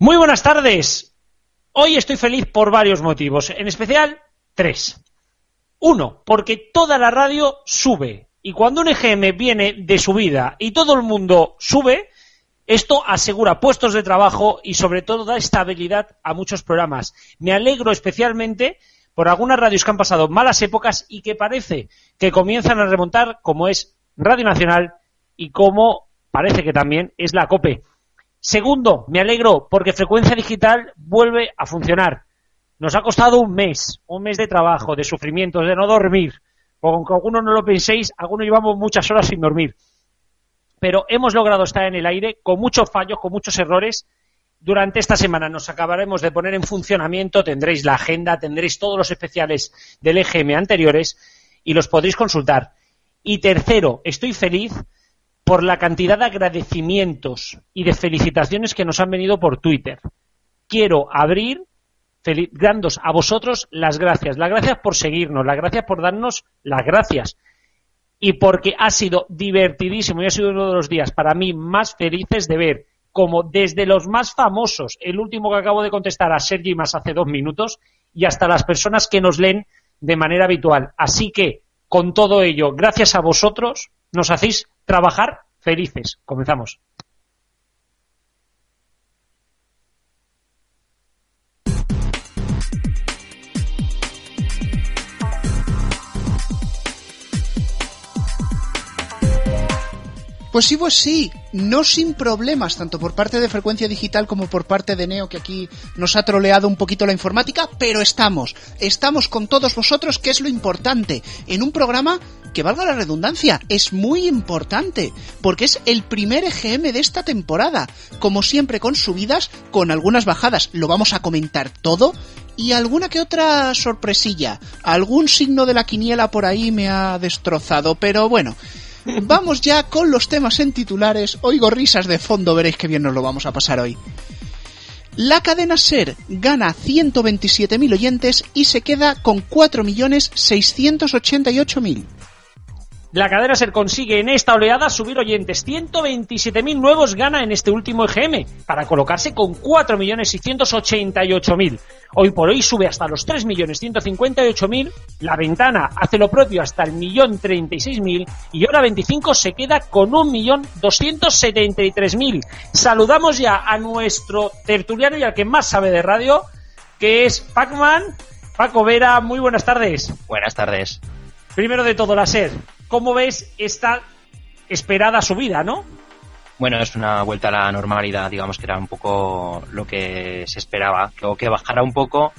Muy buenas tardes. Hoy estoy feliz por varios motivos, en especial tres. Uno, porque toda la radio sube. Y cuando un EGM viene de subida y todo el mundo sube, esto asegura puestos de trabajo y sobre todo da estabilidad a muchos programas. Me alegro especialmente por algunas radios que han pasado malas épocas y que parece que comienzan a remontar, como es Radio Nacional y como parece que también es la COPE. Segundo, me alegro porque Frecuencia Digital vuelve a funcionar. Nos ha costado un mes, un mes de trabajo, de sufrimiento, de no dormir. Aunque algunos no lo penséis, algunos llevamos muchas horas sin dormir. Pero hemos logrado estar en el aire con muchos fallos, con muchos errores. Durante esta semana nos acabaremos de poner en funcionamiento, tendréis la agenda, tendréis todos los especiales del EGM anteriores y los podréis consultar. Y tercero, estoy feliz por la cantidad de agradecimientos y de felicitaciones que nos han venido por Twitter. Quiero abrir dándos a vosotros las gracias. Las gracias por seguirnos, las gracias por darnos las gracias. Y porque ha sido divertidísimo y ha sido uno de los días para mí más felices de ver como desde los más famosos, el último que acabo de contestar a Sergi más hace dos minutos, y hasta las personas que nos leen de manera habitual. Así que, con todo ello, gracias a vosotros, nos hacéis trabajar felices. Comenzamos. Pues sí, pues sí, no sin problemas, tanto por parte de Frecuencia Digital como por parte de Neo, que aquí nos ha troleado un poquito la informática, pero estamos, estamos con todos vosotros, que es lo importante, en un programa que valga la redundancia, es muy importante, porque es el primer EGM de esta temporada, como siempre con subidas, con algunas bajadas, lo vamos a comentar todo, y alguna que otra sorpresilla, algún signo de la quiniela por ahí me ha destrozado, pero bueno, Vamos ya con los temas en titulares. Oigo risas de fondo, veréis que bien nos lo vamos a pasar hoy. La cadena SER gana 127.000 oyentes y se queda con 4.688.000. La cadena SER consigue en esta oleada subir oyentes. 127.000 nuevos gana en este último EGM para colocarse con 4.688.000. Hoy por hoy sube hasta los 3.158.000. La ventana hace lo propio hasta el millón 36.000 y hora 25 se queda con 1.273.000. Saludamos ya a nuestro tertuliano y al que más sabe de radio, que es Pacman. Paco Vera, muy buenas tardes. Buenas tardes. Primero de todo, la SER. ¿Cómo ves esta esperada subida, no? Bueno, es una vuelta a la normalidad, digamos que era un poco lo que se esperaba, o que bajara un poco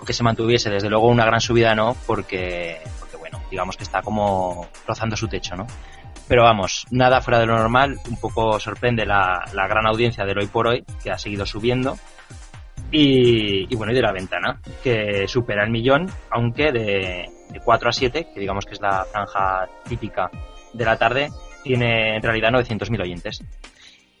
o que se mantuviese. Desde luego una gran subida no, porque, porque bueno, digamos que está como rozando su techo, ¿no? Pero vamos, nada fuera de lo normal, un poco sorprende la, la gran audiencia del hoy por hoy, que ha seguido subiendo, y, y, bueno, y de la ventana, que supera el millón, aunque de, de 4 a 7, que digamos que es la franja típica de la tarde, tiene en realidad 900.000 oyentes.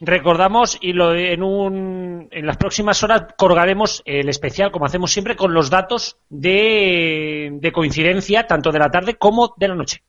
Recordamos y lo, en, un, en las próximas horas colgaremos el especial, como hacemos siempre, con los datos de, de coincidencia, tanto de la tarde como de la noche.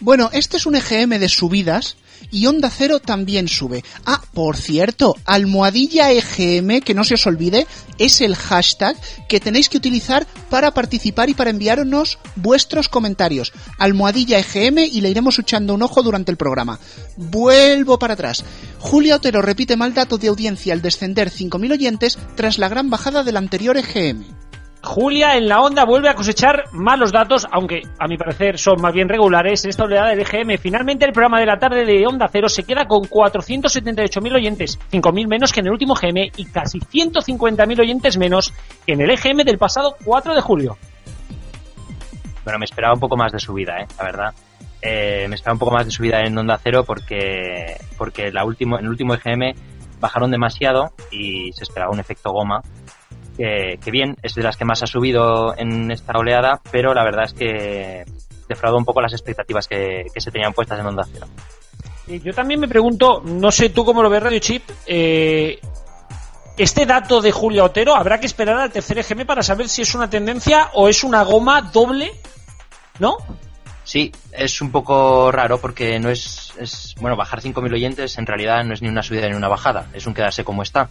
Bueno, este es un EGM de subidas y Onda Cero también sube. Ah, por cierto, almohadilla EGM, que no se os olvide, es el hashtag que tenéis que utilizar para participar y para enviarnos vuestros comentarios. Almohadilla EGM y le iremos echando un ojo durante el programa. Vuelvo para atrás. Julia Otero repite mal dato de audiencia al descender 5.000 oyentes tras la gran bajada del anterior EGM. Julia en la onda vuelve a cosechar malos datos, aunque a mi parecer son más bien regulares en esta oleada del EGM. Finalmente el programa de la tarde de Onda Cero se queda con 478.000 oyentes, 5.000 menos que en el último GM y casi 150.000 oyentes menos que en el EGM del pasado 4 de julio. Bueno, me esperaba un poco más de subida, ¿eh? la verdad. Eh, me esperaba un poco más de subida en Onda Cero porque, porque la en el último EGM bajaron demasiado y se esperaba un efecto goma que, que, bien, es de las que más ha subido en esta oleada, pero la verdad es que defraudó un poco las expectativas que, que se tenían puestas en Onda Cero. Yo también me pregunto, no sé tú cómo lo ves Radio Chip, eh, este dato de Julia Otero habrá que esperar al tercer EGM para saber si es una tendencia o es una goma doble, ¿no? Sí, es un poco raro porque no es, es bueno, bajar 5.000 oyentes en realidad no es ni una subida ni una bajada, es un quedarse como está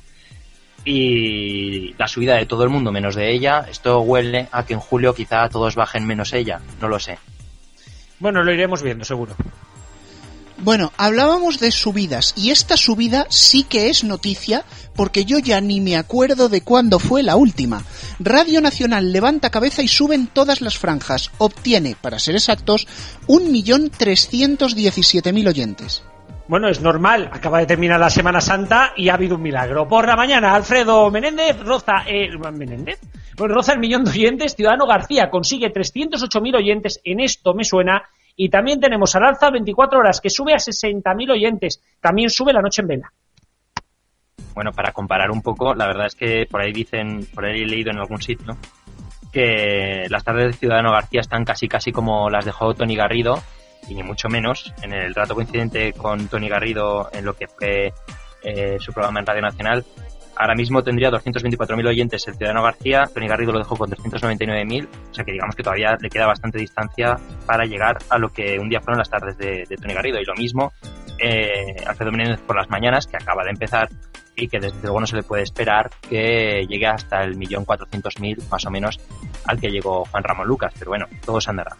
y la subida de todo el mundo menos de ella, esto huele a que en julio quizá todos bajen menos ella, no lo sé. Bueno, lo iremos viendo, seguro. Bueno, hablábamos de subidas y esta subida sí que es noticia porque yo ya ni me acuerdo de cuándo fue la última. Radio Nacional levanta cabeza y sube en todas las franjas. Obtiene, para ser exactos, 1.317.000 oyentes. Bueno, es normal, acaba de terminar la Semana Santa y ha habido un milagro. Por la mañana, Alfredo Menéndez roza, eh, Menéndez, pues roza el millón de oyentes, Ciudadano García consigue 308.000 oyentes, en esto me suena, y también tenemos al alza 24 horas, que sube a 60.000 oyentes. También sube la noche en vela. Bueno, para comparar un poco, la verdad es que por ahí dicen, por ahí he leído en algún sitio, que las tardes de Ciudadano García están casi casi como las dejó Tony Garrido, y ni mucho menos. En el rato coincidente con Tony Garrido en lo que fue eh, su programa en Radio Nacional, Ahora mismo tendría 224.000 oyentes el Ciudadano García, Tony Garrido lo dejó con 399.000, o sea que digamos que todavía le queda bastante distancia para llegar a lo que un día fueron las tardes de, Tony Garrido. Y lo mismo eh, Alfredo Menéndez por las mañanas, que acaba de empezar y que desde luego no se le puede esperar que llegue hasta el millón cuatrocientos mil más o menos al que llegó Juan Ramón Lucas, pero bueno, todo se andará.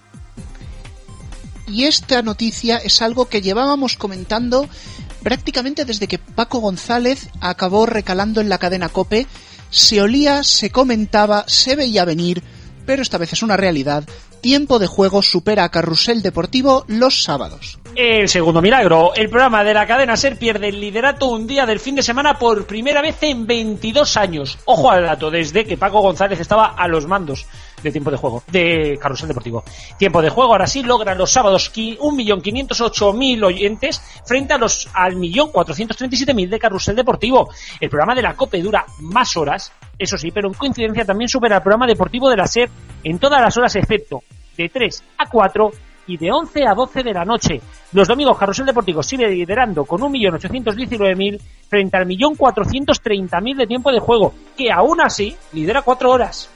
Y esta noticia es algo que llevábamos comentando prácticamente desde que Paco González acabó recalando en la cadena Cope, se olía, se comentaba, se veía venir, pero esta vez es una realidad. Tiempo de juego supera a Carrusel Deportivo los sábados. El segundo milagro. El programa de la cadena SER pierde el liderato un día del fin de semana por primera vez en 22 años. Ojo al dato, desde que Paco González estaba a los mandos de tiempo de juego, de Carrusel Deportivo. Tiempo de juego, ahora sí logran los sábados 1.508.000 oyentes frente a los al 1.437.000 de Carrusel Deportivo. El programa de la COPE dura más horas, eso sí, pero en coincidencia también supera el programa deportivo de la SER en todas las horas excepto de 3 a 4 y de 11 a 12 de la noche. Los domingos Carrusel Deportivo sigue liderando con 1.819.000 frente al 1.430.000 de tiempo de juego, que aún así lidera 4 horas.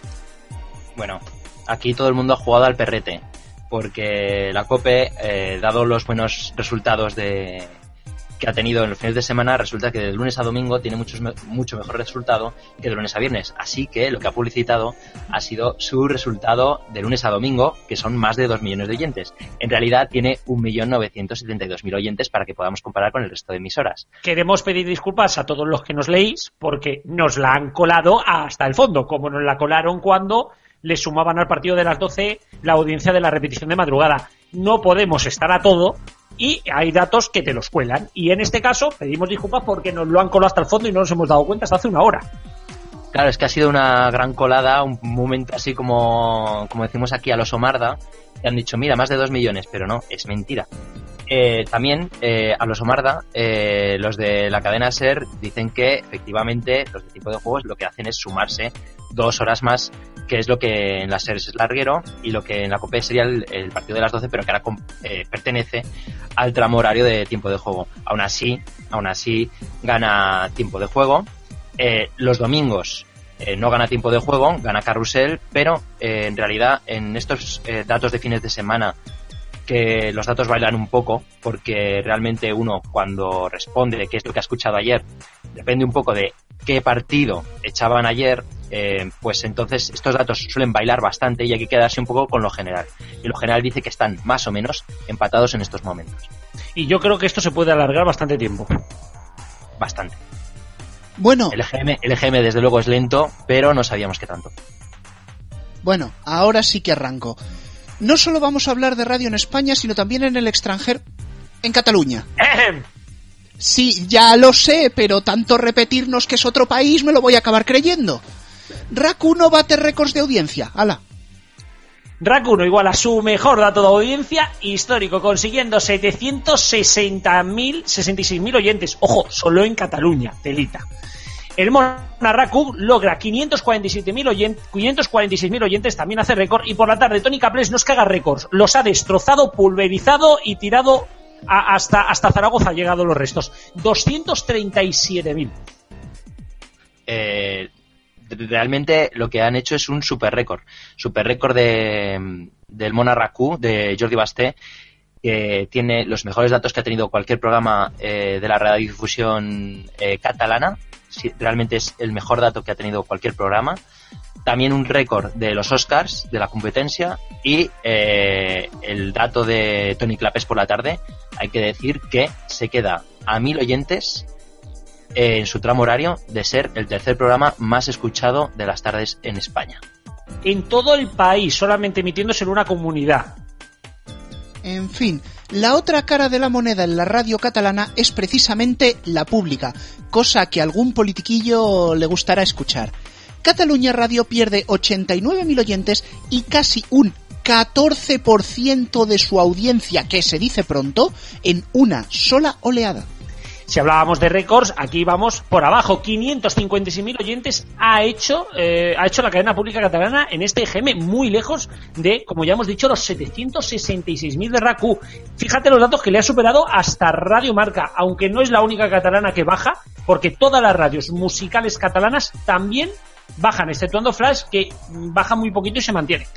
Bueno, aquí todo el mundo ha jugado al perrete, porque la COPE, eh, dado los buenos resultados de, que ha tenido en los fines de semana, resulta que de lunes a domingo tiene mucho, mucho mejor resultado que de lunes a viernes. Así que lo que ha publicitado ha sido su resultado de lunes a domingo, que son más de 2 millones de oyentes. En realidad tiene 1.972.000 oyentes para que podamos comparar con el resto de emisoras. Queremos pedir disculpas a todos los que nos leéis porque nos la han colado hasta el fondo, como nos la colaron cuando le sumaban al partido de las 12 la audiencia de la repetición de madrugada. No podemos estar a todo y hay datos que te los cuelan. Y en este caso pedimos disculpas porque nos lo han colado hasta el fondo y no nos hemos dado cuenta hasta hace una hora. Claro, es que ha sido una gran colada, un momento así como, como decimos aquí a los Omarda, que han dicho, mira, más de dos millones, pero no, es mentira. Eh, también eh, a los Omarda, eh, los de la cadena SER dicen que efectivamente los de tipo de juegos lo que hacen es sumarse dos horas más, que es lo que en la SER es larguero y lo que en la COPE sería el, partido de las 12, pero que ahora pertenece al tramo horario de tiempo de juego. Aún así, aún así gana tiempo de juego. los domingos no gana tiempo de juego, gana carrusel, pero en realidad en estos datos de fines de semana que los datos bailan un poco, porque realmente uno cuando responde qué es lo que ha escuchado ayer, depende un poco de qué partido echaban ayer, eh, pues entonces estos datos suelen bailar bastante y hay que quedarse un poco con lo general. Y lo general dice que están más o menos empatados en estos momentos. Y yo creo que esto se puede alargar bastante tiempo. Bastante. Bueno. El EGM, el EGM desde luego es lento, pero no sabíamos que tanto. Bueno, ahora sí que arranco no solo vamos a hablar de radio en España, sino también en el extranjero, en Cataluña. Sí, ya lo sé, pero tanto repetirnos que es otro país me lo voy a acabar creyendo. 1 bate récords de audiencia, ala. 1 igual a su mejor dato de audiencia histórico, consiguiendo 760.000, 66.000 oyentes. Ojo, solo en Cataluña, telita. El Monarracu logra 547.000 oyentes, 546.000 oyentes, también hace récord. Y por la tarde, Tony Caplés nos caga récords. Los ha destrozado, pulverizado y tirado hasta, hasta Zaragoza. Ha llegado los restos. 237.000. Eh, realmente lo que han hecho es un super récord. Super récord de, del Monarracu, de Jordi Basté que tiene los mejores datos que ha tenido cualquier programa eh, de la radiodifusión eh, catalana realmente es el mejor dato que ha tenido cualquier programa. También un récord de los Oscars, de la competencia, y eh, el dato de Tony Clapes por la tarde, hay que decir que se queda a mil oyentes en su tramo horario de ser el tercer programa más escuchado de las tardes en España. En todo el país, solamente emitiéndose en una comunidad. En fin, la otra cara de la moneda en la radio catalana es precisamente la pública, cosa que a algún politiquillo le gustará escuchar. Cataluña Radio pierde 89.000 oyentes y casi un 14% de su audiencia, que se dice pronto, en una sola oleada. Si hablábamos de récords, aquí vamos por abajo. 556.000 oyentes ha hecho, eh, ha hecho la cadena pública catalana en este EGM, muy lejos de, como ya hemos dicho, los 766.000 de RACU. Fíjate los datos que le ha superado hasta Radio Marca, aunque no es la única catalana que baja, porque todas las radios musicales catalanas también bajan, exceptuando Flash, que baja muy poquito y se mantiene.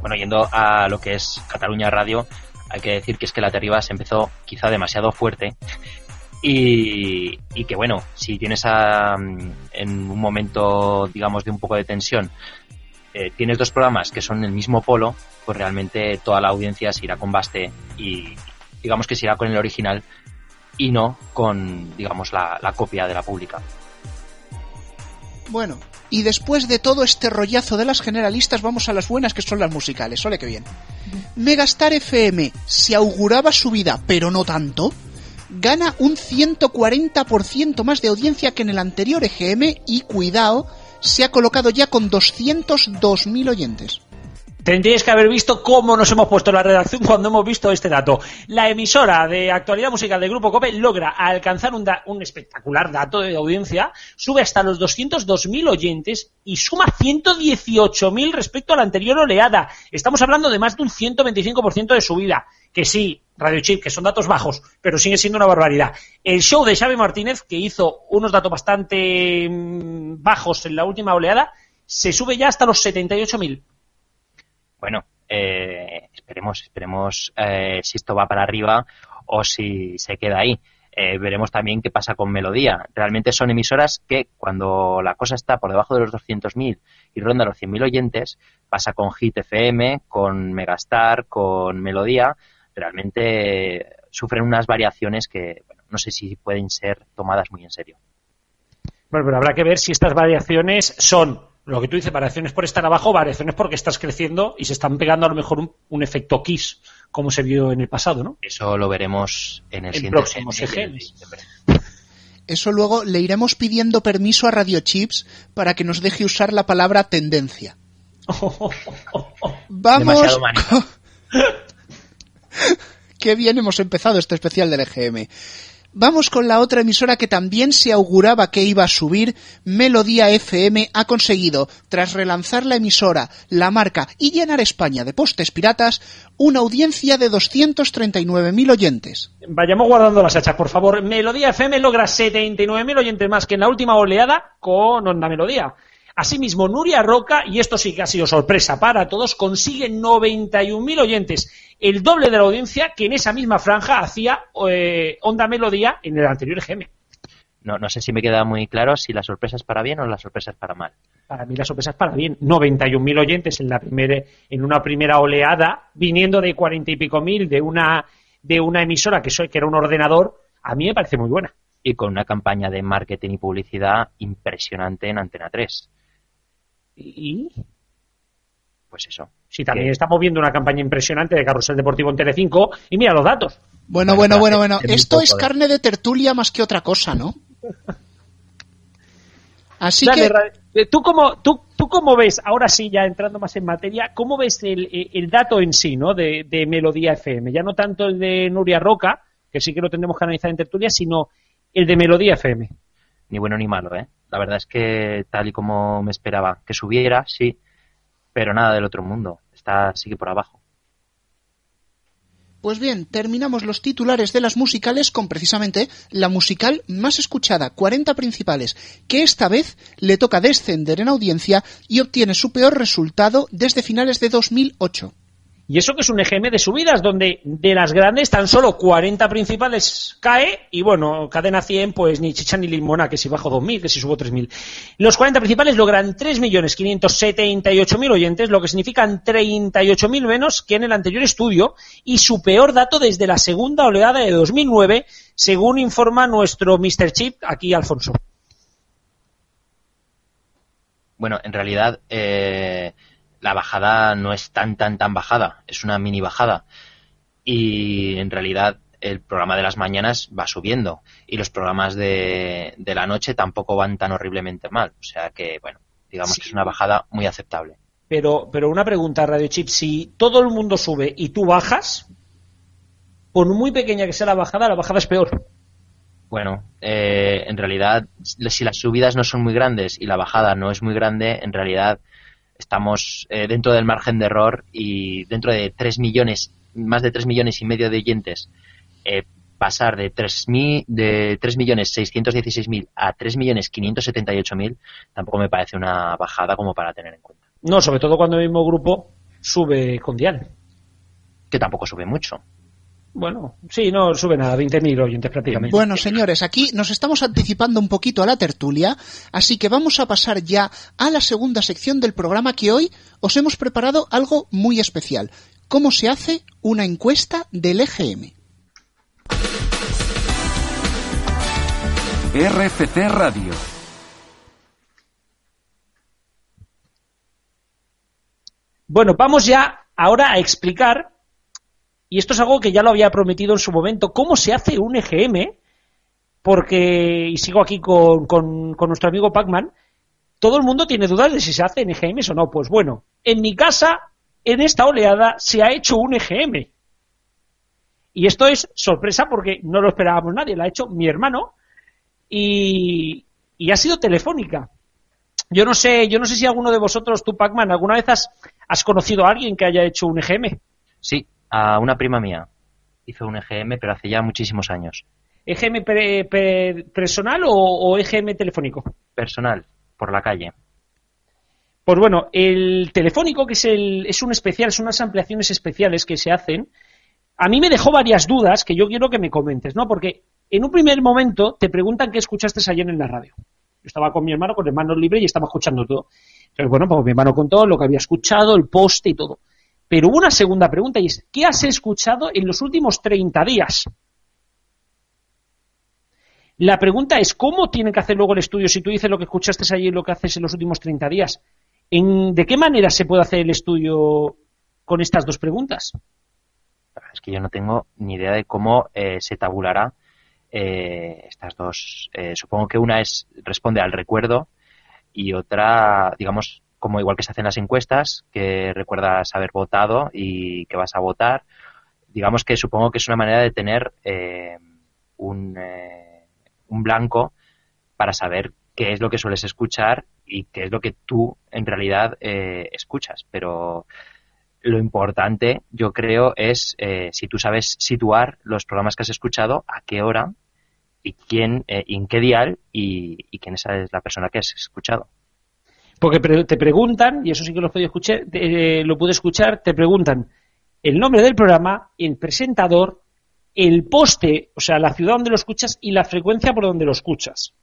Bueno, yendo a lo que es Cataluña Radio, hay que decir que es que la Terriba se empezó quizá demasiado fuerte y, que bueno, si tienes a, en un momento, digamos, de un poco de tensión, eh, tienes dos programas que son el mismo polo, pues realmente toda la audiencia se irá con Baste y digamos que se irá con el original y no con, digamos, la, la copia de la pública. Bueno, y después de todo este rollazo de las generalistas vamos a las buenas que son las musicales. Ole que bien. Megastar FM se auguraba su vida, pero no tanto gana un 140% más de audiencia que en el anterior EGM y cuidado, se ha colocado ya con 202.000 oyentes. Tendríais que haber visto cómo nos hemos puesto la redacción cuando hemos visto este dato. La emisora de actualidad musical del Grupo COPE logra alcanzar un, un espectacular dato de audiencia, sube hasta los 202.000 oyentes y suma 118.000 respecto a la anterior oleada. Estamos hablando de más de un 125% de subida. Que sí, Radio Chip, que son datos bajos, pero sigue siendo una barbaridad. El show de Xavi Martínez, que hizo unos datos bastante mm, bajos en la última oleada, se sube ya hasta los 78.000 bueno, eh, esperemos, esperemos eh, si esto va para arriba o si se queda ahí. Eh, veremos también qué pasa con Melodía. Realmente son emisoras que cuando la cosa está por debajo de los 200.000 y ronda los 100.000 oyentes, pasa con Hit FM, con Megastar, con Melodía, realmente sufren unas variaciones que bueno, no sé si pueden ser tomadas muy en serio. Bueno, pero habrá que ver si estas variaciones son lo que tú dices, variaciones por estar abajo, variaciones porque estás creciendo y se están pegando a lo mejor un, efecto kiss, como se vio en el pasado, ¿no? Eso lo veremos en el, siguiente próximo EGMs. Eso luego le iremos pidiendo permiso a Radio Chips para que nos deje usar la palabra tendencia. Vamos. Qué bien hemos empezado este especial del EGM. Vamos con la otra emisora que también se auguraba que iba a subir. Melodía FM ha conseguido, tras relanzar la emisora, la marca y llenar España de postes piratas, una audiencia de 239.000 oyentes. Vayamos guardando las hachas, por favor. Melodía FM logra 79.000 oyentes más que en la última oleada con Onda Melodía. Asimismo, Nuria Roca, y esto sí que ha sido sorpresa para todos, consigue 91.000 oyentes, el doble de la audiencia que en esa misma franja hacía eh, Onda Melodía en el anterior EGM. No, no sé si me queda muy claro si la sorpresa es para bien o la sorpresa es para mal. Para mí la sorpresa es para bien. 91.000 oyentes en, la primera, en una primera oleada, viniendo de cuarenta y pico mil de una, de una emisora que, soy, que era un ordenador, a mí me parece muy buena. Y con una campaña de marketing y publicidad impresionante en Antena 3 y pues eso. Sí, también estamos viendo una campaña impresionante de Carrusel Deportivo en Telecinco y mira los datos. Bueno, bueno, bueno, bueno. Esto es carne de tertulia más que otra cosa, ¿no? Así que... Eh, ¿Tú cómo, tú, ¿Tú cómo ves, ahora sí, ya entrando más en materia, cómo ves el, el dato en sí, ¿no? De, de, Melodía FM? Ya no tanto el de Nuria Roca, que sí que lo tendremos que analizar en tertulia, sino el de Melodía FM. Ni bueno ni malo, ¿eh? La verdad es que tal y como me esperaba, que subiera, sí, pero nada del otro mundo. Está, sigue por abajo. Pues bien, terminamos los titulares de las musicales con precisamente la musical más escuchada, 40 principales, que esta vez le toca descender en audiencia y obtiene su peor resultado desde finales de 2008. Y eso que es un EGM de subidas, donde de las grandes tan solo 40 principales cae, y bueno, cadena 100, pues ni chicha ni limona, que si bajo 2.000, que si subo 3.000. Los 40 principales logran 3.578.000 oyentes, lo que significan 38.000 menos que en el anterior estudio, y su peor dato desde la segunda oleada de 2009, según informa nuestro Mr. Chip, aquí Alfonso. Bueno, en realidad, eh la bajada no es tan, tan, tan bajada, es una mini bajada. Y en realidad el programa de las mañanas va subiendo y los programas de, de la noche tampoco van tan horriblemente mal. O sea que, bueno, digamos que es una bajada muy aceptable. Pero, pero una pregunta, Radio Chip, si todo el mundo sube y tú bajas, por muy pequeña que sea la bajada, la bajada es peor. Bueno, eh, en realidad, si las subidas no son muy grandes y la bajada no es muy grande, en realidad estamos eh, dentro del margen de error y dentro de 3 millones, más de 3 millones y medio de oyentes, eh, pasar de 3, de 3 millones 616 mil a 3 millones 578 mil tampoco me parece una bajada como para tener en cuenta. No, sobre todo cuando el mismo grupo sube con Dial. Que tampoco sube mucho. Bueno, sí, no suben a 20.000 oyentes prácticamente. Bueno, señores, aquí nos estamos anticipando un poquito a la tertulia, así que vamos a pasar ya a la segunda sección del programa que hoy os hemos preparado algo muy especial. ¿Cómo se hace una encuesta del EGM? RFC Radio. Bueno, vamos ya ahora a explicar y esto es algo que ya lo había prometido en su momento, cómo se hace un EGM, porque, y sigo aquí con, con, nuestro amigo Pacman, todo el mundo tiene dudas de si se hacen EGMs o no. Pues bueno, en mi casa, en esta oleada, se ha hecho un EGM. Y esto es sorpresa porque no lo esperábamos nadie, lo ha hecho mi hermano y, y ha sido telefónica. Yo no sé, yo no sé si alguno de vosotros, tú Pacman, alguna vez has, has conocido a alguien que haya hecho un EGM. Sí, a una prima mía. Hizo un EGM, pero hace ya muchísimos años. ¿EGM personal o, EGM telefónico? Personal, por la calle. Pues bueno, el telefónico, que es, el, es un especial, son unas ampliaciones especiales que se hacen, a mí me dejó varias dudas que yo quiero que me comentes, ¿no? Porque en un primer momento te preguntan qué escuchaste ayer en la radio. Yo estaba con mi hermano, con hermano libre y estaba escuchando todo. Entonces, bueno, pues mi hermano contó lo que había escuchado, el poste y todo. Pero una segunda pregunta y es, ¿qué has escuchado en los últimos 30 días? La pregunta es, ¿cómo tiene que hacer luego el estudio si tú dices lo que escuchaste ayer y lo que haces en los últimos 30 días? ¿De qué manera se puede hacer el estudio con estas dos preguntas? Es que yo no tengo ni idea de cómo eh, se tabulará eh, estas dos. Eh, supongo que una es responde al recuerdo y otra, digamos, como igual que se hacen las encuestas, que recuerdas haber votado y que vas a votar. Digamos que supongo que es una manera de tener eh, un, eh, un blanco para saber qué es lo que sueles escuchar y qué es lo que tú en realidad eh, escuchas. Pero lo importante, yo creo, es si tú sabes situar los programas que has escuchado, a qué hora y quién, en qué dial y, y quién es la persona que has escuchado. Porque te preguntan, y eso sí que lo, escuchar, eh, lo pude escuchar, te preguntan el nombre del programa, el presentador, el poste, o sea, la ciudad donde lo escuchas y la frecuencia por donde lo escuchas.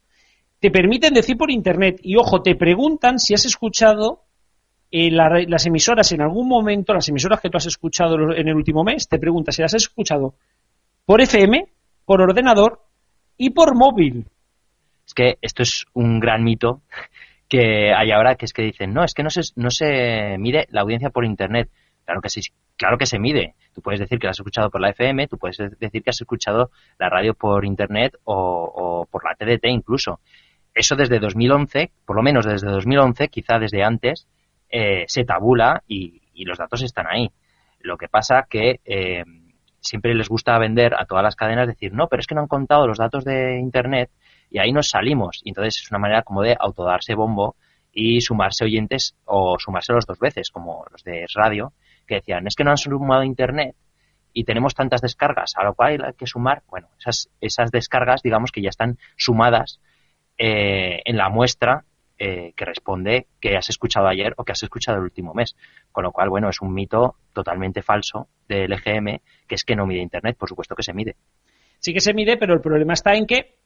Te permiten decir por internet, y ojo, te preguntan si has escuchado eh, las emisoras en algún momento, las emisoras que tú has escuchado en el último mes, te preguntan si las has escuchado por FM, por ordenador y por móvil. Es que esto es un gran mito que hay ahora que es que dicen, no, es que no se, no se mide la audiencia por Internet. Claro que sí, claro que se mide. Tú puedes decir que la has escuchado por la FM, tú puedes decir que has escuchado la radio por Internet o, por la TDT incluso. Eso desde 2011, por lo menos desde 2011, quizá desde antes, eh, se tabula y, los datos están ahí. Lo que pasa que eh, siempre les gusta vender a todas las cadenas decir, no, pero es que no han contado los datos de Internet y ahí nos salimos. Y entonces es una manera como de autodarse bombo y sumarse oyentes o sumarse los dos veces, como los de radio, que decían, es que no han sumado internet y tenemos tantas descargas, a lo cual hay que sumar, bueno, esas, esas descargas, digamos que ya están sumadas eh, en la muestra eh, que responde que has escuchado ayer o que has escuchado el último mes. Con lo cual, bueno, es un mito totalmente falso del EGM, que es que no mide Internet. Por supuesto que se mide. Sí que se mide, pero el problema está en que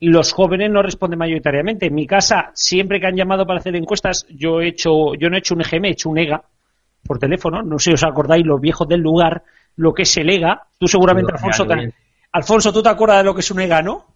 los jóvenes no responden mayoritariamente. En mi casa, siempre que han llamado para hacer encuestas, yo he hecho, yo no he hecho un EGM, he hecho un EGA por teléfono. No sé si os acordáis, los viejos del lugar, lo que es el EGA. Tú seguramente, Alfonso, Alfonso, ¿tú te acuerdas de lo que es un EGA, no?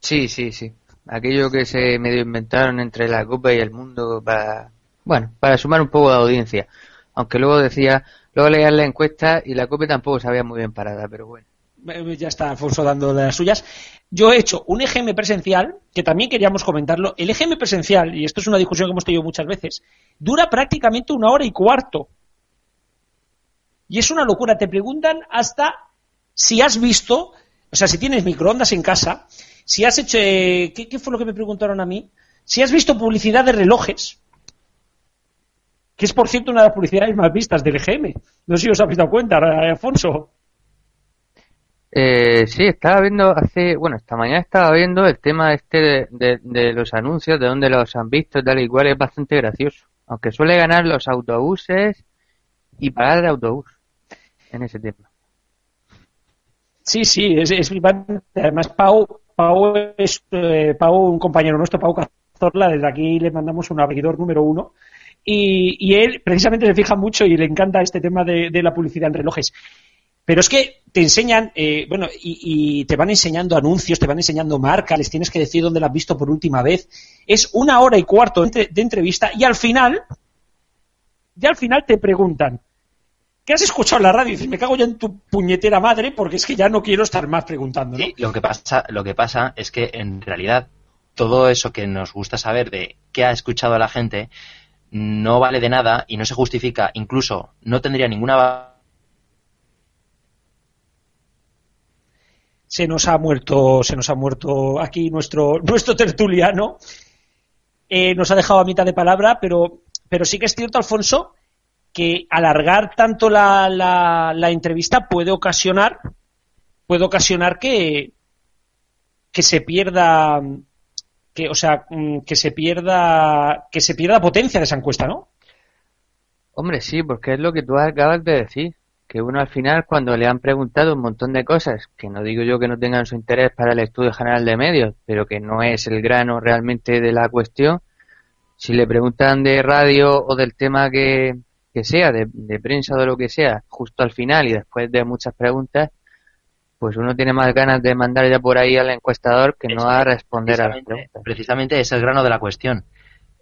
Sí, sí, sí. Aquello que se medio inventaron entre la Copa y el mundo para, bueno, para sumar un poco de audiencia. Aunque luego decía, luego leías la encuesta y la Copa tampoco sabía muy bien parada, pero bueno. Eh, ya está Alfonso dando de las suyas. Yo he hecho un EGM presencial, que también queríamos comentarlo. El EGM presencial, y esto es una discusión que hemos tenido muchas veces, dura prácticamente una hora y cuarto. Y es una locura. Te preguntan hasta si has visto o sea, si tienes microondas en casa, si has hecho... Eh, ¿qué, fue lo que me preguntaron a mí? Si has visto publicidad de relojes, que es por cierto una de las publicidades más vistas del EGM. No sé si os habéis dado cuenta, Alfonso. Eh, sí, estaba viendo hace, bueno, esta mañana estaba viendo el tema este de, los anuncios, de dónde los han visto, tal y cual, es bastante gracioso. Aunque suele ganar los autobuses y parar de autobús en ese tema. Sí, sí, es, es Además, Pau, Pau es eh, Pau, un compañero nuestro, Pau Cazorla, desde aquí le mandamos un abridor número uno. Y, él precisamente se fija mucho y le encanta este tema de, la publicidad en relojes. Pero es que te enseñan, eh, bueno, y, te van enseñando anuncios, te van enseñando marcas, les tienes que decir dónde la has visto por última vez. Es una hora y cuarto de, entrevista y al final, ya al final te preguntan, ¿Qué has escuchado en la radio? Y dices, me cago ya en tu puñetera madre porque es que ya no quiero estar más preguntando, ¿no? lo que pasa, lo que pasa es que en realidad todo eso que nos gusta saber de qué ha escuchado la gente no vale de nada y no se justifica, incluso no tendría ninguna se nos ha muerto, se nos ha muerto aquí nuestro, nuestro tertuliano. Eh, nos ha dejado a mitad de palabra, pero, pero sí que es cierto, Alfonso, que alargar tanto la, la, entrevista puede ocasionar puede ocasionar que que se pierda que o sea mm, que se pierda que se pierda potencia de esa encuesta no hombre sí porque es lo que tú acabas de decir que uno al final cuando le han preguntado un montón de cosas que no digo yo que no tengan su interés para el estudio general de medios pero que no es el grano realmente de la cuestión si le preguntan de radio o del tema que, que sea, de, prensa o de lo que sea, justo al final y después de muchas preguntas, pues uno tiene más ganas de mandar ya por ahí al encuestador que no a responder a las preguntas. Precisamente es el grano de la cuestión.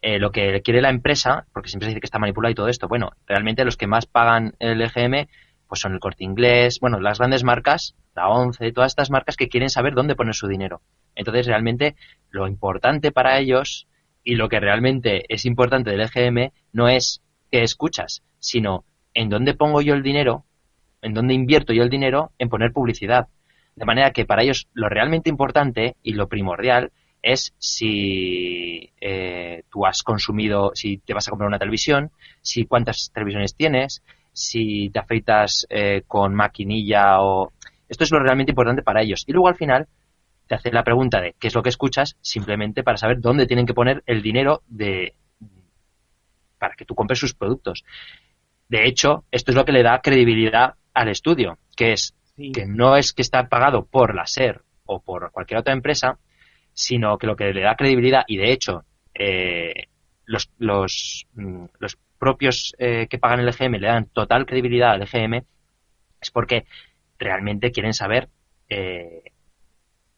Eh, lo que quiere la empresa, porque siempre se dice que está manipulado y todo esto, bueno, realmente los que más pagan el EGM pues son el corte inglés, bueno, las grandes marcas, la ONCE, todas estas marcas que quieren saber dónde poner su dinero. Entonces, realmente, lo importante para ellos y lo que realmente es importante del EGM no es que escuchas, sino en dónde pongo yo el dinero, en dónde invierto yo el dinero en poner publicidad. De manera que para ellos lo realmente importante y lo primordial es si eh, tú has consumido, si te vas a comprar una televisión, si cuántas televisiones tienes, si te afeitas eh, con maquinilla o... Esto es lo realmente importante para ellos. Y luego al final te hace la pregunta de qué es lo que escuchas, simplemente para saber dónde tienen que poner el dinero de, para que tú compres sus productos. De hecho, esto es lo que le da credibilidad al estudio, que es que no es que está pagado por la SER o por cualquier otra empresa, sino que lo que le da credibilidad, y de hecho, eh, los, los, mm, los, propios eh, que pagan el EGM le dan total credibilidad al EGM, es porque realmente quieren saber eh,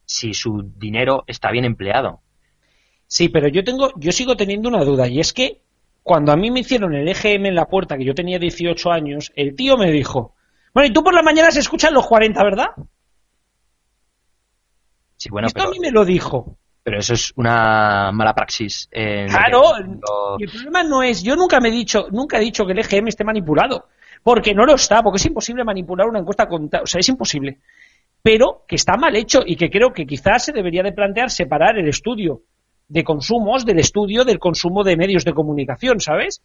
si su dinero está bien empleado. Sí, pero yo tengo, yo sigo teniendo una duda, y es que cuando a mí me hicieron el EGM en la puerta, que yo tenía 18 años, el tío me dijo, bueno, y tú por la mañana se escuchan los 40, ¿verdad? Sí, bueno, Esto a mí me lo dijo. Pero eso es una mala praxis. claro, el problema no es, yo nunca me he dicho, nunca he dicho que el EGM esté manipulado, porque no lo está, porque es imposible manipular una encuesta con, o sea, es imposible. Pero que está mal hecho y que creo que quizás se debería de plantear separar el estudio de consumos del estudio del consumo de medios de comunicación, ¿sabes?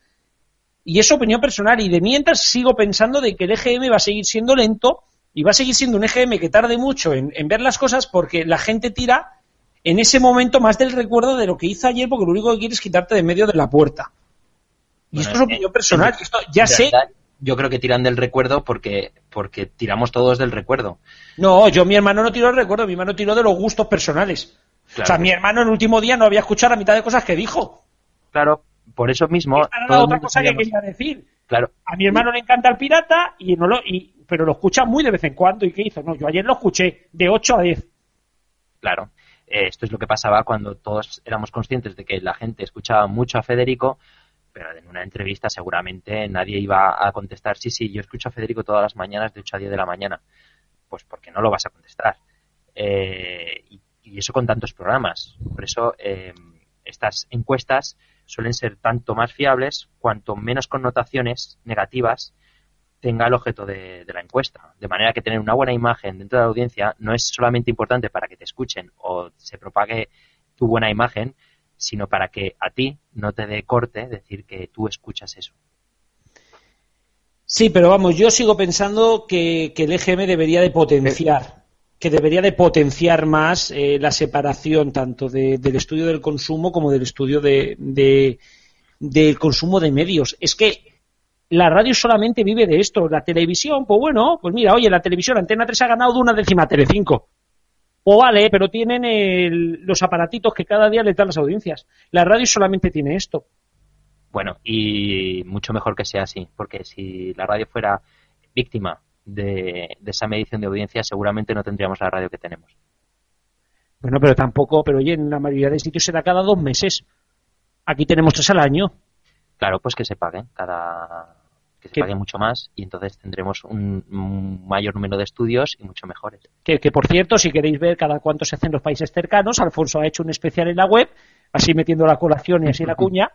Y es opinión personal. Y de mientras sigo pensando de que el EGM va a seguir siendo lento y va a seguir siendo un EGM que tarde mucho en, ver las cosas porque la gente tira en ese momento más del recuerdo de lo que hizo ayer, porque lo único que quiere es quitarte de medio de la puerta. Y esto es opinión personal, y esto ya sé. yo creo que tiran del recuerdo porque, porque tiramos todos del recuerdo. No, yo mi hermano no tiró del recuerdo, mi hermano tiró de los gustos personales. O sea, mi hermano el último día no había escuchado la mitad de cosas que dijo. Claro, por eso mismo. otra cosa que quería decir. Claro. A mi hermano le encanta el pirata, y no lo, y, pero lo escucha muy de vez en cuando. ¿Y qué hizo? No, yo ayer lo escuché de 8 a 10. Claro. Eh, esto es lo que pasaba cuando todos éramos conscientes de que la gente escuchaba mucho a Federico, pero en una entrevista seguramente nadie iba a contestar, sí, sí, yo escucho a Federico todas las mañanas de 8 a 10 de la mañana. Pues porque no lo vas a contestar. Eh, y, eso con tantos programas. Por eso eh, estas encuestas suelen ser tanto más fiables cuanto menos connotaciones negativas tenga el objeto de, la encuesta. De manera que tener una buena imagen dentro de la audiencia no es solamente importante para que te escuchen o se propague tu buena imagen, sino para que a ti no te dé corte decir que tú escuchas eso. Sí, pero vamos, yo sigo pensando que, el EGM debería de potenciar, que debería de potenciar más eh, la separación tanto del estudio del consumo como del estudio de, del consumo de medios. Es que la radio solamente vive de esto. La televisión, pues bueno, pues mira, oye, la televisión Antena 3 ha ganado de una décima Telecinco. O vale, pero tienen los aparatitos que cada día les dan las audiencias. La radio solamente tiene esto. Bueno, y mucho mejor que sea así, porque si la radio fuera víctima de, esa medición de audiencia, seguramente no tendríamos la radio que tenemos. Bueno, pero tampoco, pero oye, en la mayoría de sitios se da cada dos meses. Aquí tenemos tres al año. Claro, pues que se paguen cada que se pague mucho más y entonces tendremos un, mayor número de estudios y mucho mejores. Que, que, por cierto, si queréis ver cada cuánto se hacen los países cercanos, Alfonso ha hecho un especial en la web, así metiendo la colación y así la cuña,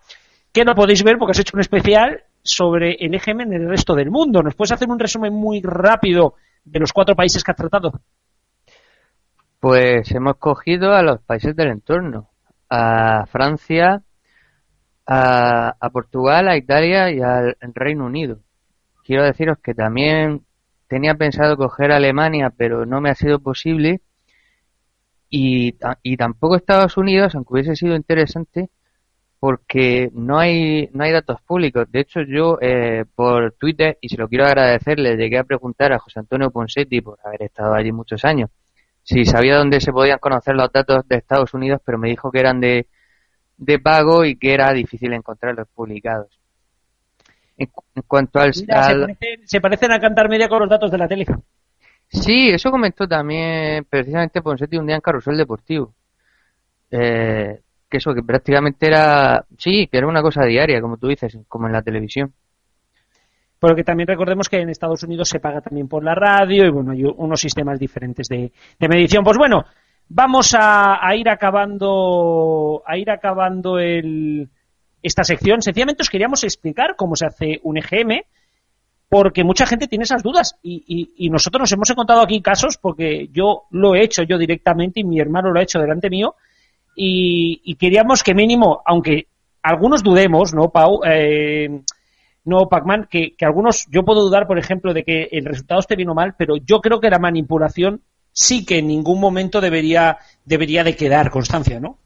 que no podéis ver porque has hecho un especial sobre el EGM en el resto del mundo. ¿Nos puedes hacer un resumen muy rápido de los cuatro países que has tratado? Pues hemos cogido a los países del entorno, a Francia, a, Portugal, a Italia y al Reino Unido. Quiero deciros que también tenía pensado coger a Alemania, pero no me ha sido posible. Y, y tampoco Estados Unidos, aunque hubiese sido interesante, porque no hay, no hay datos públicos. De hecho, yo eh, por Twitter, y se lo quiero agradecer, le llegué a preguntar a José Antonio Ponsetti, por haber estado allí muchos años, si sabía dónde se podían conocer los datos de Estados Unidos, pero me dijo que eran de, de pago y que era difícil encontrarlos publicados. En, cuanto al... se, parecen, a cantar media con los datos de la tele. Sí, eso comentó también precisamente Ponsetti un día en Carrusel Deportivo. Eh, que eso, que prácticamente era... Sí, que era una cosa diaria, como tú dices, como en la televisión. Porque también recordemos que en Estados Unidos se paga también por la radio y bueno, hay unos sistemas diferentes de, de medición. Pues bueno, Vamos a, ir acabando, a ir acabando esta sección. Sencillamente os queríamos explicar cómo se hace un EGM, porque mucha gente tiene esas dudas y, nosotros nos hemos encontrado aquí casos porque yo lo he hecho yo directamente y mi hermano lo ha hecho delante mío y, queríamos que mínimo, aunque algunos dudemos, ¿no, Pau? Eh, no, Pacman, que, que algunos, yo puedo dudar, por ejemplo, de que el resultado esté bien o mal, pero yo creo que la manipulación sí que en ningún momento debería, debería de quedar constancia, ¿no?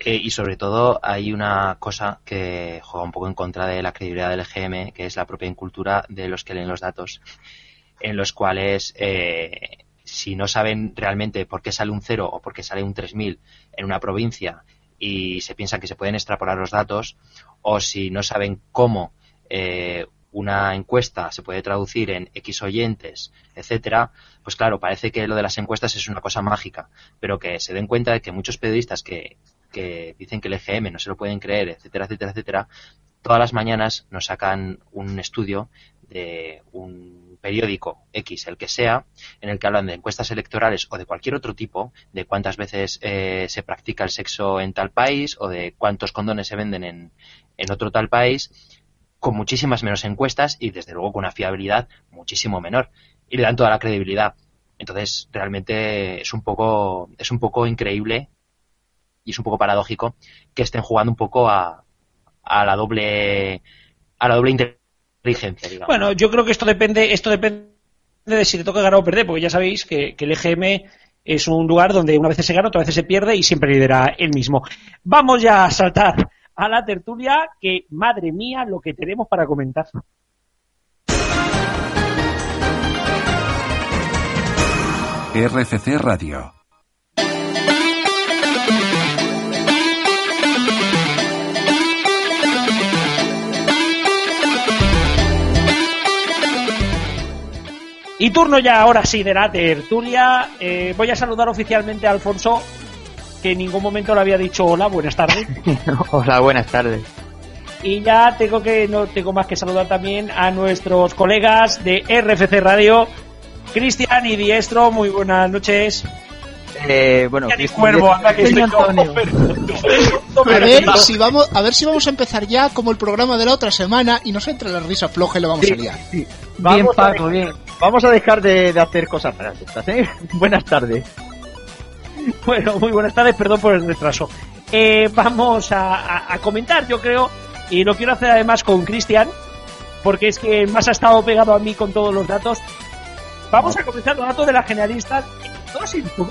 Eh, y sobre todo hay una cosa que juega un poco en contra de la credibilidad del EGM, que es la propia incultura de los que leen los datos, en los cuales eh, si no saben realmente por qué sale un 0 o por qué sale un 3000 en una provincia y se piensan que se pueden extrapolar los datos, o si no saben cómo eh, una encuesta se puede traducir en X oyentes, etcétera, pues claro, parece que lo de las encuestas es una cosa mágica, pero que se den cuenta de que muchos periodistas que, dicen que el EGM no se lo pueden creer, etcétera, etcétera, etcétera, todas las mañanas nos sacan un estudio de un periódico X, el que sea, en el que hablan de encuestas electorales o de cualquier otro tipo, de cuántas veces eh, se practica el sexo en tal país o de cuántos condones se venden en, en otro tal país, con muchísimas menos encuestas y desde luego con una fiabilidad muchísimo menor y le dan toda la credibilidad. Entonces, realmente es un poco es un poco increíble y es un poco paradójico que estén jugando un poco a, a la doble a la doble inteligencia. Bueno, yo creo que esto depende esto depende de si te toca ganar o perder, porque ya sabéis que, el EGM es un lugar donde una vez se gana, otra vez se pierde y siempre lidera el mismo. Vamos ya a saltar a la tertulia, que madre mía lo que tenemos para comentar. RFC Radio. Y turno ya ahora sí de la tertulia. Eh, voy a saludar oficialmente a Alfonso, que en ningún momento le había dicho hola, buenas tardes. Hola, buenas tardes. Y ya tengo que no tengo más que saludar también a nuestros colegas de RFC Radio, Cristian y Diestro. Muy buenas noches. Eh, bueno, Cuervo, anda que estoy A ver, si vamos, a ver si vamos a empezar ya como el programa de la otra semana y nos entra la risa floja y lo vamos Sí, a liar. sí. Bien, Vamos Paco, bien. Vamos a dejar de, de hacer cosas raras estas, ¿eh? Buenas tardes. Bueno, muy buenas tardes, perdón por el retraso. Eh, vamos a, a- a comentar, yo creo, y lo quiero hacer además con Cristian, porque es que más ha estado pegado a mí con todos los datos. Vamos a comenzar los datos de la generalista. Todos en tu.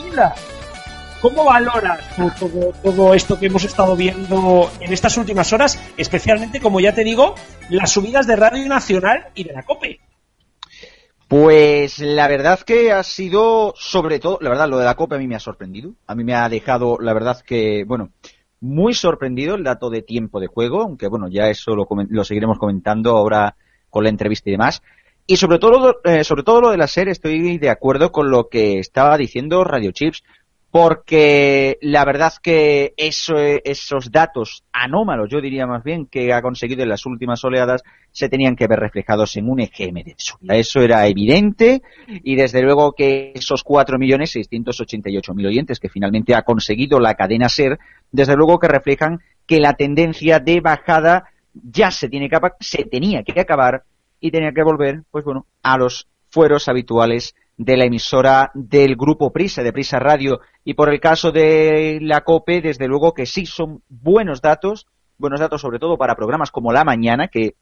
¿Cómo valoras todo, todo esto que hemos estado viendo en estas últimas horas? Especialmente, como ya te digo, las subidas de Radio Nacional y de la COPE. Pues la verdad que ha sido, sobre todo, la verdad, lo de la Copa a mí me ha sorprendido. A mí me ha dejado, la verdad que, bueno, muy sorprendido el dato de tiempo de juego, aunque bueno, ya eso lo, lo seguiremos comentando ahora con la entrevista y demás. Y sobre todo, eh, sobre todo lo de la serie, estoy de acuerdo con lo que estaba diciendo Radio Chips, porque la verdad que eso, esos datos anómalos, yo diría más bien, que ha conseguido en las últimas oleadas, se tenían que ver reflejados en un EGM de subida. Eso era evidente y desde luego que esos 4.688.000 oyentes que finalmente ha conseguido la cadena SER, desde luego que reflejan que la tendencia de bajada ya se tiene que se tenía que acabar y tenía que volver, pues bueno, a los fueros habituales de la emisora del grupo Prisa, de Prisa Radio. Y por el caso de la COPE, desde luego que sí son buenos datos, buenos datos sobre todo para programas como La Mañana, que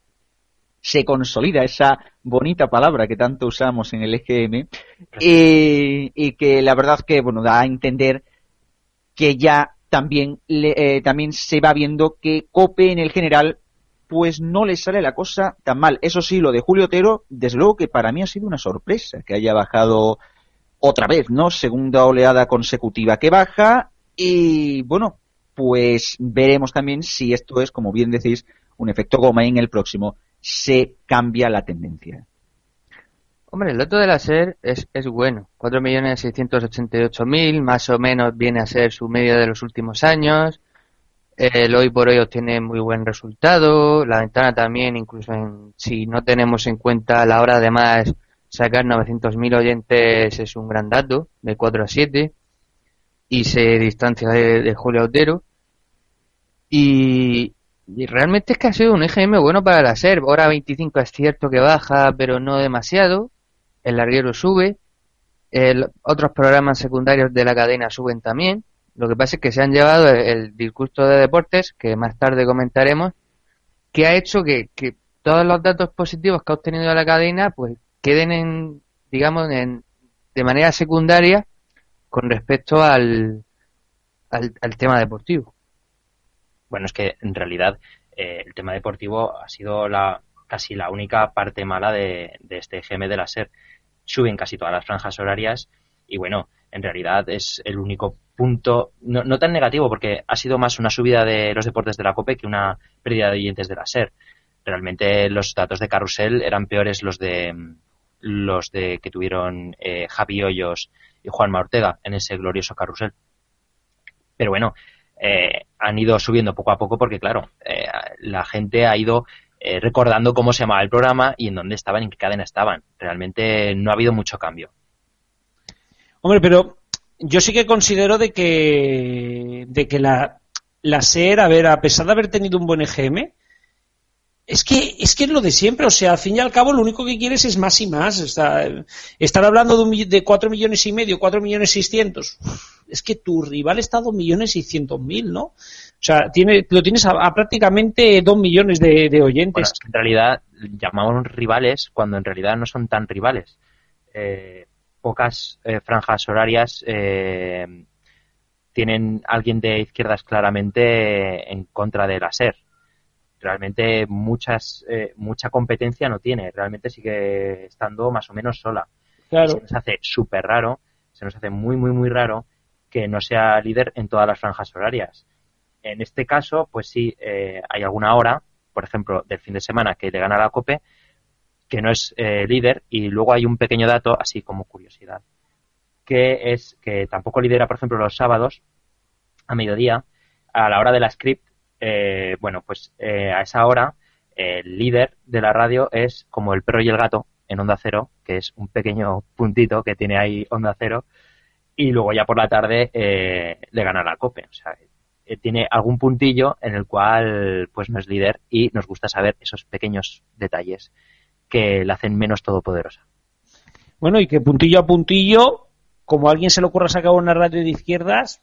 se consolida esa bonita palabra que tanto usamos en el EGM, y, y que la verdad que, bueno, da a entender que ya también, eh, también se va viendo que COPE en el general pues no le sale la cosa tan mal. Eso sí, lo de Julio Otero, desde luego que para mí ha sido una sorpresa que haya bajado otra vez, ¿no? Segunda oleada consecutiva que baja y bueno, pues veremos también si esto es, como bien decís, un efecto goma en el próximo se cambia la tendencia. Hombre, el dato de la SER es, es bueno. 4.688.000, más o menos viene a ser su media de los últimos años. El hoy por hoy obtiene muy buen resultado. La ventana también, incluso en, si no tenemos en cuenta la hora de más, sacar 900.000 oyentes es un gran dato, de 4 a 7. Y se distancia de, Julio Otero. Y, y realmente es que ha sido un EGM bueno para la SER. Hora 25 es cierto que baja, pero no demasiado. El larguero sube. El, otros programas secundarios de la cadena suben también. Lo que pasa es que se han llevado el, el disgusto de deportes, que más tarde comentaremos, que ha hecho que, que todos los datos positivos que ha obtenido la cadena pues queden en, digamos, en, de manera secundaria con respecto al, al, tema deportivo. Bueno, es que en realidad eh, el tema deportivo ha sido la casi la única parte mala de, de este GM de la SER. Suben casi todas las franjas horarias y bueno, en realidad es el único punto, no, tan negativo porque ha sido más una subida de los deportes de la COPE que una pérdida de oyentes de la SER. Realmente los datos de Carrusel eran peores los de los de que tuvieron eh, Javi Hoyos y Juanma Ortega en ese glorioso Carrusel. Pero bueno, eh, han ido subiendo poco a poco porque, claro, eh, la gente ha ido eh, recordando cómo se llamaba el programa y en dónde estaban en qué cadena estaban. Realmente no ha habido mucho cambio. Hombre, pero yo sí que considero de que, de que la, la SER, a a pesar de haber tenido un buen EGM, es que, es que es lo de siempre, o sea, al fin y al cabo lo único que quieres es más y más. Está, estar hablando de, un, de 4 millones y medio, 4 millones 600. Es que tu rival está a 2 millones 600 mil, ¿no? O sea, tiene, lo tienes a, a prácticamente 2 millones de, oyentes. en realidad llamamos rivales cuando en realidad no son tan rivales. Eh, pocas eh, franjas horarias eh, tienen alguien de izquierdas claramente en contra de la SER. Realmente muchas, eh, mucha competencia no tiene, realmente sigue estando más o menos sola. Claro. Se nos hace súper raro, se nos hace muy, muy, muy raro que no sea líder en todas las franjas horarias. En este caso, pues sí, eh, hay alguna hora, por ejemplo, del fin de semana que le gana la COPE, que no es eh, líder, y luego hay un pequeño dato, así como curiosidad, que es que tampoco lidera, por ejemplo, los sábados a mediodía, a la hora de la script, eh, bueno, pues eh, a esa hora el líder de la radio es como el perro y el gato en Onda Cero, que es un pequeño puntito que tiene ahí Onda Cero, y luego ya por la tarde le gana la COPE. O sea, tiene algún puntillo en el cual pues no es líder y nos gusta saber esos pequeños detalles que la hacen menos todopoderosa. Bueno, y que puntillo a puntillo, como a alguien se le ocurra sacar una radio de izquierdas,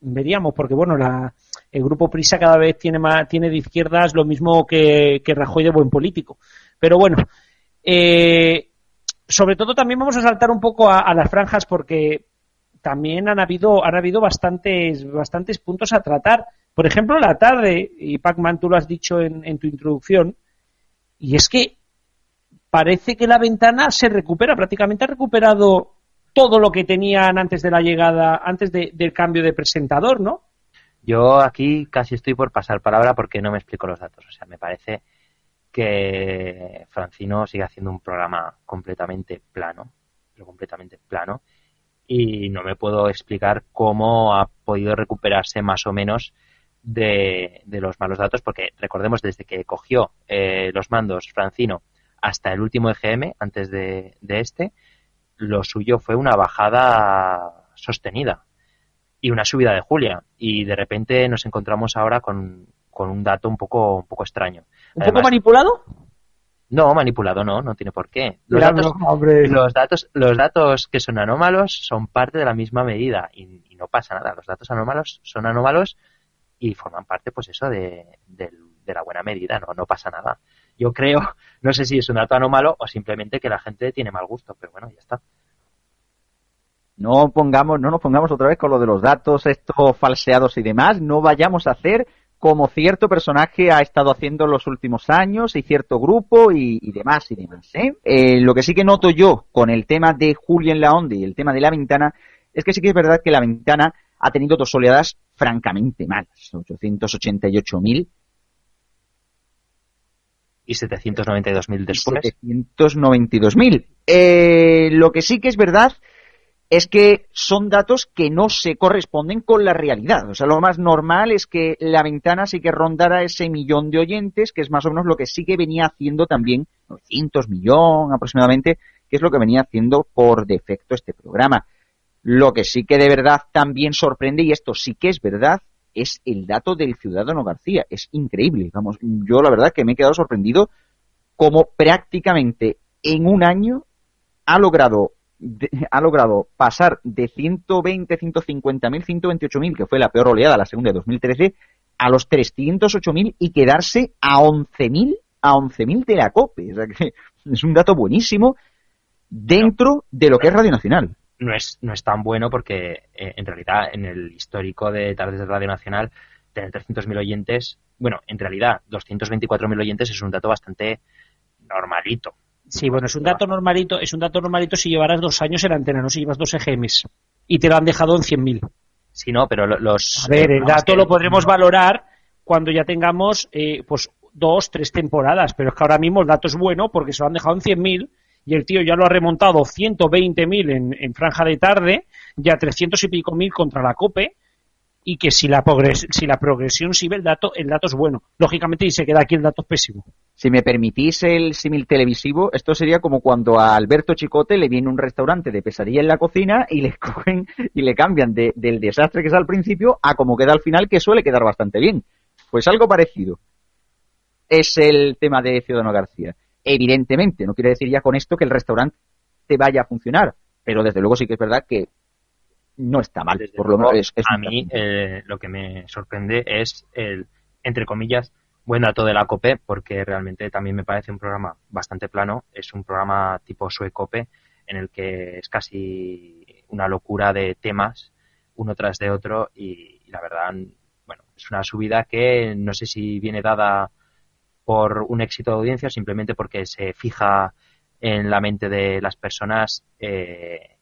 veríamos, porque bueno, la, el grupo Prisa cada vez tiene más, tiene de izquierdas lo mismo que, que Rajoy de buen político. Pero bueno, eh, sobre todo también vamos a saltar un poco a, las franjas porque también han habido, han habido bastantes, bastantes puntos a tratar. Por ejemplo, la tarde, y Pacman, tú lo has dicho en tu introducción, y es que parece que la ventana se recupera, prácticamente ha recuperado todo lo que tenían antes de la llegada, antes de- del cambio de presentador, ¿no? Yo aquí casi estoy por pasar palabra porque no me explico los datos. O sea, me parece que Francino sigue haciendo un programa completamente plano, pero completamente plano, y no me puedo explicar cómo ha podido recuperarse más o menos de, los malos datos, porque recordemos desde que cogió eh, los mandos Francino hasta el último EGM, antes de, de este, lo suyo fue una bajada sostenida y una subida de Julia. Y de repente nos encontramos ahora con, con un dato un poco, un poco extraño. ¿Un poco manipulado? No, manipulado no, no tiene por qué. Los datos, los datos, los datos que son anómalos son parte de la misma medida y, y no pasa nada. Los datos anómalos son anómalos y forman parte, pues eso, de, del- de la buena medida. No, no pasa nada. Yo creo, no sé si es un dato anómalo o simplemente que la gente tiene mal gusto, pero bueno, ya está. No pongamos, no nos pongamos otra vez con lo de los datos, estos falseados y demás. No vayamos a hacer como cierto personaje ha estado haciendo en los últimos años y cierto grupo y, demás y demás. ¿eh? Eh, lo que sí que noto yo con el tema de Julien Laonde y el tema de la ventana es que sí que es verdad que la ventana ha tenido dos oleadas francamente malas. 888.000 Y 792.000 después. 792.000. Eh, lo que sí que es verdad es que son datos que no se corresponden con la realidad. O sea, lo más normal es que la ventana sí que rondara ese millón de oyentes, que es más o menos lo que sí que venía haciendo también, 900 millón aproximadamente, que es lo que venía haciendo por defecto este programa. Lo que sí que de verdad también sorprende, y esto sí que es verdad, es el dato del Ciudadano García. Es increíble. Vamos, yo la verdad que me he quedado sorprendido como prácticamente en un año ha logrado ha logrado pasar de 120, 150 mil, 128 mil, que fue la peor oleada, la segunda de 2013, a los 308 mil y quedarse a 11 mil, a 11 mil de la COPE. O sea que es un dato buenísimo dentro de lo que es Radio Nacional. No es, no es tan bueno porque eh, en realidad en el histórico de Tardes de Radio Nacional tener 300.000 oyentes, bueno, en realidad 224.000 oyentes es un dato bastante normalito. Sí, bueno, es un dato normalito, es un dato normalito si llevaras dos años en la antena, no si llevas dos EGMs. Y te lo han dejado en 100.000. Sí, no, pero lo- los... A ver, el dato que- lo podremos valorar cuando ya tengamos, eh, pues, dos, tres temporadas. Pero es que ahora mismo el dato es bueno porque se lo han dejado en 100.000 y el tío ya lo ha remontado 120.000 en, en franja de tarde, ya 300 y pico mil contra la COPE y que si la, progres- si la progresión sigue el dato, el dato es bueno. Lógicamente, y se queda aquí el dato es pésimo. Si me permitís el símil televisivo, esto sería como cuando a Alberto Chicote le viene un restaurante de pesadilla en la cocina y le cogen y le cambian de- del desastre que es al principio a como queda al final, que suele quedar bastante bien. Pues algo parecido es el tema de Ciudadano García. Evidentemente, no quiere decir ya con esto que el restaurante te vaya a funcionar, pero desde luego sí que es verdad que no está mal. Desde por lo menos es, es a mí eh, lo que me sorprende es el, entre comillas, buen dato de la COPE, porque realmente también me parece un programa bastante plano. Es un programa tipo Suecope, en el que es casi una locura de temas uno tras de otro y, la verdad, bueno, es una subida que no sé si viene dada por un éxito de audiencia simplemente porque se fija en la mente de las personas eh,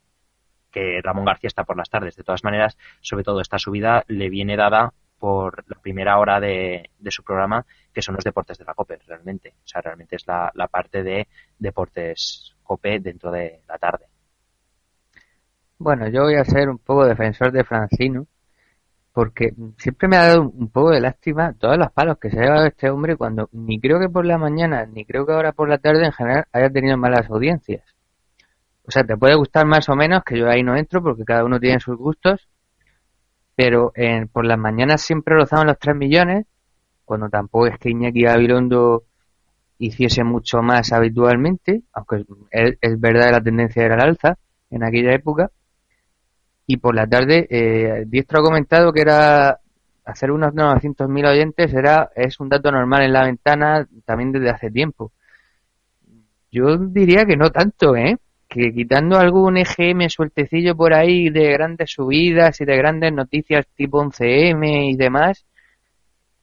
que Ramón García está por las tardes. De todas maneras, sobre todo esta subida le viene dada por la primera hora de, su programa, que son los deportes de la COPE, realmente. O sea, realmente es la, la parte de deportes COPE dentro de la tarde. Bueno, yo voy a ser un poco defensor de Francino, porque siempre me ha dado un poco de lástima todos los palos que se ha llevado este hombre cuando ni creo que por la mañana, ni creo que ahora por la tarde en general haya tenido malas audiencias. O sea, te puede gustar más o menos, que yo ahí no entro porque cada uno tiene sus gustos, pero en, por las mañanas siempre rozaban los 3 millones, cuando tampoco es que Iñaki Gabilondo hiciese mucho más habitualmente, aunque es, es verdad que la tendencia era al alza en aquella época. Y por la tarde, eh, Diestro ha comentado que era hacer unos 900.000 oyentes era es un dato normal en la ventana también desde hace tiempo. Yo diría que no tanto, ¿eh? Que quitando algún EGM sueltecillo por ahí de grandes subidas y de grandes noticias tipo 11M y demás,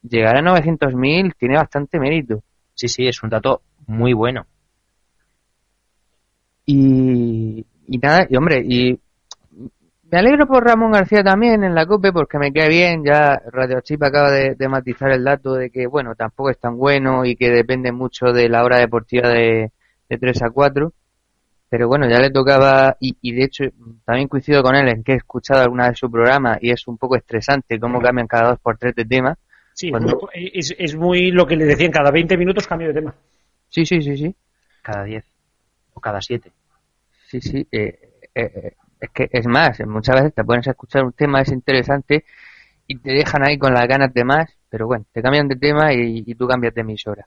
llegar a 900.000 tiene bastante mérito. Sí, sí, es un dato muy bueno. Y, y nada, y hombre, y me alegro por Ramón García también en la COPE porque me cae bien, ya Radio Chip acaba de, matizar el dato de que, bueno, tampoco es tan bueno y que depende mucho de la hora deportiva de, de 3 a 4. Pero bueno, ya le tocaba, y, y, de hecho también coincido con él en que he escuchado alguna de su programa y es un poco estresante cómo cambian cada dos por tres de tema. Sí, es, es, muy lo que le decían, cada 20 minutos cambio de tema. Sí, sí, sí, sí. Cada 10 o cada 7. Sí, sí. Eh, eh, eh, es que es más, muchas veces te pones a escuchar un tema, es interesante y te dejan ahí con las ganas de más, pero bueno, te cambian de tema y, tú cambias de emisora.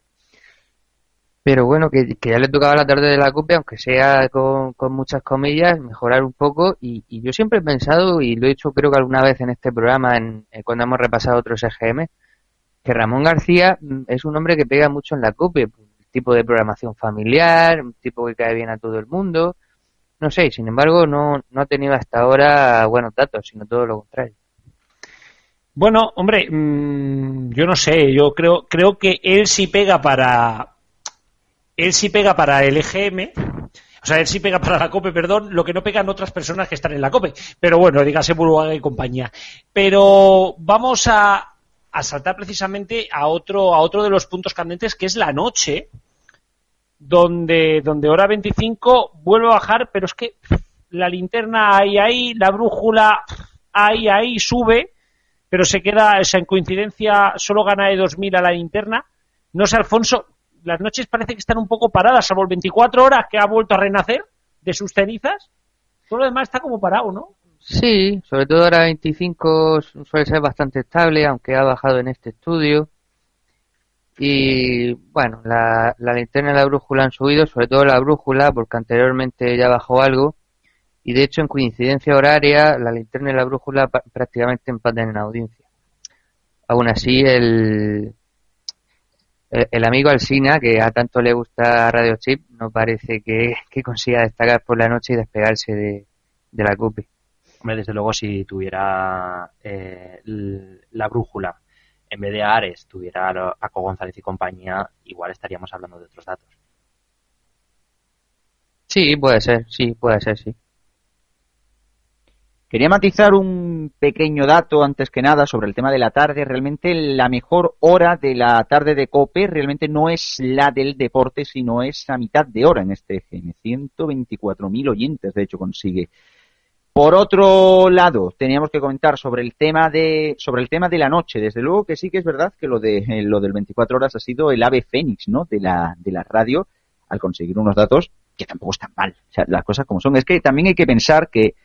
Pero bueno, que, ya le tocaba la tarde de la CUPE, aunque sea con, muchas comillas, mejorar un poco. Y, yo siempre he pensado, y lo he dicho creo que alguna vez en este programa, en, cuando hemos repasado otros EGM, que Ramón García mm, es un hombre que pega mucho en la COPE, un tipo de programación familiar, un tipo que cae bien a todo el mundo. No sé, sin embargo, no, no ha tenido hasta ahora buenos datos, sino todo lo contrario. Bueno, hombre, mm, yo no sé, yo creo, creo que él sí pega para. Él sí pega para el EGM, o sea, él sí pega para la COPE, perdón, lo que no pegan otras personas que están en la COPE. Pero bueno, dígase Burbuaga y compañía. Pero vamos a, a saltar precisamente a otro, a otro de los puntos candentes que es la noche, donde, donde hora 25 vuelve a bajar, pero es que la linterna ahí, ahí, la brújula ahí, ahí, sube, pero se queda, esa en coincidencia solo gana de 2.000 a la linterna. No sé, Alfonso, las noches parece que están un poco paradas, salvo el 24 horas que ha vuelto a renacer de sus cenizas. Todo lo demás está como parado, ¿no? Sí, sobre todo ahora 25 suele ser bastante estable, aunque ha bajado en este estudio. Y bueno, la, la linterna y la brújula han subido, sobre todo la brújula, porque anteriormente ya bajó algo. Y de hecho, en coincidencia horaria, la linterna y la brújula prácticamente empatan en audiencia. Aún así, el, el, amigo Alsina, que a tanto le gusta Radio Chip, no parece que, consiga destacar por la noche y despegarse de, de la CUPI. Hombre, desde luego, si tuviera eh, la brújula en vez de Ares, tuviera a González y compañía, igual estaríamos hablando de otros datos. Sí, puede ser, sí, puede ser, sí. Quería matizar un pequeño dato antes que nada sobre el tema de la tarde. Realmente la mejor hora de la tarde de COPE realmente no es la del deporte, sino es a mitad de hora en este GM. 124.000 oyentes, de hecho, consigue por otro lado, teníamos que comentar sobre el tema de sobre el tema de la noche. Desde luego que sí que es verdad que lo de eh, lo del 24 horas ha sido el ave fénix, ¿no? De la de la radio al conseguir unos datos que tampoco están mal. O sea, las cosas como son. Es que también hay que pensar que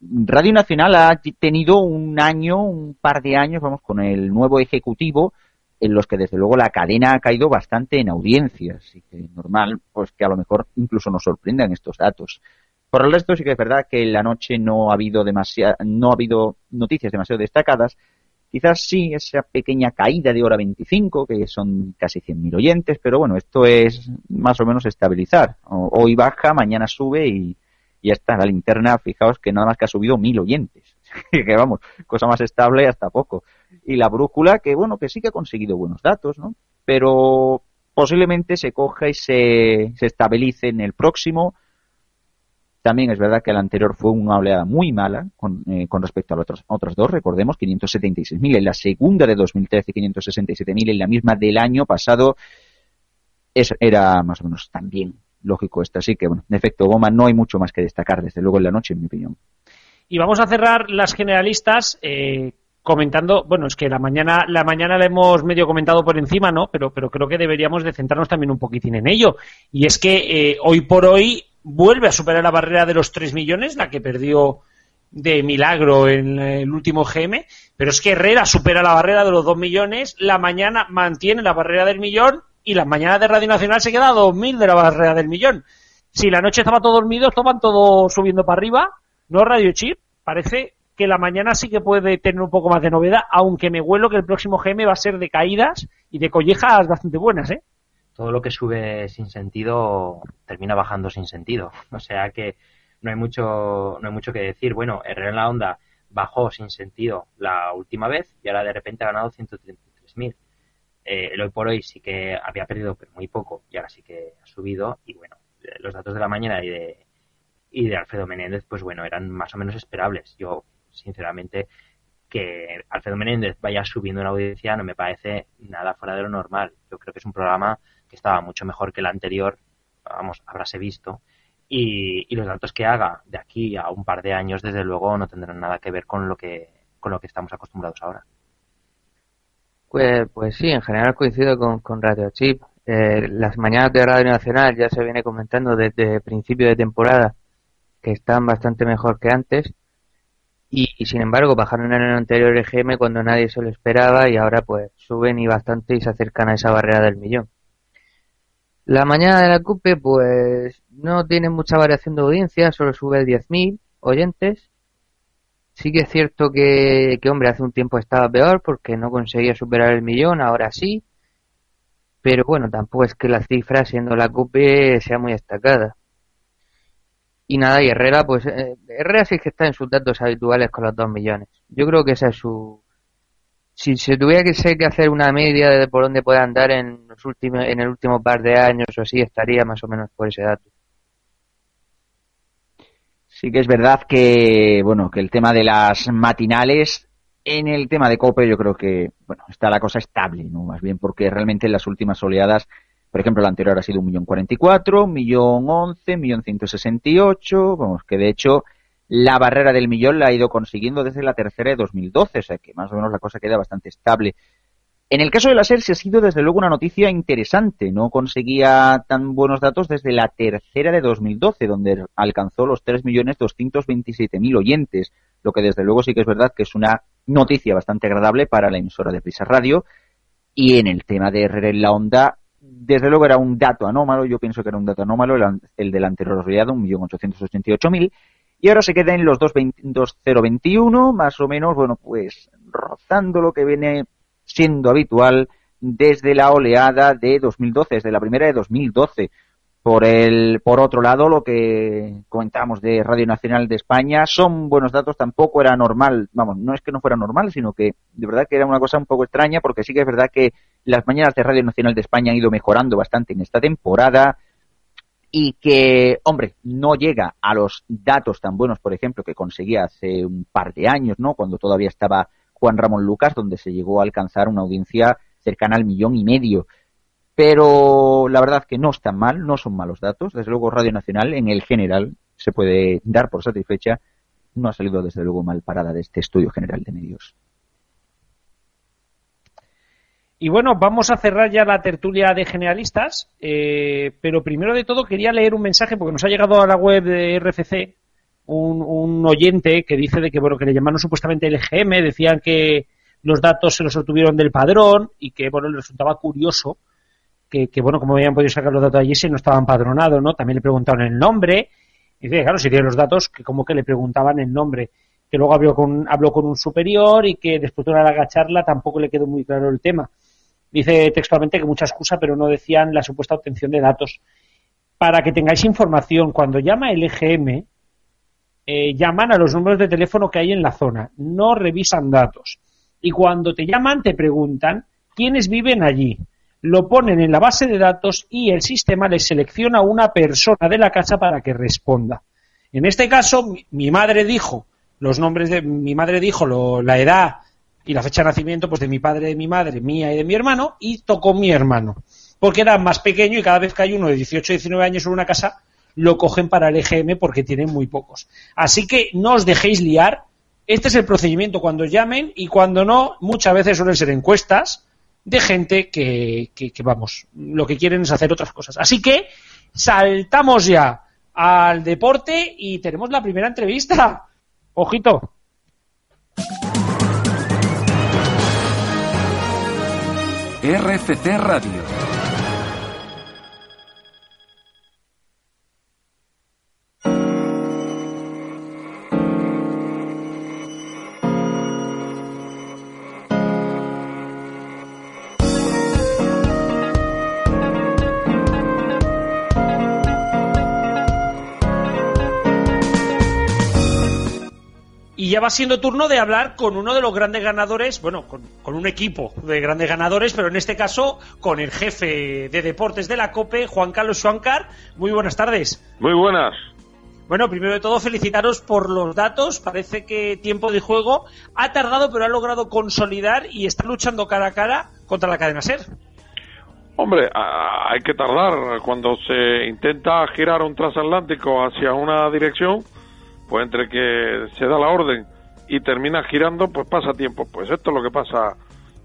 Radio Nacional ha tenido un año, un par de años, vamos, con el nuevo ejecutivo en los que desde luego la cadena ha caído bastante en audiencias y que normal pues que a lo mejor incluso nos sorprendan estos datos. Por el resto sí que es verdad que la noche no ha habido no ha habido noticias demasiado destacadas. Quizás sí esa pequeña caída de hora 25, que son casi 100.000 oyentes, pero bueno, esto es más o menos estabilizar. Hoy baja, mañana sube y, Y esta, la linterna, fijaos que nada más que ha subido mil oyentes. que vamos, cosa más estable hasta poco. Y la brújula, que bueno, que sí que ha conseguido buenos datos, ¿no? Pero posiblemente se coja y se, se estabilice en el próximo. También es verdad que el anterior fue una oleada muy mala con, eh, con respecto a los otros, otros dos. Recordemos, 576.000 en la segunda de 2013, 567.000 en la misma del año pasado. Es, era más o menos también lógico esto. Así que, bueno, en efecto, Goma no hay mucho más que destacar, desde luego, en la noche, en mi opinión. Y vamos a cerrar las generalistas eh, comentando, bueno, es que la mañana, la mañana la hemos medio comentado por encima, ¿no? Pero, pero creo que deberíamos de centrarnos también un poquitín en ello. Y es que eh, hoy por hoy vuelve a superar la barrera de los 3 millones, la que perdió de milagro en el último GM, pero es que Herrera supera la barrera de los 2 millones, la mañana mantiene la barrera del millón y la mañana de Radio Nacional se queda a 2.000 de la barrera del millón. Si la noche estaba todo dormido, estaban todos subiendo para arriba, no Radio Chip, parece que la mañana sí que puede tener un poco más de novedad, aunque me huelo que el próximo GM va a ser de caídas y de collejas bastante buenas, ¿eh? Todo lo que sube sin sentido termina bajando sin sentido. O sea que no hay mucho, no hay mucho que decir. Bueno, en la onda bajó sin sentido la última vez y ahora de repente ha ganado 133.000. Eh, el hoy por hoy sí que había perdido pero muy poco y ahora sí que ha subido y bueno, los datos de la mañana y de, y de Alfredo Menéndez pues bueno, eran más o menos esperables. Yo sinceramente, que Alfredo Menéndez vaya subiendo en audiencia no me parece nada fuera de lo normal. Yo creo que es un programa estaba mucho mejor que el anterior, vamos, habráse visto. Y, y, los datos que haga de aquí a un par de años, desde luego, no tendrán nada que ver con lo que, con lo que estamos acostumbrados ahora. Pues, pues sí, en general coincido con, con Radio Chip. Eh, las mañanas de Radio Nacional ya se viene comentando desde principio de temporada que están bastante mejor que antes y, sin embargo bajaron en el anterior EGM cuando nadie se lo esperaba y ahora pues suben y bastante y se acercan a esa barrera del millón. La mañana de la CUPE pues no tiene mucha variación de audiencia, solo sube 10.000 oyentes. Sí que es cierto que, que, hombre, hace un tiempo estaba peor porque no conseguía superar el millón, ahora sí. Pero bueno, tampoco es que la cifra, siendo la CUPE, sea muy destacada. Y nada, y Herrera, pues eh, Herrera sí que está en sus datos habituales con los 2 millones. Yo creo que esa es su... Si se tuviera que, ser que hacer una media de por dónde puede andar en, los últimos, en el último par de años o así, estaría más o menos por ese dato. Sí que es verdad que, bueno, que el tema de las matinales, en el tema de COPE yo creo que, bueno, está la cosa estable, ¿no? Más bien porque realmente en las últimas oleadas por ejemplo, la anterior ha sido un millón cuarenta y cuatro, millón once, millón ciento sesenta y ocho, vamos, que de hecho la barrera del millón la ha ido consiguiendo desde la tercera de 2012, o sea que más o menos la cosa queda bastante estable. En el caso de la SER se ha sido desde luego una noticia interesante, no conseguía tan buenos datos desde la tercera de 2012, donde alcanzó los 3.227.000 oyentes, lo que desde luego sí que es verdad que es una noticia bastante agradable para la emisora de Prisa Radio. Y en el tema de la Onda, desde luego era un dato anómalo, yo pienso que era un dato anómalo el, el del anterior oleado, 1.888.000, y ahora se queda en los 2.021, más o menos, bueno, pues rozando lo que viene siendo habitual desde la oleada de 2012, desde la primera de 2012. Por, el, por otro lado, lo que comentamos de Radio Nacional de España son buenos datos, tampoco era normal, vamos, no es que no fuera normal, sino que de verdad que era una cosa un poco extraña, porque sí que es verdad que las mañanas de Radio Nacional de España han ido mejorando bastante en esta temporada y que, hombre, no llega a los datos tan buenos, por ejemplo, que conseguía hace un par de años, ¿no? Cuando todavía estaba Juan Ramón Lucas, donde se llegó a alcanzar una audiencia cercana al millón y medio pero la verdad que no están mal, no son malos datos. Desde luego Radio Nacional en el general se puede dar por satisfecha. No ha salido desde luego mal parada de este estudio general de medios. Y bueno, vamos a cerrar ya la tertulia de generalistas, eh, pero primero de todo quería leer un mensaje porque nos ha llegado a la web de RFC un, oyente que dice de que bueno que le llamaron supuestamente el GM, decían que los datos se los obtuvieron del padrón y que bueno le resultaba curioso que, bueno, como habían podido sacar los datos allí si no estaban empadronados, ¿no? También le preguntaron el nombre. Y dice, claro, si tiene los datos, que como que le preguntaban el nombre. Que luego habló con, habló con un superior y que después de una larga charla tampoco le quedó muy claro el tema. Dice textualmente que mucha excusa, pero no decían la supuesta obtención de datos. Para que tengáis información, cuando llama el EGM, eh, llaman a los números de teléfono que hay en la zona, no revisan datos. Y cuando te llaman te preguntan quiénes viven allí. Lo ponen en la base de datos y el sistema les selecciona una persona de la casa para que responda. En este caso, mi, madre dijo los nombres de mi madre dijo la edad y la fecha de nacimiento pues de mi padre, de mi madre, mía y de mi hermano y tocó mi hermano porque era más pequeño y cada vez que hay uno de 18 o 19 años en una casa lo cogen para el EGM porque tienen muy pocos. Así que no os dejéis liar. Este es el procedimiento cuando llamen y cuando no, muchas veces suelen ser encuestas de gente que, vamos, lo que quieren es hacer otras cosas. Así que saltamos ya al deporte y tenemos la primera entrevista. Ojito. RFC Radio. Ya va siendo turno de hablar con uno de los grandes ganadores, bueno, con, un equipo de grandes ganadores, pero en este caso con el jefe de deportes de la COPE, Juan Carlos Suancar. Muy buenas tardes. Muy buenas. Bueno, primero de todo, felicitaros por los datos. Parece que tiempo de juego ha tardado, pero ha logrado consolidar y está luchando cara a cara contra la cadena SER. Hombre, hay que tardar. Cuando se intenta girar un transatlántico hacia una dirección, pues entre que se da la orden y termina girando, pues pasa tiempo. Pues esto es lo que pasa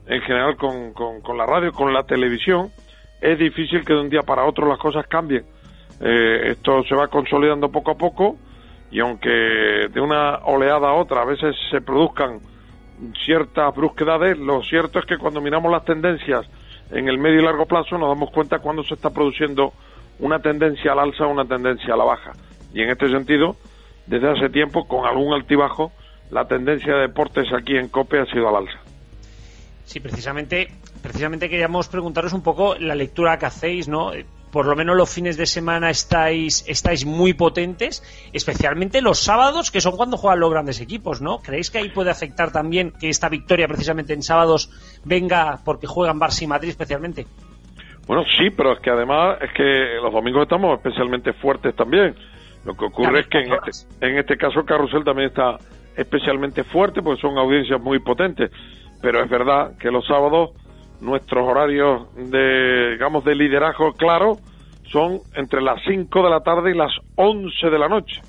en general con, con, la radio, con la televisión. Es difícil que de un día para otro las cosas cambien. Eh, esto se va consolidando poco a poco y aunque de una oleada a otra a veces se produzcan ciertas brusquedades, lo cierto es que cuando miramos las tendencias en el medio y largo plazo nos damos cuenta cuando se está produciendo una tendencia al alza o una tendencia a la baja. Y en este sentido, desde hace tiempo, con algún altibajo, la tendencia de deportes aquí en COPE ha sido al alza. Sí, precisamente, precisamente queríamos preguntaros un poco la lectura que hacéis, ¿no? Por lo menos los fines de semana estáis, estáis muy potentes, especialmente los sábados, que son cuando juegan los grandes equipos, ¿no? ¿Creéis que ahí puede afectar también que esta victoria precisamente en sábados venga porque juegan Barça y Madrid especialmente? Bueno, sí, pero es que además es que los domingos estamos especialmente fuertes también. Lo que ocurre es que en este, en este caso Carrusel también está especialmente fuerte porque son audiencias muy potentes, pero es verdad que los sábados nuestros horarios de, digamos, de liderazgo claro son entre las 5 de la tarde y las 11 de la noche.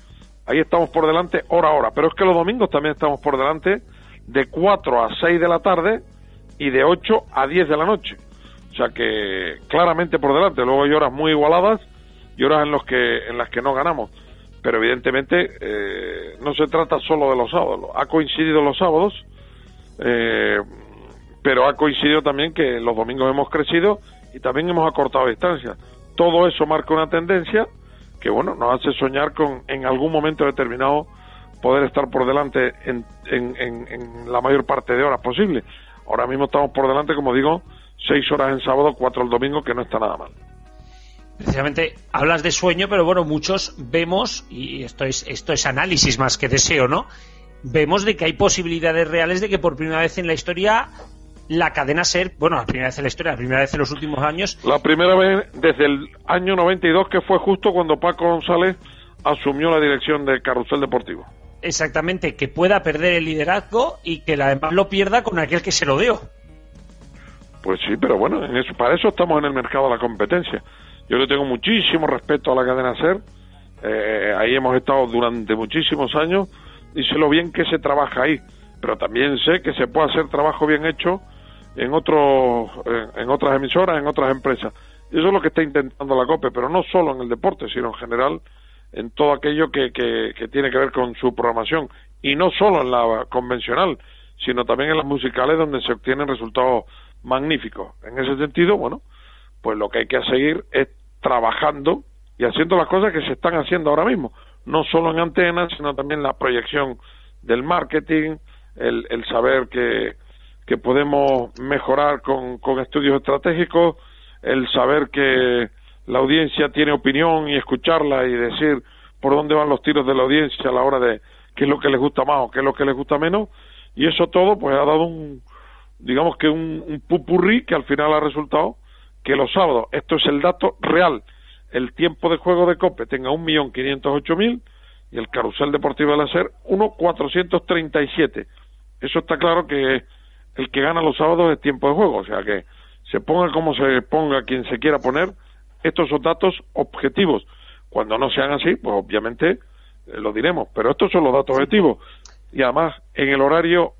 Ahí estamos por delante hora a hora, pero es que los domingos también estamos por delante de 4 a 6 de la tarde y de 8 a 10 de la noche. O sea que claramente por delante. Luego hay horas muy igualadas y horas en, los que, en las que no ganamos. Pero evidentemente eh, no se trata solo de los sábados. Ha coincidido los sábados, eh, pero ha coincidido también que los domingos hemos crecido y también hemos acortado distancias. Todo eso marca una tendencia que, bueno, nos hace soñar con en algún momento determinado poder estar por delante en, en, en la mayor parte de horas posible. Ahora mismo estamos por delante, como digo, seis horas en sábado, cuatro el domingo, que no está nada mal precisamente hablas de sueño, pero bueno, muchos vemos, y esto es, esto es análisis más que deseo, ¿no? Vemos de que hay posibilidades reales de que por primera vez en la historia la cadena SER, bueno, la primera vez en la historia, la primera vez en los últimos años. La primera vez desde el año 92, que fue justo cuando Paco González asumió la dirección de Carrusel Deportivo. Exactamente, que pueda perder el liderazgo y que además lo pierda con aquel que se lo dio. Pues sí, pero bueno, en eso, para eso estamos en el mercado de la competencia. Yo le tengo muchísimo respeto a la cadena SER. Eh, ahí hemos estado durante muchísimos años y sé lo bien que se trabaja ahí. Pero también sé que se puede hacer trabajo bien hecho en, otros, en otras emisoras, en otras empresas. Eso es lo que está intentando la COPE, pero no solo en el deporte, sino en general en todo aquello que, que, que tiene que ver con su programación. Y no solo en la convencional, sino también en las musicales donde se obtienen resultados magníficos. En ese sentido, bueno, pues lo que hay que seguir es trabajando y haciendo las cosas que se están haciendo ahora mismo, no solo en antenas, sino también la proyección del marketing, el, el saber que, que podemos mejorar con, con estudios estratégicos, el saber que la audiencia tiene opinión y escucharla y decir, por dónde van los tiros de la audiencia a la hora de qué es lo que les gusta más o qué es lo que les gusta menos, y eso todo pues ha dado un, digamos que un, un pupurrí que al final ha resultado que los sábados, esto es el dato real, el tiempo de juego de COPE tenga 1.508.000 y el carrusel deportivo de la SER 1.437. Eso está claro que el que gana los sábados es tiempo de juego, o sea que se ponga como se ponga quien se quiera poner, estos son datos objetivos. Cuando no sean así, pues obviamente eh, lo diremos, pero estos son los datos objetivos. Y además, en el horario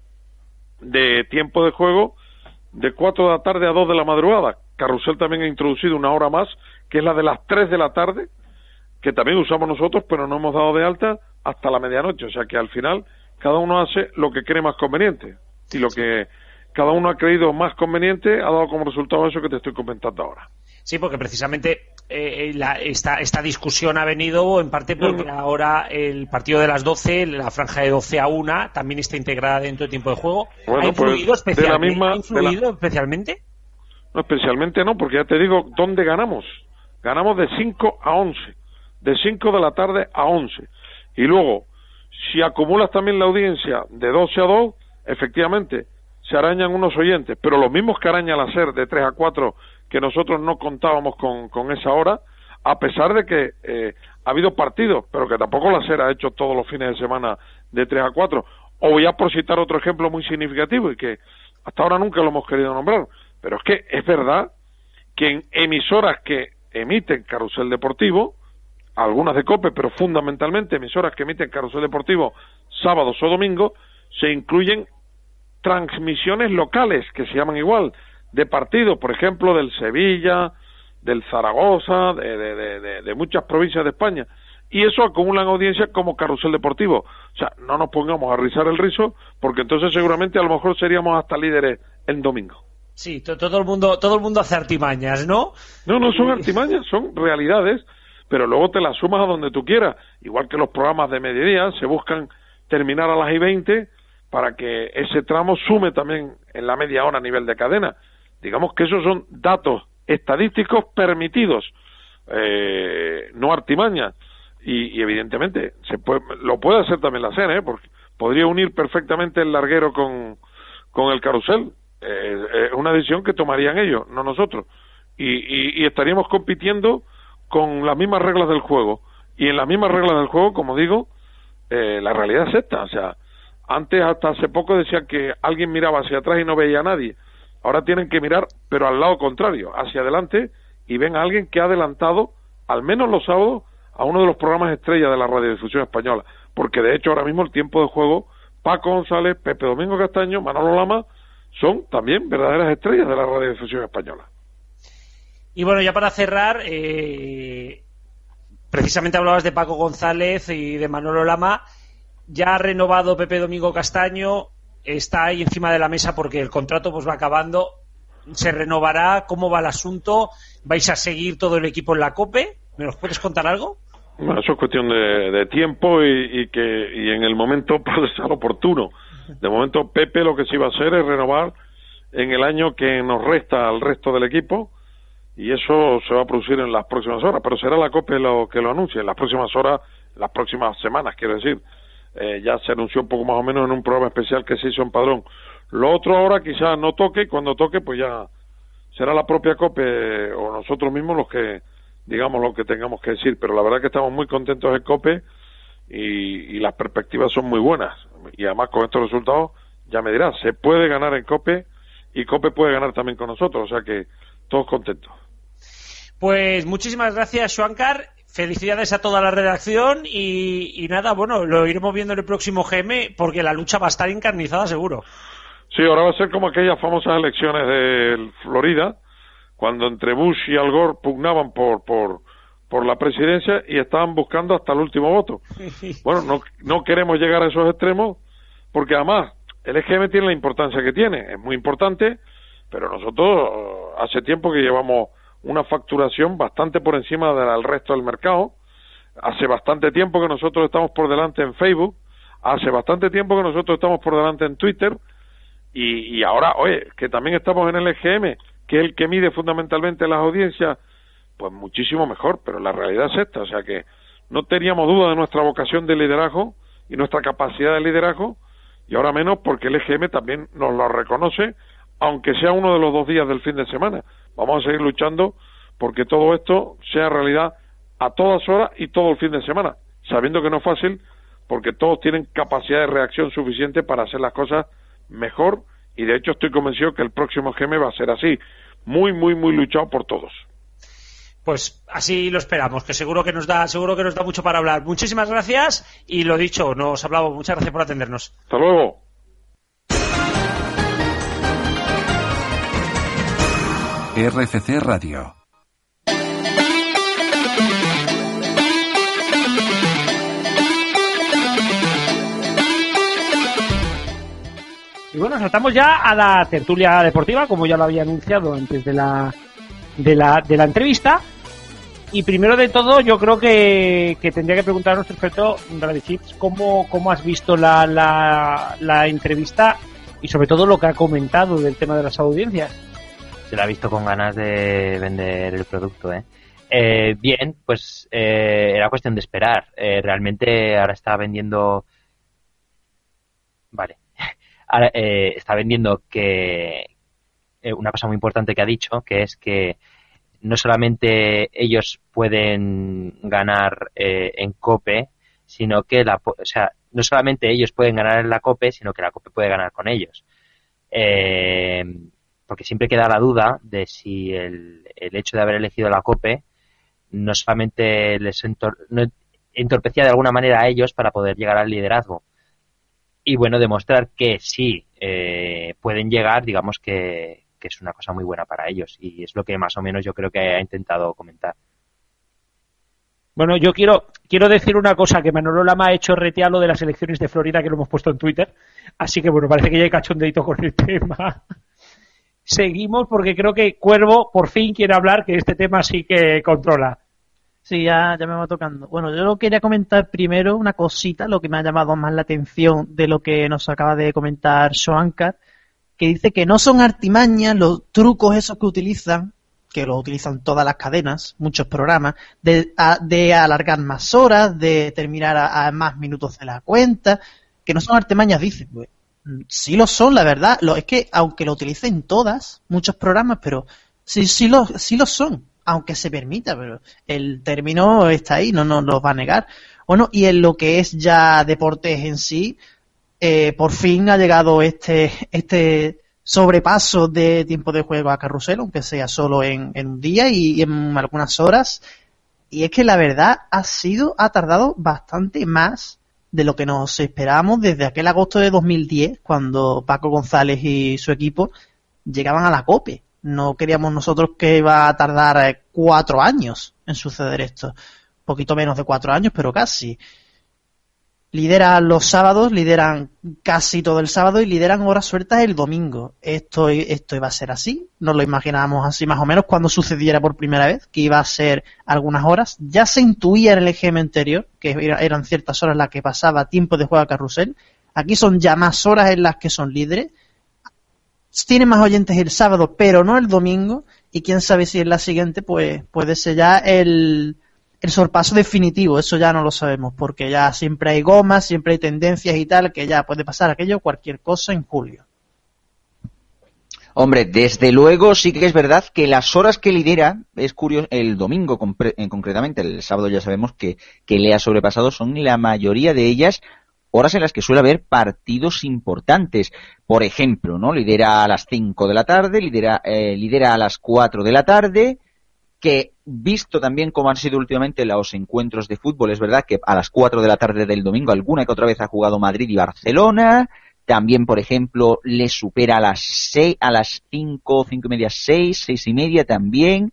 de tiempo de juego, de 4 de la tarde a 2 de la madrugada. Carrusel también ha introducido una hora más, que es la de las 3 de la tarde, que también usamos nosotros, pero no hemos dado de alta hasta la medianoche. O sea que al final cada uno hace lo que cree más conveniente. Y lo que cada uno ha creído más conveniente ha dado como resultado eso que te estoy comentando ahora. Sí, porque precisamente eh, la, esta, esta discusión ha venido en parte porque ahora el partido de las 12, la franja de 12 a 1, también está integrada dentro del tiempo de juego. Bueno, ¿Ha influido, pues, de la especialmente, misma- ¿ha influido especialmente? No, especialmente no, porque ya te digo, ¿dónde ganamos? Ganamos de 5 a 11, de 5 de la tarde a 11. Y luego, si acumulas también la audiencia de 12 a 2, efectivamente, se arañan unos oyentes, pero los mismos que araña la SER de 3 a 4, que nosotros no contábamos con, con esa hora, a pesar de que eh, ha habido partidos, pero que tampoco la SER ha hecho todos los fines de semana de 3 a 4. O voy a por citar otro ejemplo muy significativo y que hasta ahora nunca lo hemos querido nombrar, pero es que es verdad que en emisoras que emiten carrusel deportivo, algunas de COPE, pero fundamentalmente emisoras que emiten carrusel deportivo sábados o domingos, se incluyen transmisiones locales que se llaman igual, de partidos, por ejemplo, del Sevilla, del Zaragoza, de, de- muchas provincias de España. Y eso acumulan audiencias como carrusel deportivo. O sea, no nos pongamos a rizar el rizo, porque entonces seguramente a lo mejor seríamos hasta líderes en domingo. Sí, to- todo el mundo, todo el mundo hace artimañas, ¿no? No, no son artimañas, son realidades, pero luego te las sumas a donde tú quieras. Igual que los programas de mediodía se buscan terminar a las y 20 para que ese tramo sume también en la media hora a nivel de cadena. Digamos que esos son datos estadísticos permitidos, eh, no artimañas. Y, y evidentemente se puede, lo puede hacer también la SER, ¿eh? porque podría unir perfectamente el larguero con, con el carrusel. Eh, es una decisión que tomarían ellos, no nosotros. Y, y- y estaríamos compitiendo con las mismas reglas del juego. Y en las mismas reglas del juego, como digo, eh, la realidad es esta. O sea, antes, hasta hace poco, decían que alguien miraba hacia atrás y no veía a nadie. Ahora tienen que mirar, pero al lado contrario, hacia adelante, y ven a alguien que ha adelantado, al menos los sábados, a uno de los programas estrella de la radiodifusión española. Porque de hecho, ahora mismo el tiempo de juego, Paco González, Pepe Domingo Castaño, Manolo Lama, son también verdaderas estrellas de la radiodifusión española. Y bueno, ya para cerrar, eh, precisamente hablabas de Paco González y de Manolo Lama. Ya ha renovado Pepe Domingo Castaño, está ahí encima de la mesa porque el contrato pues va acabando. ¿Se renovará? ¿Cómo va el asunto? ¿Vais a seguir todo el equipo en la COPE? ¿Me los puedes contar algo? Bueno, eso es cuestión de, de tiempo y, y que y en el momento puede ser oportuno. De momento, Pepe lo que sí va a hacer es renovar en el año que nos resta al resto del equipo y eso se va a producir en las próximas horas, pero será la COPE lo que lo anuncie en las próximas horas, las próximas semanas, quiero decir. Eh, ya se anunció un poco más o menos en un programa especial que se hizo en Padrón. Lo otro ahora quizás no toque, y cuando toque pues ya será la propia COPE o nosotros mismos los que digamos lo que tengamos que decir, pero la verdad que estamos muy contentos en COPE y las perspectivas son muy buenas. Y además con estos resultados, ya me dirás, se puede ganar en COPE y COPE puede ganar también con nosotros, o sea que todos contentos. Pues muchísimas gracias, Shuankar. Felicidades a toda la redacción y, y nada, bueno, lo iremos viendo en el próximo GM porque la lucha va a estar encarnizada seguro. Sí, ahora va a ser como aquellas famosas elecciones de Florida, cuando entre Bush y Al Gore pugnaban por, por, por la presidencia y estaban buscando hasta el último voto. Bueno, no, no queremos llegar a esos extremos porque además el EGM tiene la importancia que tiene, es muy importante, pero nosotros eh, hace tiempo que llevamos una facturación bastante por encima del resto del mercado. Hace bastante tiempo que nosotros estamos por delante en Facebook, hace bastante tiempo que nosotros estamos por delante en Twitter y, y ahora, oye, que también estamos en el EGM, que es el que mide fundamentalmente las audiencias, pues muchísimo mejor, pero la realidad es esta, o sea que no teníamos duda de nuestra vocación de liderazgo y nuestra capacidad de liderazgo, y ahora menos porque el EGM también nos lo reconoce, aunque sea uno de los dos días del fin de semana. Vamos a seguir luchando porque todo esto sea realidad a todas horas y todo el fin de semana, sabiendo que no es fácil porque todos tienen capacidad de reacción suficiente para hacer las cosas mejor y de hecho estoy convencido que el próximo GM va a ser así, muy, muy, muy luchado por todos. Pues así lo esperamos, que seguro que nos da, seguro que nos da mucho para hablar. Muchísimas gracias y lo dicho, nos hablamos. Muchas gracias por atendernos. Hasta luego. RFC Radio. Y bueno, saltamos ya a la tertulia deportiva, como ya lo había anunciado antes de la, de la, de la entrevista. Y primero de todo, yo creo que, que tendría que preguntar a nuestro experto, Radicic, ¿cómo, cómo has visto la, la, la entrevista y sobre todo lo que ha comentado del tema de las audiencias. Se la ha visto con ganas de vender el producto, ¿eh? Eh, bien, pues eh, era cuestión de esperar. Eh, realmente ahora está vendiendo. Vale. Ahora, eh, está vendiendo que. eh, una cosa muy importante que ha dicho, que es que no solamente ellos pueden ganar eh, en COPE, sino que la. O sea, no solamente ellos pueden ganar en la COPE, sino que la COPE puede ganar con ellos. Eh, porque siempre queda la duda de si el, el hecho de haber elegido la COPE no solamente les entor- no entorpecía de alguna manera a ellos para poder llegar al liderazgo. Y bueno, demostrar que sí eh, pueden llegar, digamos que, que es una cosa muy buena para ellos. Y es lo que más o menos yo creo que ha intentado comentar. Bueno, yo quiero, quiero decir una cosa, que Manolo Lama ha hecho retear lo de las elecciones de Florida, que lo hemos puesto en Twitter. Así que bueno, parece que ya hay cachondeito con el tema. Seguimos porque creo que Cuervo por fin quiere hablar, que este tema sí que controla. Sí, ya, ya me va tocando. Bueno, yo quería comentar primero una cosita, lo que me ha llamado más la atención de lo que nos acaba de comentar Shoankar, que dice que no son artimañas los trucos esos que utilizan, que lo utilizan todas las cadenas, muchos programas, de, a- de alargar más horas, de terminar a, más minutos de la cuenta, que no son artimañas, dice. Pues, mm, sí lo son, la verdad. Lo, es que aunque lo utilicen todas, muchos programas, pero sí, sí lo, sí lo son, aunque se permita, pero el término está ahí, no nos lo va a negar. Bueno, y en lo que es ya deportes en sí, eh, por fin ha llegado este, este sobrepaso de tiempo de juego a carrusel, aunque sea solo en, en un día y en algunas horas. Y es que la verdad ha sido, ha tardado bastante más de lo que nos esperábamos desde aquel agosto de 2010, cuando Paco González y su equipo llegaban a la COPE. No queríamos nosotros que iba a tardar eh, cuatro años en suceder esto. Poquito menos de cuatro años, pero casi. Lideran los sábados, lideran casi todo el sábado y lideran horas sueltas el domingo. Esto, esto iba a ser así. Nos lo imaginábamos así más o menos cuando sucediera por primera vez, que iba a ser algunas horas. Ya se intuía en el EGM anterior, que era- eran ciertas horas las que pasaba tiempo de juego a carrusel. Aquí son ya más horas en las que son líderes tiene más oyentes el sábado, pero no el domingo, y quién sabe si en la siguiente pues puede ser ya el, el sorpaso definitivo, eso ya no lo sabemos, porque ya siempre hay gomas, siempre hay tendencias y tal, que ya puede pasar aquello, cualquier cosa en julio. Hombre, desde luego sí que es verdad que las horas que lidera, es curioso, el domingo eh, concretamente, el sábado ya sabemos que, que le ha sobrepasado, son la mayoría de ellas horas en las que suele haber partidos importantes. Por ejemplo, ¿no? Lidera a las 5 de la tarde, lidera, eh, lidera a las 4 de la tarde, que visto también cómo han sido últimamente los encuentros de fútbol, es verdad que a las 4 de la tarde del domingo alguna que otra vez ha jugado Madrid y Barcelona, también, por ejemplo, le supera a las seis, a las cinco, cinco y media, seis, seis y media también.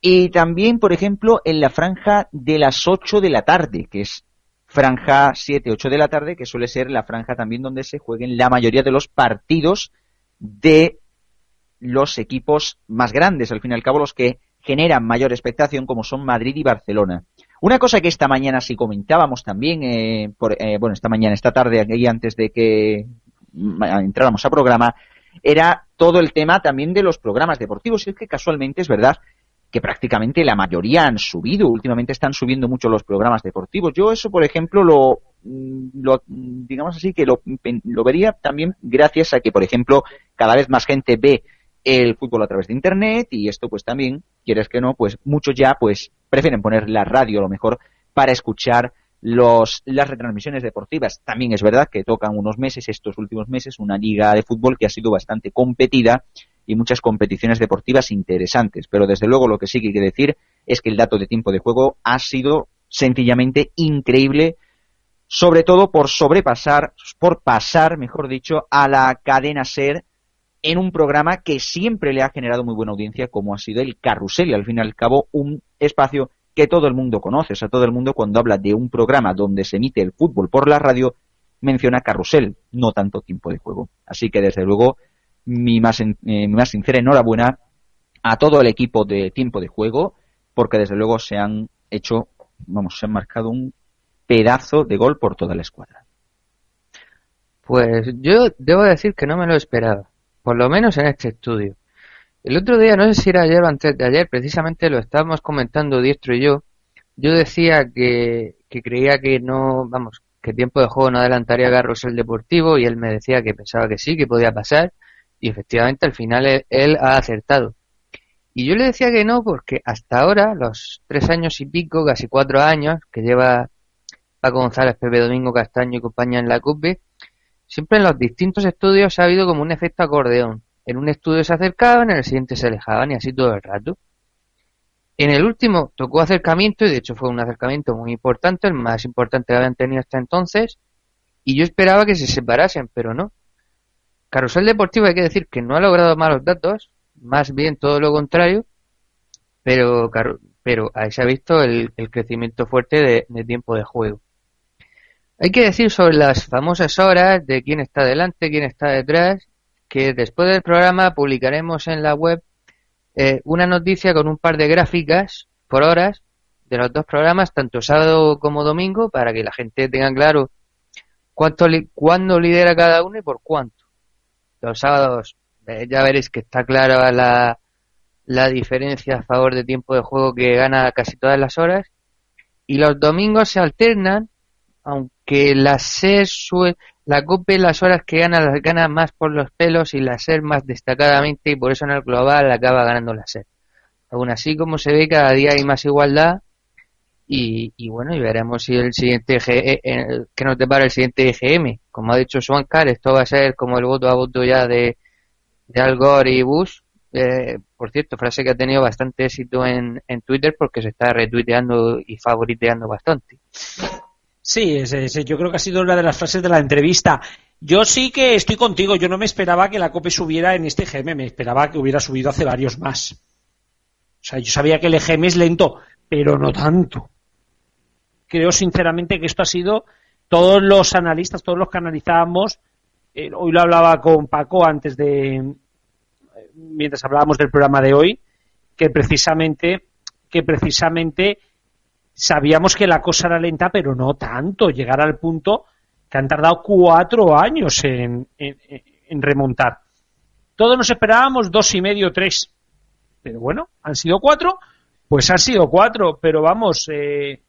Y también, por ejemplo, en la franja de las ocho de la tarde, que es franja siete, ocho de la tarde, que suele ser la franja también donde se jueguen la mayoría de los partidos de los equipos más grandes, al fin y al cabo los que generan mayor expectación, como son Madrid y Barcelona. Una cosa que esta mañana sí comentábamos también, eh, por, eh, bueno, esta mañana, esta tarde, aquí antes de que mm, entráramos a programa, era todo el tema también de los programas deportivos. Y es que casualmente es verdad que prácticamente la mayoría han subido. Últimamente están subiendo mucho los programas deportivos. Yo eso, por ejemplo, lo, mm, lo digamos así, que lo, lo vería también gracias a que, por ejemplo, cada vez más gente ve el fútbol a través de internet y esto pues también, quieres que no, pues muchos ya pues prefieren poner la radio a lo mejor para escuchar los, las retransmisiones deportivas. También es verdad que tocan unos meses, estos últimos meses, una liga de fútbol que ha sido bastante competida y muchas competiciones deportivas interesantes. Pero desde luego lo que sí que hay que decir es que el dato de tiempo de juego ha sido sencillamente increíble, sobre todo por sobrepasar, por pasar, mejor dicho, a la cadena SER en un programa que siempre le ha generado muy buena audiencia, como ha sido el Carrusel, y al fin y al cabo un espacio que todo el mundo conoce. O sea, todo el mundo cuando habla de un programa donde se emite el fútbol por la radio, menciona carrusel, no tanto tiempo de juego. Así que desde luego, mi más, eh, mi más sincera enhorabuena a todo el equipo de tiempo de juego, porque desde luego se han hecho, vamos, se han marcado un pedazo de gol por toda la escuadra. Pues yo debo decir que no me lo esperaba, por lo menos en este estudio. El otro día, no sé si era ayer o antes de ayer, precisamente lo estábamos comentando Diestro y yo. Yo decía que, creía que no, vamos, que tiempo de juego no adelantaría a el Deportivo y él me decía que pensaba que sí, que podía pasar y efectivamente al final él, ha acertado. Y yo le decía que no porque hasta ahora, los tres años y pico, casi cuatro años que lleva Paco González, Pepe Domingo Castaño y compañía en la CUPE, siempre en los distintos estudios ha habido como un efecto acordeón en un estudio se acercaban, en el siguiente se alejaban y así todo el rato. En el último tocó acercamiento y de hecho fue un acercamiento muy importante, el más importante que habían tenido hasta entonces, y yo esperaba que se separasen, pero no. Carrusel Deportivo hay que decir que no ha logrado malos datos, más bien todo lo contrario, pero, pero ahí se ha visto el, crecimiento fuerte de, tiempo de juego. Hay que decir sobre las famosas horas de quién está delante, quién está detrás, que después del programa publicaremos en la web eh, una noticia con un par de gráficas por horas de los dos programas, tanto sábado como domingo, para que la gente tenga claro cuánto cuándo lidera cada uno y por cuánto. Los sábados eh, ya veréis que está clara la, la diferencia a favor de tiempo de juego que gana casi todas las horas. Y los domingos se alternan, aunque la SER suele, la COPE las horas que gana las gana más por los pelos y la SER más destacadamente y por eso en el global acaba ganando la SER. Aún así, como se ve, cada día hay más igualdad y, bueno, y veremos si el siguiente e, eh, que nos depara el siguiente EGM. Como ha dicho Swankar, esto va a ser como el voto a voto ya de, de Al Gore y Bush. Eh, por cierto, frase que ha tenido bastante éxito en, en Twitter porque se está retuiteando y favoriteando bastante. Sí, yo creo que ha sido una de las frases de la entrevista. Yo sí que estoy contigo, yo no me esperaba que la COPE subiera en este EGM, me esperaba que hubiera subido hace varios más. O sea, yo sabía que el EGM es lento, pero no tanto. Creo sinceramente que esto ha sido todos los analistas, todos los que analizábamos, eh, hoy lo hablaba con Paco antes de, mientras hablábamos del programa de hoy, que precisamente, que precisamente sabíamos que la cosa era lenta, pero no tanto, llegar al punto que han tardado cuatro años en, remontar. Todos nos esperábamos dos y medio, tres. Pero bueno, han sido cuatro, pues han sido cuatro, pero vamos, eh,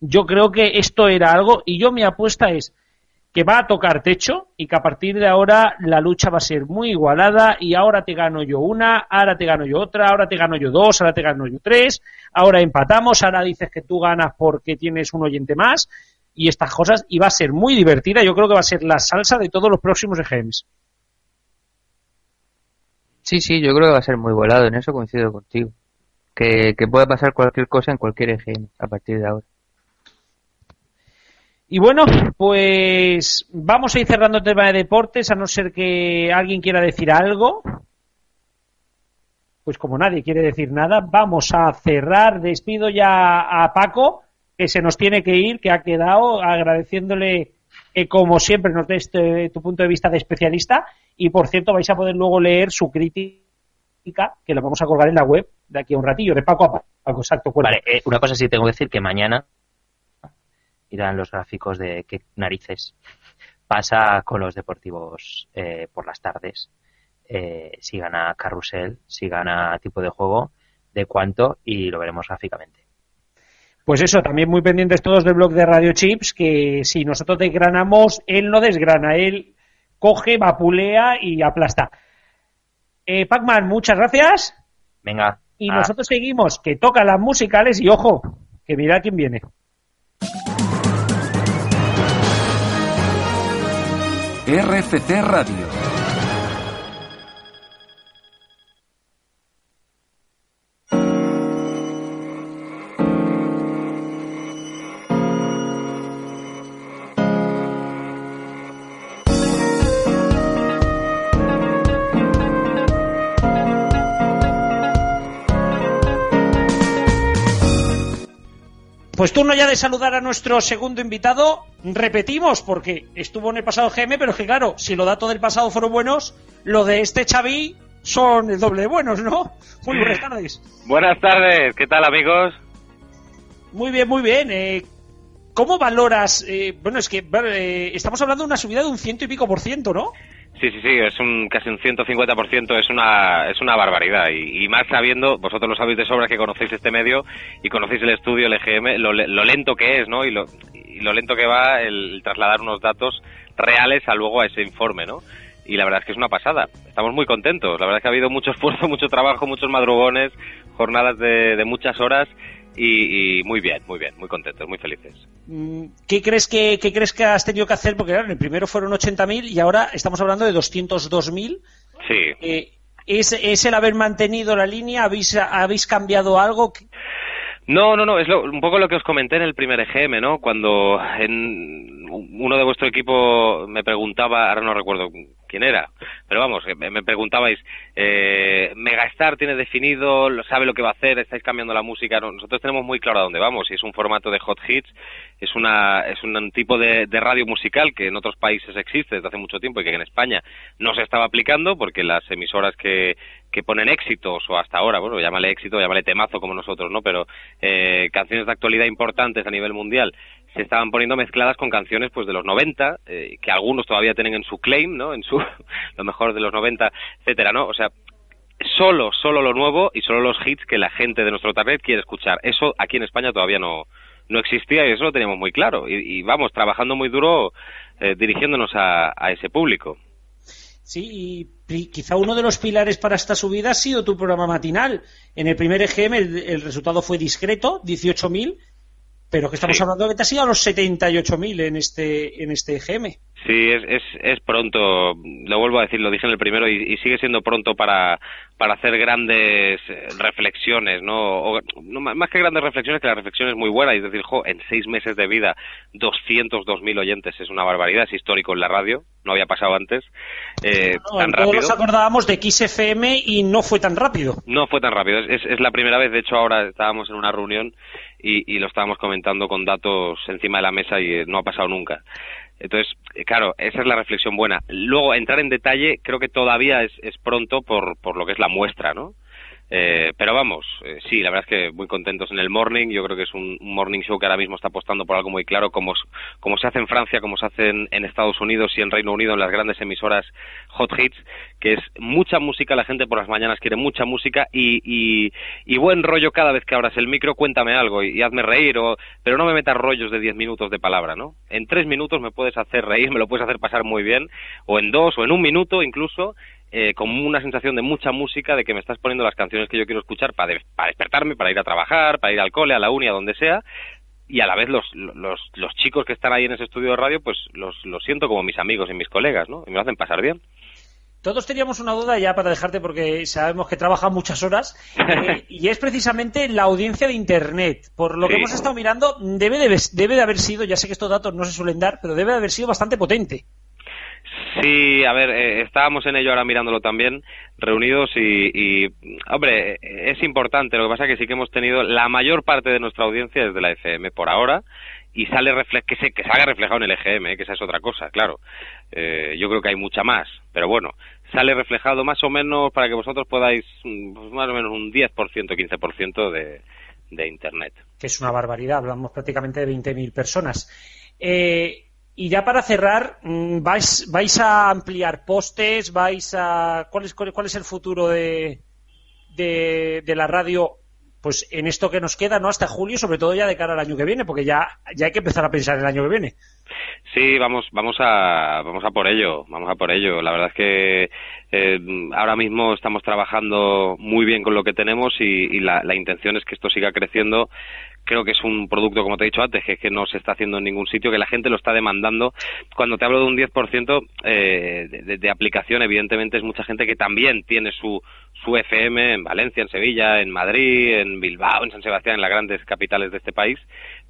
yo creo que esto era algo, y yo mi apuesta es que va a tocar techo y que a partir de ahora la lucha va a ser muy igualada y ahora te gano yo una, ahora te gano yo otra, ahora te gano yo dos, ahora te gano yo tres, ahora empatamos, ahora dices que tú ganas porque tienes un oyente más y estas cosas y va a ser muy divertida, yo creo que va a ser la salsa de todos los próximos EGMs. Sí, sí, yo creo que va a ser muy volado, en eso coincido contigo. Que, que puede pasar cualquier cosa en cualquier EGM a partir de ahora. Y bueno, pues vamos a ir cerrando el tema de deportes, a no ser que alguien quiera decir algo. Pues como nadie quiere decir nada, vamos a cerrar. Despido ya a Paco, que se nos tiene que ir, que ha quedado, agradeciéndole que como siempre nos dé este, tu punto de vista de especialista. Y por cierto, vais a poder luego leer su crítica, que la vamos a colgar en la web de aquí a un ratillo, de Paco a Paco. Exacto. Vale, eh, una cosa sí tengo que decir, que mañana irán los gráficos de qué narices pasa con los deportivos eh, por las tardes. Eh, si gana carrusel, si gana tipo de juego, de cuánto y lo veremos gráficamente. Pues eso, también muy pendientes todos del blog de Radio Chips, que si nosotros desgranamos, él no desgrana, él coge, vapulea y aplasta. Eh, Pacman, muchas gracias. Venga. Y nosotros seguimos, que toca las musicales y ojo, que mira quién viene. RFC Radio. Pues turno ya de saludar a nuestro segundo invitado. Repetimos, porque estuvo en el pasado GM, pero es que claro, si los datos del pasado fueron buenos, lo de este Xavi son el doble de buenos, ¿no? Muy buenas tardes. Buenas tardes, ¿qué tal amigos? Muy bien, muy bien. Eh, ¿Cómo valoras? Eh, bueno, es que eh, estamos hablando de una subida de un ciento y pico por ciento, ¿no? Sí, sí, sí, es un casi un 150%, es una, es una barbaridad. Y, más sabiendo, vosotros lo sabéis de sobra que conocéis este medio y conocéis el estudio, el EGM, lo, lento que es, ¿no? Y lo, y lo lento que va el, trasladar unos datos reales a luego a ese informe, ¿no? Y la verdad es que es una pasada. Estamos muy contentos. La verdad es que ha habido mucho esfuerzo, mucho trabajo, muchos madrugones, jornadas de, de muchas horas y, muy bien, muy bien, muy contentos, muy felices. Mm, ¿Qué crees que, qué crees que has tenido que hacer? Porque claro, en el primero fueron 80.000 y ahora estamos hablando de 202.000. Sí. Eh, ¿es, ¿Es el haber mantenido la línea? ¿Habéis, habéis cambiado algo? No, no, no, es un poco lo que os comenté en el primer EGM, ¿no? Cuando en uno de vuestro equipo me preguntaba, ahora no recuerdo quién era, pero vamos, me preguntabais, eh, Megastar tiene definido, sabe lo que va a hacer, estáis cambiando la música, nosotros tenemos muy claro a dónde vamos, y es un formato de hot hits, es una es un tipo de, radio musical que en otros países existe desde hace mucho tiempo y que en España no se estaba aplicando porque las emisoras que, que ponen éxitos o hasta ahora, bueno, llámale éxito, llámale temazo como nosotros, ¿no? Pero eh, canciones de actualidad importantes a nivel mundial se estaban poniendo mezcladas con canciones pues de los 90, eh, que algunos todavía tienen en su claim, ¿no? En su lo mejor de los 90, etcétera, ¿no? O sea, solo solo lo nuevo y solo los hits que la gente de nuestro target quiere escuchar. Eso aquí en España todavía no no existía y eso lo teníamos muy claro y, vamos trabajando muy duro eh, dirigiéndonos a, a ese público. Sí, y quizá uno de los pilares para esta subida ha sido tu programa matinal. En el primer EGM el, resultado fue discreto, 18.000, pero que estamos hablando de que te has ido a los 78.000 en este, en este EGM. Sí, es, es, es, pronto, lo vuelvo a decir, lo dije en el primero y, sigue siendo pronto para, para hacer grandes eh, reflexiones, ¿no? Más que grandes reflexiones, que la reflexión es muy buena, y es decir, jo, en seis meses de vida, 202.000 oyentes, es una barbaridad, es histórico en la radio, no había pasado antes, eh, tan rápido. Todos nos acordábamos de XFM y no fue tan rápido. No fue tan rápido, es, es la primera vez, de hecho ahora estábamos en una reunión y, y lo estábamos comentando con datos encima de la mesa y no ha pasado nunca. Entonces, eh, claro, esa es la reflexión buena. Luego, entrar en detalle, creo que todavía es, es pronto por, por lo que es la muestra, ¿no? Eh, pero vamos, eh, sí, la verdad es que muy contentos en el morning. Yo creo que es un, morning show que ahora mismo está apostando por algo muy claro, como, como se hace en Francia, como se hace en, Estados Unidos y en Reino Unido, en las grandes emisoras Hot Hits, que es mucha música. La gente por las mañanas quiere mucha música y, y, buen rollo cada vez que abras el micro. Cuéntame algo y, hazme reír, o, pero no me metas rollos de 10 minutos de palabra, ¿no? En tres minutos me puedes hacer reír, me lo puedes hacer pasar muy bien, o en dos, o en un minuto incluso eh, con una sensación de mucha música, de que me estás poniendo las canciones que yo quiero escuchar para, para despertarme, para ir a trabajar, para ir al cole, a la uni, a donde sea, y a la vez los, los, los chicos que están ahí en ese estudio de radio, pues los, los siento como mis amigos y mis colegas, ¿no? Y me lo hacen pasar bien. Todos teníamos una duda ya para dejarte porque sabemos que trabaja muchas horas eh, y es precisamente la audiencia de Internet. Por lo que hemos estado mirando, debe de, debe de haber sido, ya sé que estos datos no se suelen dar, pero debe de haber sido bastante potente. Sí, a ver, eh, estábamos en ello ahora mirándolo también, reunidos y, hombre, es importante. Lo que pasa es que sí que hemos tenido la mayor parte de nuestra audiencia desde la FM por ahora y sale que se que salga reflejado en el EGM, eh, que esa es otra cosa, claro. Eh, yo creo que hay mucha más, pero bueno, sale reflejado más o menos para que vosotros podáis mm, más o menos un 10%, 15% de, de internet. Que es una barbaridad, hablamos prácticamente de 20.000 personas. Eh, y ya para cerrar, mm, ¿vais, vais a ampliar postes? ¿Vais a cuál es, cuál es el futuro de, de, la radio pues en esto que nos queda, ¿no? Hasta julio, sobre todo ya de cara al año que viene, porque ya, ya hay que empezar a pensar en el año que viene. Sí, vamos, vamos a, vamos a por ello, vamos a por ello. La verdad es que eh, ahora mismo estamos trabajando muy bien con lo que tenemos y, y la, la, intención es que esto siga creciendo creo que es un producto, como te he dicho antes, que, que no se está haciendo en ningún sitio, que la gente lo está demandando. Cuando te hablo de un 10% eh, de, aplicación, evidentemente es mucha gente que también tiene su, su FM en Valencia, en Sevilla, en Madrid, en Bilbao, en San Sebastián, en las grandes capitales de este país,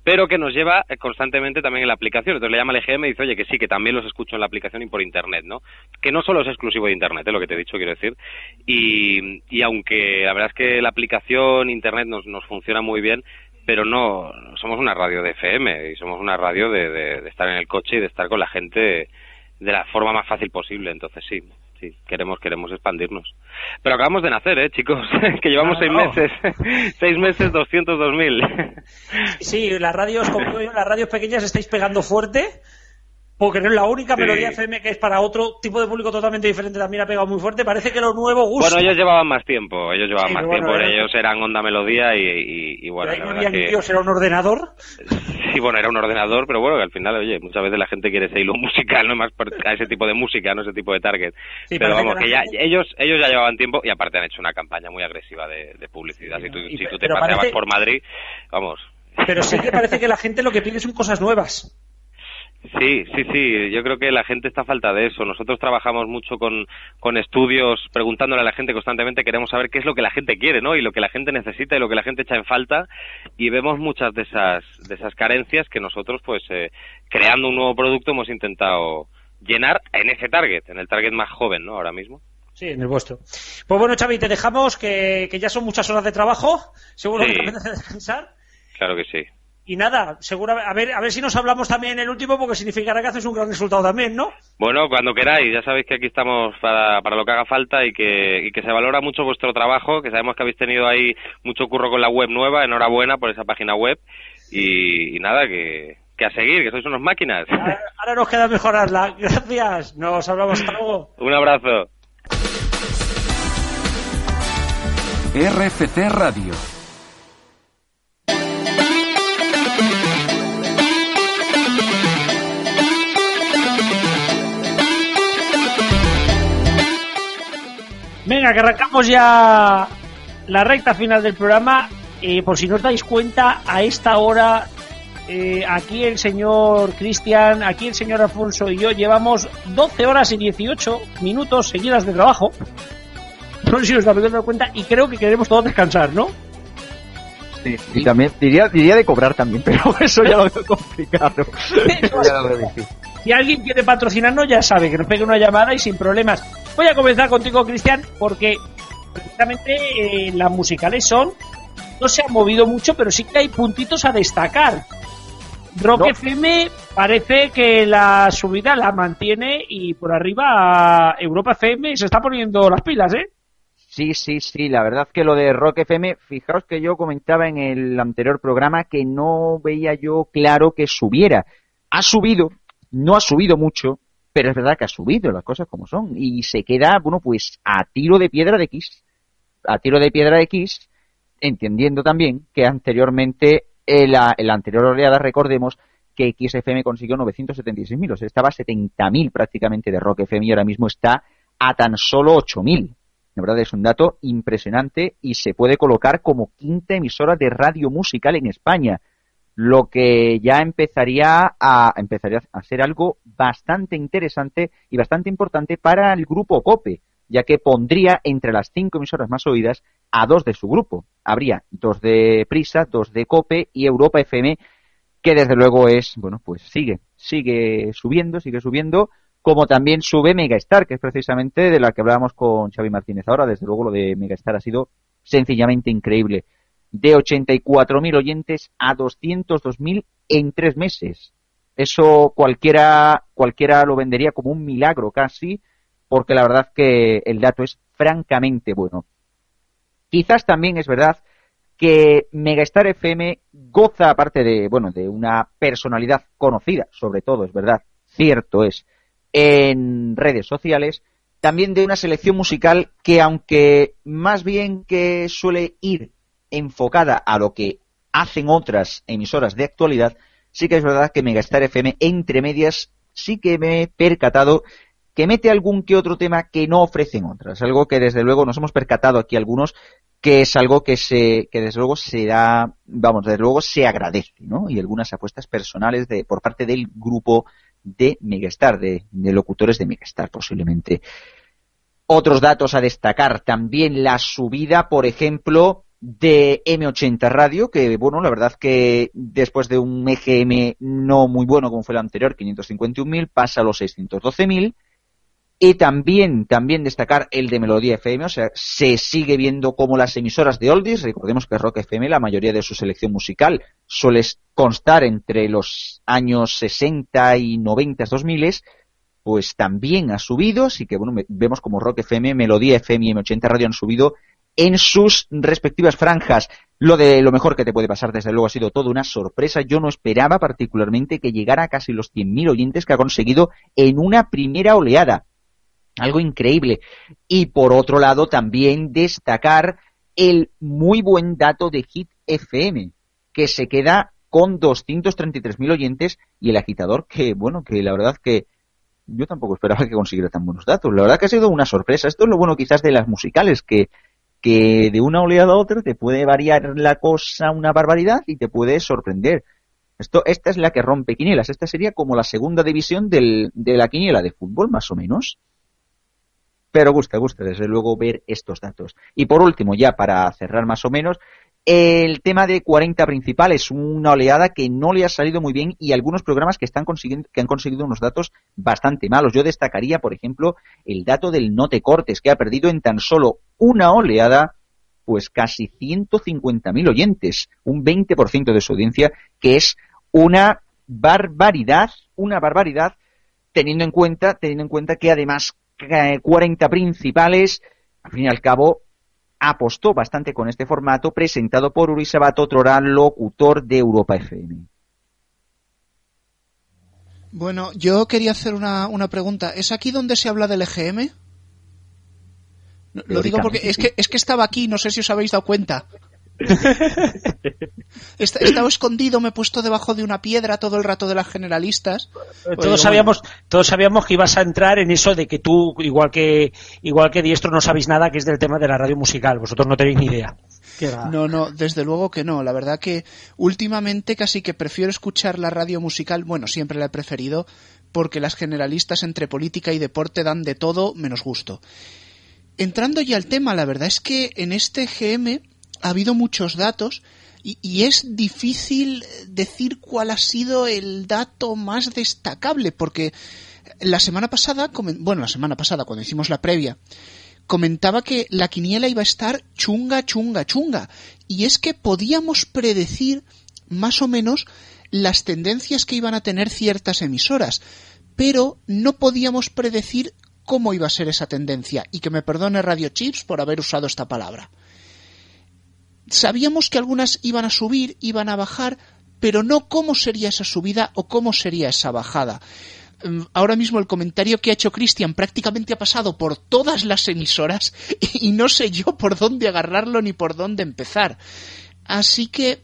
pero que nos lleva constantemente también en la aplicación. Entonces le llama al EGM y dice, oye, que sí, que también los escucho en la aplicación y por Internet, ¿no? Que no solo es exclusivo de Internet, es lo que te he dicho, quiero decir. Y, y aunque la verdad es que la aplicación Internet nos, nos funciona muy bien, pero no somos una radio de FM y somos una radio de, de, de, estar en el coche y de estar con la gente de la forma más fácil posible. Entonces sí, sí, queremos queremos expandirnos. Pero acabamos de nacer, ¿eh, chicos? que llevamos seis no. meses, seis meses, 202 mil. sí, las radios, como yo, las radios pequeñas estáis pegando fuerte porque no es la única sí. melodía FM que es para otro tipo de público totalmente diferente, también ha pegado muy fuerte. Parece que lo nuevo gusta. Bueno, ellos llevaban más tiempo, ellos llevaban sí, más bueno, tiempo, ellos eran onda melodía y, y, y bueno. Pero ahí no había que... Dios, era un ordenador. Sí, bueno, era un ordenador, pero bueno, que al final, oye, muchas veces la gente quiere ese hilo musical, no más a ese tipo de música, no ese tipo de target. Sí, pero vamos, que, que ya, gente... ellos, ellos ya llevaban tiempo y aparte han hecho una campaña muy agresiva de, de publicidad. si tú, y, si tú te paseabas parece... por Madrid, vamos. Pero sí que parece que la gente lo que pide son cosas nuevas. Sí, sí, sí. Yo creo que la gente está a falta de eso. Nosotros trabajamos mucho con, con estudios, preguntándole a la gente constantemente. Queremos saber qué es lo que la gente quiere, ¿no? Y lo que la gente necesita y lo que la gente echa en falta. Y vemos muchas de esas, de esas carencias que nosotros, pues, eh, creando un nuevo producto, hemos intentado llenar en ese target, en el target más joven, ¿no? Ahora mismo. Sí, en el vuestro. Pues bueno, Xavi, te dejamos, que, que ya son muchas horas de trabajo. Seguro sí. que te descansar. Claro que sí. Y nada, seguro, a ver, a ver si nos hablamos también en el último, porque significará que haces un gran resultado también, ¿no? Bueno, cuando queráis, ya sabéis que aquí estamos para, para lo que haga falta y que, y que se valora mucho vuestro trabajo, que sabemos que habéis tenido ahí mucho curro con la web nueva, enhorabuena por esa página web, y, y nada, que, que a seguir, que sois unas máquinas. Ahora, ahora nos queda mejorarla. Gracias, nos hablamos hasta luego. un abrazo. RFC Radio Venga, que arrancamos ya la recta final del programa. Eh, por si no os dais cuenta, a esta hora, eh, aquí el señor Cristian, aquí el señor Alfonso y yo llevamos 12 horas y 18 minutos seguidas de trabajo. No sé si os habéis dado cuenta y creo que queremos todos descansar, ¿no? Sí, y también diría, diría de cobrar también, pero eso ya lo veo complicado. ya lo veo difícil. Si alguien quiere patrocinarnos, ya sabe que nos pegue una llamada y sin problemas. Voy a comenzar contigo, Cristian, porque precisamente eh, las musicales son. No se han movido mucho, pero sí que hay puntitos a destacar. Rock no. FM parece que la subida la mantiene y por arriba Europa FM se está poniendo las pilas, ¿eh? Sí, sí, sí, la verdad que lo de Rock FM, fijaos que yo comentaba en el anterior programa que no veía yo claro que subiera. Ha subido, no ha subido mucho, pero es verdad que ha subido las cosas como son. Y se queda, bueno, pues a tiro de piedra de X, a tiro de piedra de X, entendiendo también que anteriormente, en la, en la anterior oleada, recordemos que XFM consiguió 976.000, o sea, estaba a 70.000 prácticamente de Rock FM y ahora mismo está a tan solo 8.000. La verdad es un dato impresionante y se puede colocar como quinta emisora de radio musical en España lo que ya empezaría a, empezaría a ser algo bastante interesante y bastante importante para el grupo COPE, ya que pondría entre las cinco emisoras más oídas a dos de su grupo. Habría dos de Prisa, dos de COPE y Europa FM, que desde luego es, bueno, pues sigue, sigue subiendo, sigue subiendo, como también sube Megastar, que es precisamente de la que hablábamos con Xavi Martínez ahora. Desde luego lo de Megastar ha sido sencillamente increíble de 84.000 oyentes a 202.000 en tres meses. Eso cualquiera, cualquiera lo vendería como un milagro casi, porque la verdad que el dato es francamente bueno. Quizás también es verdad que Megastar FM goza, aparte de, bueno, de una personalidad conocida, sobre todo, es verdad, cierto es, en redes sociales, también de una selección musical que aunque más bien que suele ir enfocada a lo que hacen otras emisoras de actualidad, sí que es verdad que Megastar FM entre medias sí que me he percatado que mete algún que otro tema que no ofrecen otras, algo que desde luego nos hemos percatado aquí algunos que es algo que se que desde luego se da, vamos, desde luego se agradece, ¿no? Y algunas apuestas personales de por parte del grupo de Megastar, de, de locutores de Megastar posiblemente. Otros datos a destacar, también la subida, por ejemplo, de M80 Radio, que bueno, la verdad que después de un EGM no muy bueno como fue el anterior, 551.000, pasa a los 612.000. Y también, también destacar el de Melodía FM, o sea, se sigue viendo como las emisoras de Oldies, recordemos que Rock FM, la mayoría de su selección musical suele constar entre los años 60 y 90, 2000, pues también ha subido, así que bueno, vemos como Rock FM, Melodía FM y M80 Radio han subido en sus respectivas franjas. Lo de lo mejor que te puede pasar, desde luego, ha sido toda una sorpresa. Yo no esperaba particularmente que llegara a casi los 100.000 oyentes que ha conseguido en una primera oleada. Algo increíble. Y por otro lado, también destacar el muy buen dato de Hit FM, que se queda con 233.000 oyentes y el agitador que, bueno, que la verdad que yo tampoco esperaba que consiguiera tan buenos datos. La verdad que ha sido una sorpresa. Esto es lo bueno quizás de las musicales, que, que de una oleada a otra te puede variar la cosa una barbaridad y te puede sorprender. Esto, esta es la que rompe quinielas. Esta sería como la segunda división del, de la quiniela de fútbol, más o menos. Pero gusta, gusta desde luego ver estos datos. Y por último, ya para cerrar más o menos, el tema de 40 principales, una oleada que no le ha salido muy bien y algunos programas que están consiguiendo, que han conseguido unos datos bastante malos. Yo destacaría, por ejemplo, el dato del no te cortes, que ha perdido en tan solo una oleada, pues casi 150.000 oyentes, un 20% de su audiencia, que es una barbaridad, una barbaridad, teniendo en cuenta, teniendo en cuenta que además 40 eh, principales, al fin y al cabo, apostó bastante con este formato presentado por Uri Sabato Troral, locutor de Europa FM. Bueno, yo quería hacer una, una pregunta. ¿Es aquí donde se habla del EGM? Lo digo porque es que, es que estaba aquí, no sé si os habéis dado cuenta. Estaba escondido, me he puesto debajo de una piedra todo el rato de las generalistas. Todos sabíamos, todos sabíamos que ibas a entrar en eso de que tú, igual que, igual que diestro, no sabéis nada que es del tema de la radio musical. Vosotros no tenéis ni idea. No, no, desde luego que no. La verdad que últimamente casi que prefiero escuchar la radio musical. Bueno, siempre la he preferido porque las generalistas entre política y deporte dan de todo menos gusto. Entrando ya al tema, la verdad es que en este GM ha habido muchos datos y, es difícil decir cuál ha sido el dato más destacable porque la semana pasada, bueno, la semana pasada cuando hicimos la previa, comentaba que la quiniela iba a estar chunga, chunga, chunga. Y es que podíamos predecir más o menos las tendencias que iban a tener ciertas emisoras, pero no podíamos predecir cómo iba a ser esa tendencia. Y que me perdone Radio Chips por haber usado esta palabra sabíamos que algunas iban a subir, iban a bajar, pero no cómo sería esa subida o cómo sería esa bajada. Mm, ahora mismo el comentario que ha hecho Cristian prácticamente ha pasado por todas las emisoras y no sé yo por dónde agarrarlo ni por dónde empezar. Así que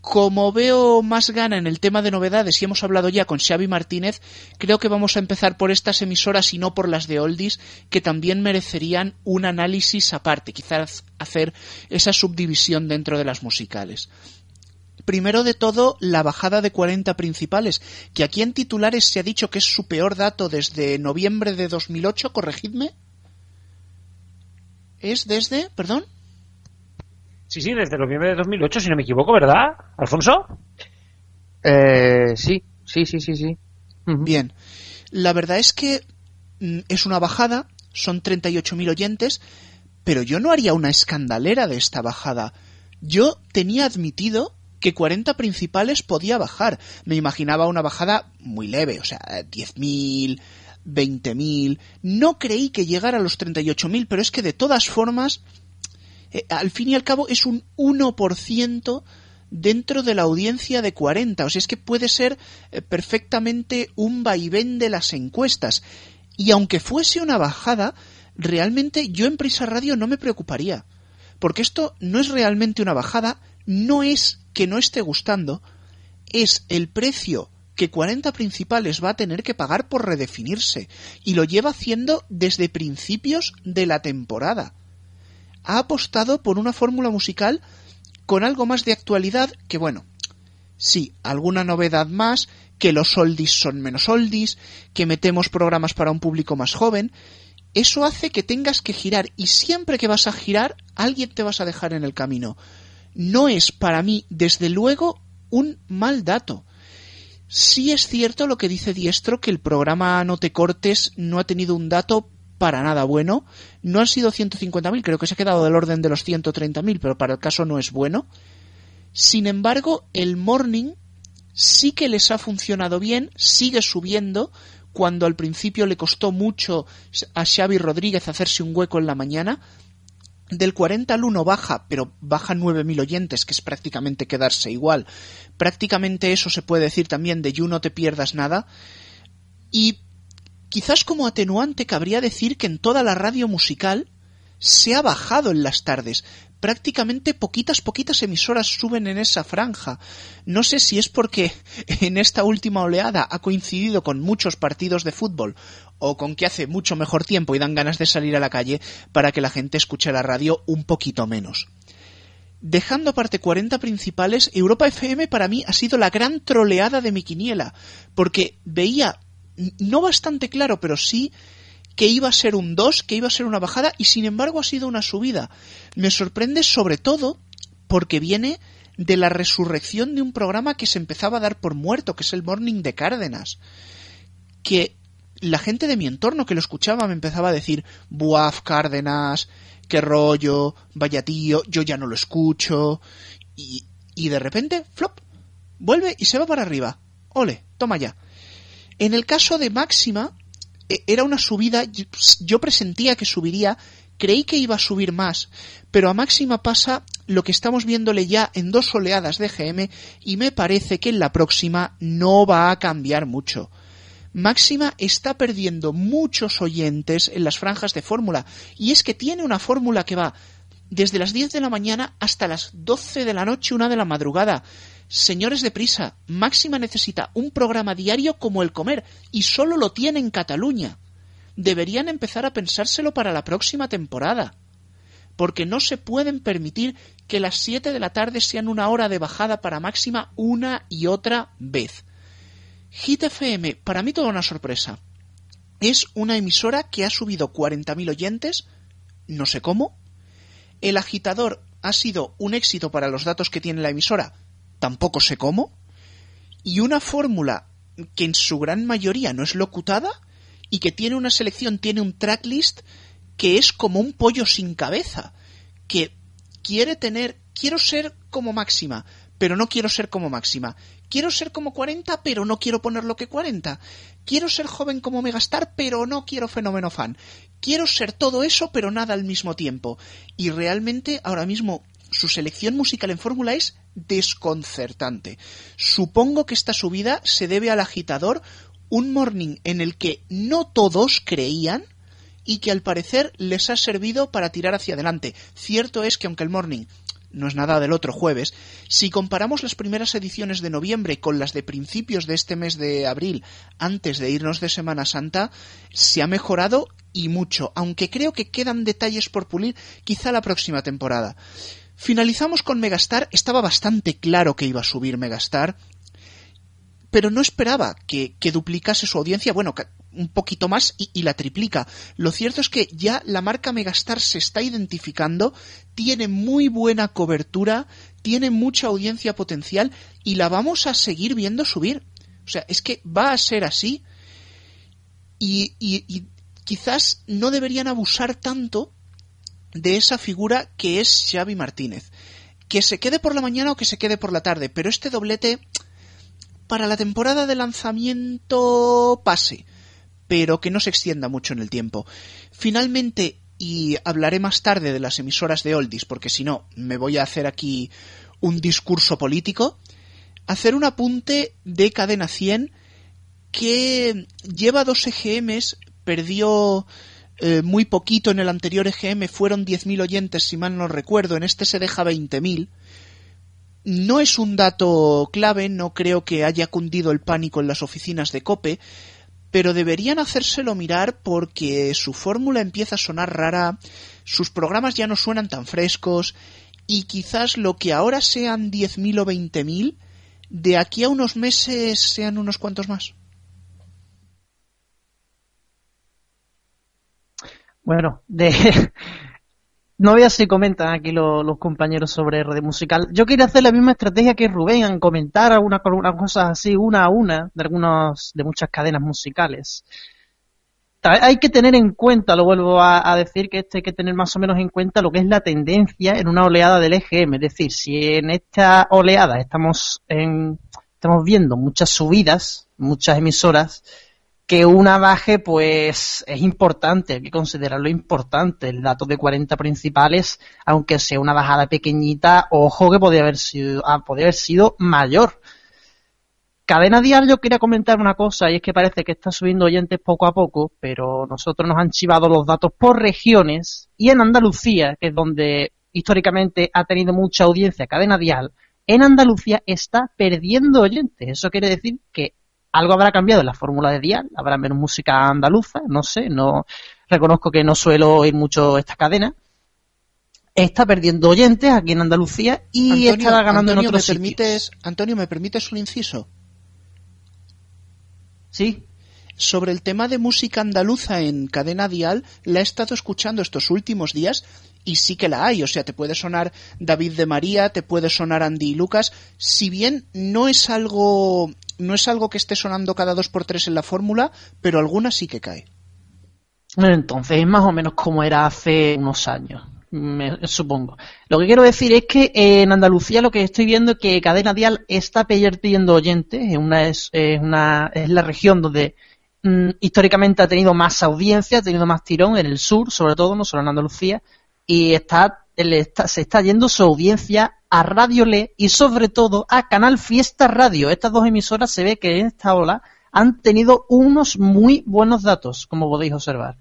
como veo más gana en el tema de novedades y hemos hablado ya con Xavi Martínez, creo que vamos a empezar por estas emisoras y no por las de Oldies, que también merecerían un análisis aparte, quizás hacer esa subdivisión dentro de las musicales. Primero de todo, la bajada de 40 principales, que aquí en titulares se ha dicho que es su peor dato desde noviembre de 2008, corregidme. ¿Es desde, perdón? Sí, sí, desde noviembre de 2008, si no me equivoco, ¿verdad, Alfonso? Eh, sí, sí, sí, sí, sí. Bien. La verdad es que mm, es una bajada, son 38.000 oyentes, pero yo no haría una escandalera de esta bajada. Yo tenía admitido que 40 principales podía bajar. Me imaginaba una bajada muy leve, o sea, 10.000, 20.000. No creí que llegara a los 38.000, pero es que de todas formas eh, al fin y al cabo es un 1% dentro de la audiencia de 40. O sea, es que puede ser eh, perfectamente un vaivén de las encuestas. Y aunque fuese una bajada, realmente yo en Prisa Radio no me preocuparía. Porque esto no es realmente una bajada, no es que no esté gustando, es el precio que 40 principales va a tener que pagar por redefinirse. Y lo lleva haciendo desde principios de la temporada. Ha apostado por una fórmula musical con algo más de actualidad que, bueno, sí, alguna novedad más, que los oldies son menos oldies, que metemos programas para un público más joven. Eso hace que tengas que girar y siempre que vas a girar, alguien te vas a dejar en el camino. No es para mí, desde luego, un mal dato. Sí es cierto lo que dice Diestro, que el programa No te cortes no ha tenido un dato para nada bueno. No han sido 150.000, creo que se ha quedado del orden de los 130.000, pero para el caso no es bueno. Sin embargo, el morning sí que les ha funcionado bien, sigue subiendo, cuando al principio le costó mucho a Xavi Rodríguez hacerse un hueco en la mañana. Del 40 al 1 baja, pero baja 9.000 oyentes, que es prácticamente quedarse igual. Prácticamente eso se puede decir también de You No Te Pierdas Nada. Y quizás como atenuante cabría decir que en toda la radio musical se ha bajado en las tardes. Prácticamente poquitas, poquitas emisoras suben en esa franja. No sé si es porque en esta última oleada ha coincidido con muchos partidos de fútbol o con que hace mucho mejor tiempo y dan ganas de salir a la calle para que la gente escuche la radio un poquito menos. Dejando aparte 40 principales, Europa FM para mí ha sido la gran troleada de mi quiniela, porque veía no bastante claro, pero sí que iba a ser un 2, que iba a ser una bajada y sin embargo ha sido una subida. Me sorprende sobre todo porque viene de la resurrección de un programa que se empezaba a dar por muerto, que es el Morning de Cárdenas. Que la gente de mi entorno que lo escuchaba me empezaba a decir, buaf, Cárdenas, qué rollo, vaya tío, yo ya no lo escucho. Y, y de repente, flop, vuelve y se va para arriba. Ole, toma ya. En el caso de Máxima, e, era una subida, yo presentía que subiría, creí que iba a subir más, pero a máxima pasa lo que estamos viéndole ya en dos oleadas de GM y me parece que en la próxima no va a cambiar mucho. Máxima está perdiendo muchos oyentes en las franjas de fórmula y es que tiene una fórmula que va desde las 10 de la mañana hasta las 12 de la noche, una de la madrugada. Señores de prisa, Máxima necesita un programa diario como el comer, y solo lo tiene en Cataluña. Deberían empezar a pensárselo para la próxima temporada. Porque no se pueden permitir que las 7 de la tarde sean una hora de bajada para Máxima una y otra vez. Hit FM, para mí toda una sorpresa. Es una emisora que ha subido 40.000 oyentes, no sé cómo. El agitador ha sido un éxito para los datos que tiene la emisora, tampoco sé cómo, y una fórmula que en su gran mayoría no es locutada y que tiene una selección, tiene un tracklist que es como un pollo sin cabeza, que quiere tener, quiero ser como máxima, pero no quiero ser como máxima. Quiero ser como 40, pero no quiero poner lo que 40. Quiero ser joven como Megastar, pero no quiero fenómeno fan. Quiero ser todo eso, pero nada al mismo tiempo. Y realmente ahora mismo su selección musical en fórmula es desconcertante. Supongo que esta subida se debe al agitador, un morning en el que no todos creían y que al parecer les ha servido para tirar hacia adelante. Cierto es que aunque el morning no es nada del otro jueves, si comparamos las primeras ediciones de noviembre con las de principios de este mes de abril, antes de irnos de Semana Santa, se ha mejorado y mucho, aunque creo que quedan detalles por pulir quizá la próxima temporada. Finalizamos con Megastar. Estaba bastante claro que iba a subir Megastar, pero no esperaba que, duplicase su audiencia. Bueno, un poquito más y, la triplica. Lo cierto es que ya la marca Megastar se está identificando, tiene muy buena cobertura, tiene mucha audiencia potencial y la vamos a seguir viendo subir. O sea, es que va a ser así. Y, y quizás no deberían abusar tanto de esa figura que es Xavi Martínez. Que se quede por la mañana o que se quede por la tarde, pero este doblete para la temporada de lanzamiento pase, pero que no se extienda mucho en el tiempo. Finalmente, y hablaré más tarde de las emisoras de Oldies, porque si no me voy a hacer aquí un discurso político, hacer un apunte de cadena 100 que lleva dos EGMs perdió eh, muy poquito en el anterior EGM, fueron 10.000 oyentes, si mal no recuerdo, en este se deja 20.000. No es un dato clave, no creo que haya cundido el pánico en las oficinas de Cope, pero deberían hacérselo mirar porque su fórmula empieza a sonar rara, sus programas ya no suenan tan frescos, y quizás lo que ahora sean 10.000 o 20.000, de aquí a unos meses sean unos cuantos más. Bueno, de... no a si comentan aquí los, compañeros sobre Radio Musical. Yo quería hacer la misma estrategia que Rubén, comentar algunas, algunas cosas así, una a una, de algunos, de muchas cadenas musicales. Hay que tener en cuenta, lo vuelvo a, decir, que este hay que tener más o menos en cuenta lo que es la tendencia en una oleada del EGM. Es decir, si en esta oleada estamos en, estamos viendo muchas subidas, muchas emisoras, que una baje, pues es importante, hay que considerarlo importante. El dato de 40 principales, aunque sea una bajada pequeñita, ojo que podría haber sido, ah, podría haber sido mayor. Cadena Dial yo quería comentar una cosa y es que parece que está subiendo oyentes poco a poco, pero nosotros nos han chivado los datos por regiones y en Andalucía, que es donde históricamente ha tenido mucha audiencia Cadena Dial, en Andalucía está perdiendo oyentes. Eso quiere decir que algo habrá cambiado en la fórmula de Dial, habrá menos música andaluza, no sé, no reconozco que no suelo oír mucho esta cadena. Está perdiendo oyentes aquí en Andalucía y está ganando en otros ¿me permites, Antonio, ¿me permites un inciso? Sí. Sobre el tema de música andaluza en cadena dial, la he estado escuchando estos últimos días y sí que la hay. O sea, te puede sonar David de María, te puede sonar Andy y Lucas. Si bien no es algo no es algo que esté sonando cada dos por tres en la fórmula, pero alguna sí que cae. Entonces es más o menos como era hace unos años, me, supongo. Lo que quiero decir es que en Andalucía lo que estoy viendo es que Cadena Dial está perdiendo oyentes, es, una, es, una, es la región donde mm, históricamente ha tenido más audiencia, ha tenido más tirón en el sur, sobre todo, no solo en Andalucía, y está, está, se está yendo su audiencia a Radio Le y sobre todo a Canal Fiesta Radio. Estas dos emisoras se ve que en esta ola han tenido unos muy buenos datos, como podéis observar.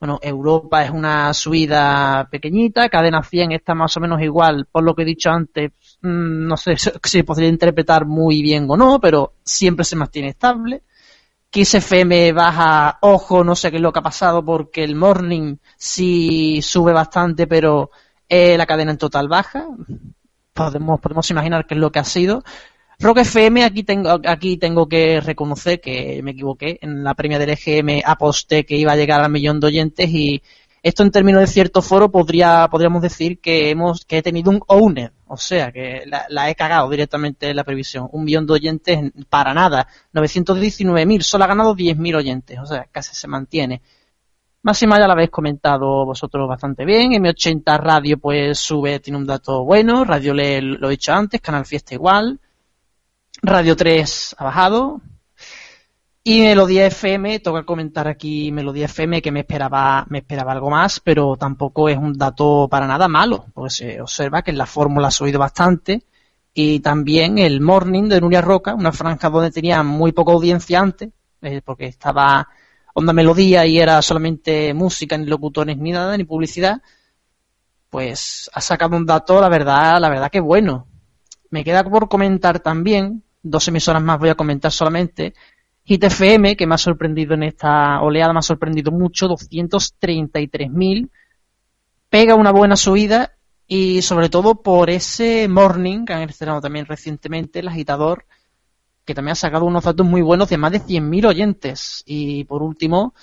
Bueno, Europa es una subida pequeñita, Cadena 100 está más o menos igual, por lo que he dicho antes, mm, no sé si podría interpretar muy bien o no, pero siempre se mantiene estable. Kiss baja, ojo, no sé qué es lo que ha pasado porque el morning sí sube bastante, pero eh, la cadena en total baja podemos, podemos imaginar qué es lo que ha sido. Rock FM, aquí tengo, aquí tengo que reconocer que me equivoqué. En la premia del EGM aposté que iba a llegar al millón de oyentes y esto en términos de cierto foro podría, podríamos decir que hemos, que he tenido un owner. O sea, que la, he cagado directamente en la previsión. Un millón de oyentes para nada. 919.000, solo ha ganado 10.000 oyentes. O sea, casi se mantiene. Máxima ya la habéis comentado vosotros bastante bien. M80 Radio pues sube, tiene un dato bueno. Radio Le lo he dicho antes. Canal Fiesta igual. Radio 3 ha bajado. Y Melodía FM, toca comentar aquí Melodía FM que me esperaba, me esperaba algo más, pero tampoco es un dato para nada malo, porque se observa que en la fórmula ha subido bastante. Y también el Morning de Nuria Roca, una franja donde tenía muy poca audiencia antes, eh, porque estaba onda melodía y era solamente música, ni locutores, ni nada, ni publicidad, pues ha sacado un dato, la verdad, la verdad que bueno. Me queda por comentar también, dos emisoras más voy a comentar solamente, Hit FM, que me ha sorprendido en esta oleada, me ha sorprendido mucho, 233.000, pega una buena subida y sobre todo por ese morning que han estrenado también recientemente, el agitador, que también ha sacado unos datos muy buenos de más de 100.000 oyentes. Y por último,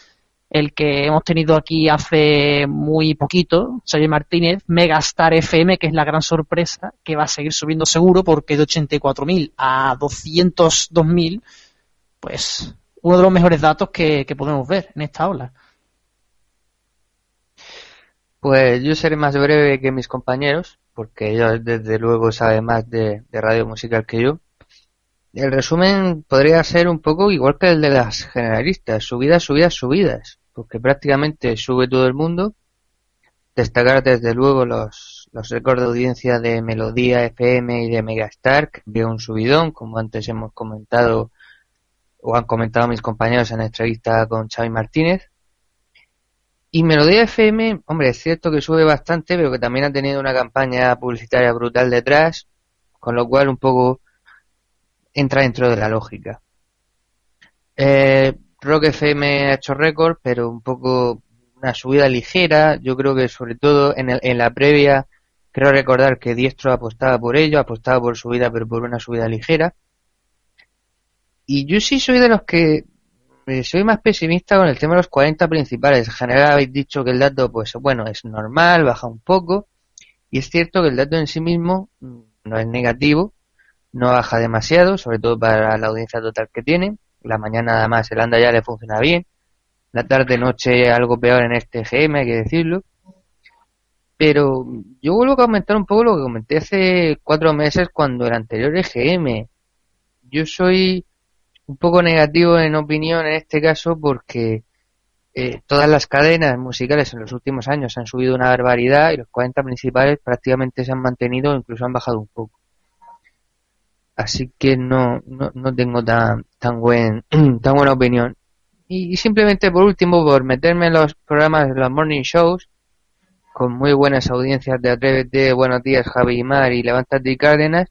el que hemos tenido aquí hace muy poquito, Xavier Martínez, Megastar FM, que es la gran sorpresa, que va a seguir subiendo seguro porque de 84.000 a 202.000, pues uno de los mejores datos que, podemos ver en esta ola. Pues yo seré más breve que mis compañeros, porque ellos desde luego saben más de radio musical que yo. El resumen podría ser un poco igual que el de las generalistas, subidas, subidas, subidas, porque prácticamente sube todo el mundo. Destacar desde luego los, los récords de audiencia de Melodía FM y de Megastar, que vio un subidón, como antes hemos comentado o han comentado mis compañeros en la entrevista con Xavi Martínez. Y Melodía FM, hombre, es cierto que sube bastante, pero que también ha tenido una campaña publicitaria brutal detrás, con lo cual un poco entra dentro de la lógica. Eh, Rock FM ha hecho récord, pero un poco una subida ligera. Yo creo que sobre todo en, en la previa, creo recordar que Diestro apostaba por ello, apostaba por subida, pero por una subida ligera. Y yo sí soy de los que eh, soy más pesimista con el tema de los 40 principales. En general habéis dicho que el dato, pues bueno, es normal, baja un poco. Y es cierto que el dato en sí mismo mm, no es negativo, no baja demasiado, sobre todo para la audiencia total que tiene. La mañana además el anda ya le funciona bien. La tarde noche algo peor en este GM, hay que decirlo. Pero yo vuelvo a comentar un poco lo que comenté hace cuatro meses cuando el anterior EGM. Yo soy un poco negativo en opinión en este caso porque eh, todas las cadenas musicales en los últimos años han subido una barbaridad y los 40 principales prácticamente se han mantenido o incluso han bajado un poco. Así que no, no, no tengo tan, tan, buen, tan buena opinión. Y, simplemente por último, por meterme en los programas de los morning shows, con muy buenas audiencias de Atrévete, Buenos Días, Javi y Mar y Levántate y Cárdenas,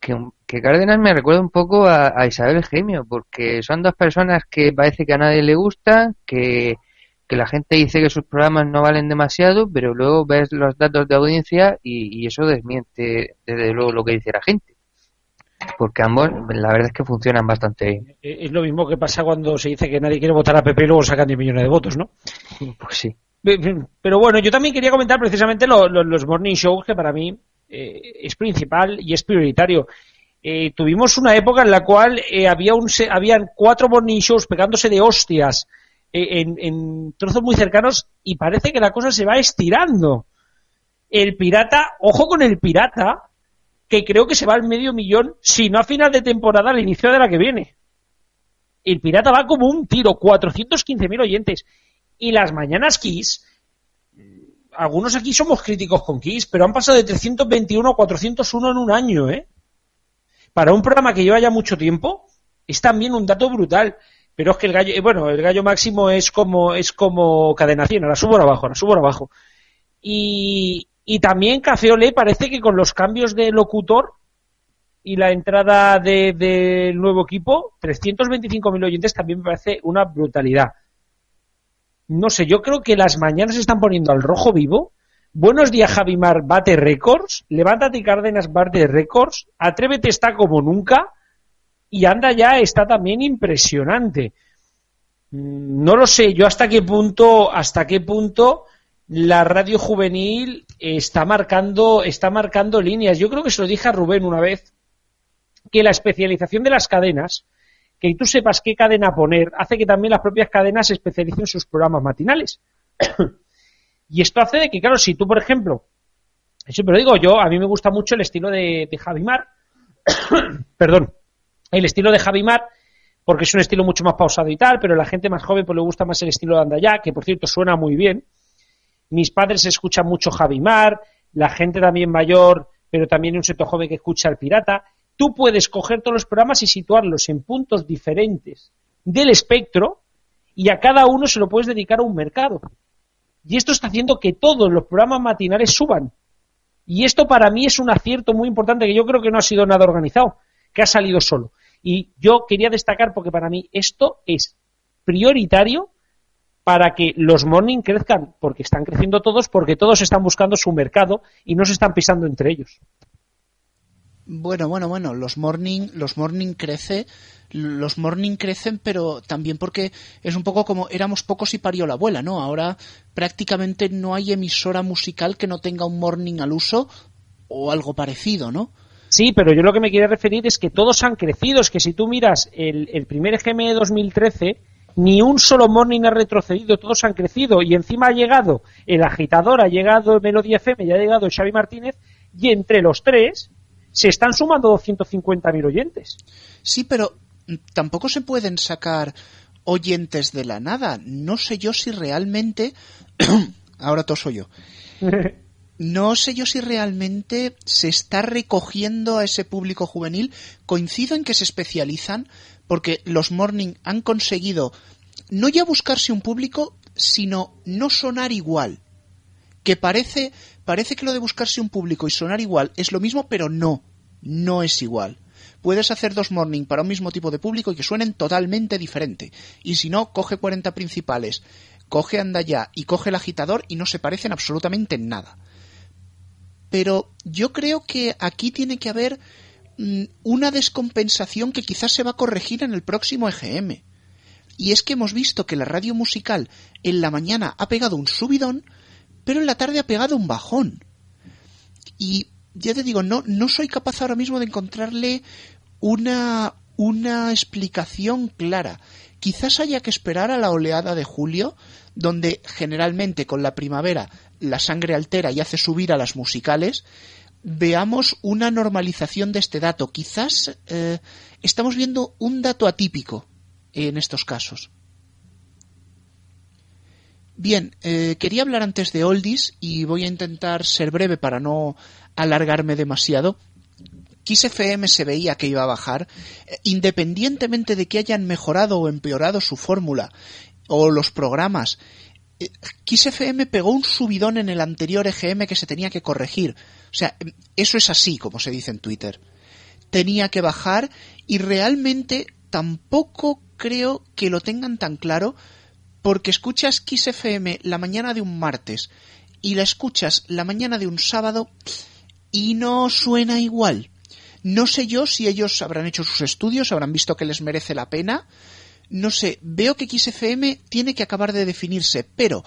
que, Cárdenas me recuerda un poco a, Isabel Gemio, porque son dos personas que parece que a nadie le gusta, que, la gente dice que sus programas no valen demasiado, pero luego ves los datos de audiencia y, eso desmiente desde luego lo que dice la gente. Porque ambos, la verdad es que funcionan bastante bien. Eh, es lo mismo que pasa cuando se dice que nadie quiere votar a PP y luego sacan 10 millones de votos, ¿no? Pues sí. Pero bueno, yo también quería comentar precisamente los morning shows que para mí eh, es principal y es prioritario. Eh, tuvimos una época en la cual eh, había un, habían cuatro morning shows pegándose de hostias en, trozos muy cercanos y parece que la cosa se va estirando. El pirata, ojo con el pirata, que creo que se va al medio millón, si no a final de temporada, al inicio de la que viene. El pirata va como un tiro, 415.000 oyentes. Y las mañanas Kiss algunos aquí somos críticos con Kiss, pero han pasado de 321 a 401 en un año, ¿eh? Para un programa que lleva ya mucho tiempo, es también un dato brutal. Pero es que el gallo, eh, bueno, el gallo máximo es como, es como cadena 100, ahora subo ahora abajo, ahora subo ahora abajo. Y, y también Café Olé parece que con los cambios de locutor y la entrada del de, nuevo equipo, 325.000 oyentes también me parece una brutalidad no sé, yo creo que las mañanas se están poniendo al rojo vivo. Buenos días, Javimar, bate récords. Levántate, Cárdenas, bate récords. Atrévete está como nunca. Y anda ya está también impresionante. Mm, no lo sé, yo hasta qué punto, hasta qué punto la radio juvenil está marcando, está marcando líneas. Yo creo que se lo dije a Rubén una vez, que la especialización de las cadenas que tú sepas qué cadena poner hace que también las propias cadenas se especialicen sus programas matinales. y esto hace de que, claro, si tú, por ejemplo, siempre lo digo, yo, a mí me gusta mucho el estilo de, de Javimar, perdón, el estilo de Javimar, porque es un estilo mucho más pausado y tal, pero a la gente más joven pues le gusta más el estilo de Andaya, que por cierto suena muy bien. Mis padres escuchan mucho Javimar, la gente también mayor, pero también un sector joven que escucha al pirata tú puedes coger todos los programas y situarlos en puntos diferentes del espectro y a cada uno se lo puedes dedicar a un mercado. Y esto está haciendo que todos los programas matinales suban. Y esto para mí es un acierto muy importante que yo creo que no ha sido nada organizado, que ha salido solo. Y yo quería destacar porque para mí esto es prioritario para que los morning crezcan, porque están creciendo todos, porque todos están buscando su mercado y no se están pisando entre ellos. Bueno, bueno, bueno, los morning, los morning crece, los morning crecen, pero también porque es un poco como éramos pocos y parió la abuela, ¿no? Ahora prácticamente no hay emisora musical que no tenga un morning al uso o algo parecido, ¿no? Sí, pero yo lo que me quiero referir es que todos han crecido, es que si tú miras el, el primer GME 2013, ni un solo morning ha retrocedido, todos han crecido y encima ha llegado el agitador, ha llegado Melodía FM y ha llegado Xavi Martínez y entre los tres se están sumando 250.000 oyentes. Sí, pero tampoco se pueden sacar oyentes de la nada. No sé yo si realmente. Ahora toso yo. No sé yo si realmente se está recogiendo a ese público juvenil. Coincido en que se especializan porque los morning han conseguido no ya buscarse un público, sino no sonar igual. Que parece, parece que lo de buscarse un público y sonar igual es lo mismo, pero no, no es igual. Puedes hacer dos morning para un mismo tipo de público y que suenen totalmente diferente. Y si no, coge 40 principales, coge Anda Ya y coge el agitador y no se parecen absolutamente en nada. Pero yo creo que aquí tiene que haber una descompensación que quizás se va a corregir en el próximo EGM. Y es que hemos visto que la radio musical en la mañana ha pegado un subidón, pero en la tarde ha pegado un bajón. Y ya te digo, no, no soy capaz ahora mismo de encontrarle una, una explicación clara. Quizás haya que esperar a la oleada de julio, donde generalmente con la primavera la sangre altera y hace subir a las musicales, veamos una normalización de este dato. Quizás eh, estamos viendo un dato atípico en estos casos. Bien, eh, quería hablar antes de Oldies y voy a intentar ser breve para no alargarme demasiado. Kiss FM se veía que iba a bajar, eh, independientemente de que hayan mejorado o empeorado su fórmula o los programas. Kiss FM pegó un subidón en el anterior EGM que se tenía que corregir. O sea, eso es así, como se dice en Twitter. Tenía que bajar y realmente tampoco creo que lo tengan tan claro porque escuchas Kiss la mañana de un martes y la escuchas la mañana de un sábado y no suena igual. No sé yo si ellos habrán hecho sus estudios, habrán visto que les merece la pena. No sé, veo que XFM tiene que acabar de definirse, pero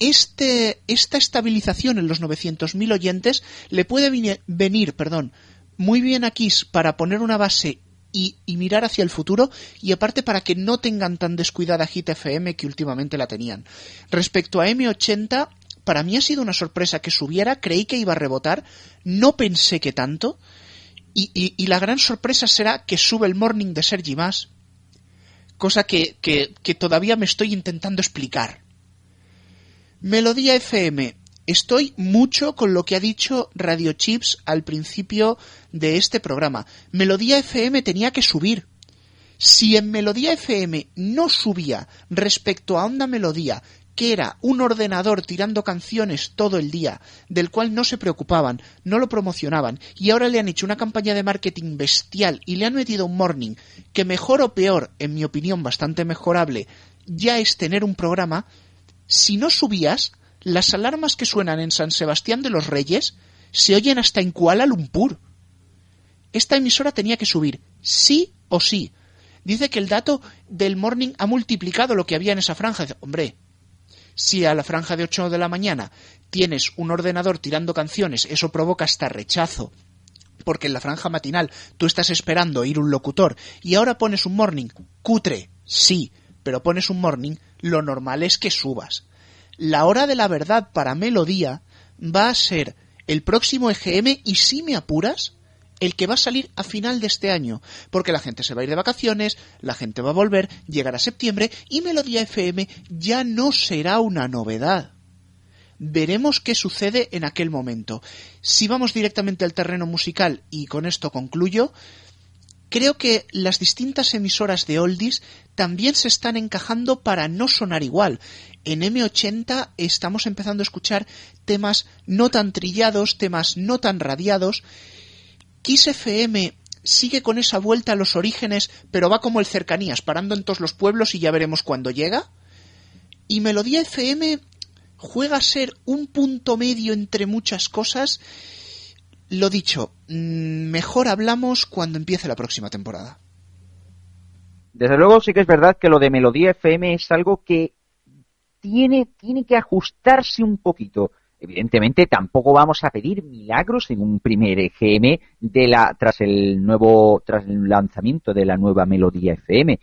este, esta estabilización en los 900.000 oyentes le puede venir, perdón, muy bien a Kiss para poner una base y, mirar hacia el futuro y aparte para que no tengan tan descuidada Hit FM que últimamente la tenían. Respecto a M80, para mí ha sido una sorpresa que subiera, creí que iba a rebotar, no pensé que tanto y, la gran sorpresa será que sube el morning de Sergi más, cosa que, que, que todavía me estoy intentando explicar. Melodía FM Estoy mucho con lo que ha dicho Radio Chips al principio de este programa. Melodía FM tenía que subir. Si en Melodía FM no subía respecto a Onda Melodía, que era un ordenador tirando canciones todo el día, del cual no se preocupaban, no lo promocionaban, y ahora le han hecho una campaña de marketing bestial y le han metido un morning que mejor o peor, en mi opinión bastante mejorable, ya es tener un programa, si no subías, las alarmas que suenan en San Sebastián de los Reyes se oyen hasta en Kuala Lumpur. Esta emisora tenía que subir, sí o sí. Dice que el dato del morning ha multiplicado lo que había en esa franja. Hombre, si a la franja de 8 de la mañana tienes un ordenador tirando canciones, eso provoca hasta rechazo. Porque en la franja matinal tú estás esperando oír un locutor y ahora pones un morning cutre, sí, pero pones un morning, lo normal es que subas la hora de la verdad para Melodía va a ser el próximo EGM y si me apuras, el que va a salir a final de este año, porque la gente se va a ir de vacaciones, la gente va a volver, llegará septiembre y Melodía FM ya no será una novedad. Veremos qué sucede en aquel momento. Si vamos directamente al terreno musical, y con esto concluyo, creo que las distintas emisoras de oldies también se están encajando para no sonar igual en M80 estamos empezando a escuchar temas no tan trillados, temas no tan radiados. Kiss FM sigue con esa vuelta a los orígenes, pero va como el cercanías, parando en todos los pueblos y ya veremos cuándo llega. Y Melodía FM juega a ser un punto medio entre muchas cosas. Lo dicho, mm, mejor hablamos cuando empiece la próxima temporada. Desde luego sí que es verdad que lo de Melodía FM es algo que tiene, tiene que ajustarse un poquito. Evidentemente tampoco vamos a pedir milagros en un primer EGM tras el nuevo, tras el lanzamiento de la nueva melodía FM.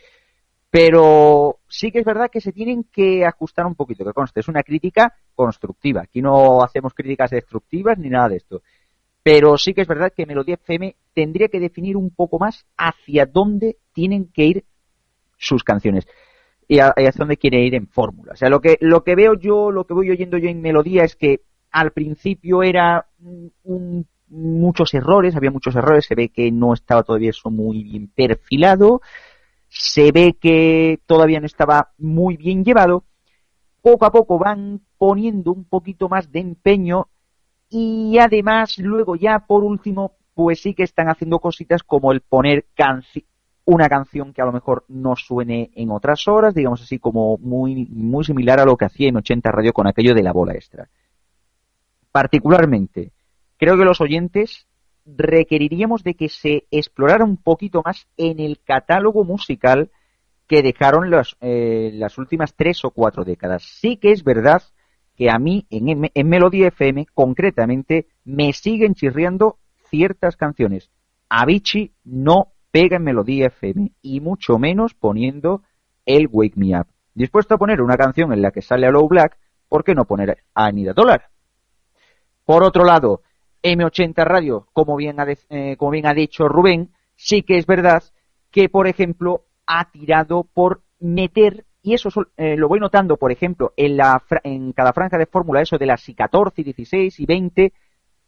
Pero sí que es verdad que se tienen que ajustar un poquito, que conste, es una crítica constructiva. Aquí no hacemos críticas destructivas ni nada de esto. Pero sí que es verdad que Melodía FM tendría que definir un poco más hacia dónde tienen que ir sus canciones y, hacia dónde quiere ir en fórmula. O sea, lo que, lo que veo yo, lo que voy oyendo yo en melodía es que al principio era un, muchos errores, había muchos errores, se ve que no estaba todavía eso muy bien perfilado, se ve que todavía no estaba muy bien llevado, poco a poco van poniendo un poquito más de empeño y además luego ya por último pues sí que están haciendo cositas como el poner una canción que a lo mejor no suene en otras horas, digamos así como muy, muy similar a lo que hacía en 80 Radio con aquello de la bola extra. Particularmente, creo que los oyentes requeriríamos de que se explorara un poquito más en el catálogo musical que dejaron eh, las últimas tres o cuatro décadas. Sí que es verdad que a mí en, Melodía FM concretamente me siguen chirriando ciertas canciones. Avicii no pega en Melodía FM y mucho menos poniendo el Wake Me Up. Dispuesto a poner una canción en la que sale a Low Black, ¿por qué no poner a Anida Dollar? Por otro lado, M80 Radio, como bien, ha eh, como bien ha dicho Rubén, sí que es verdad que, por ejemplo, ha tirado por meter, y eso eh, lo voy notando, por ejemplo, en, la, en cada franja de fórmula, eso de las 14, 16 y 20,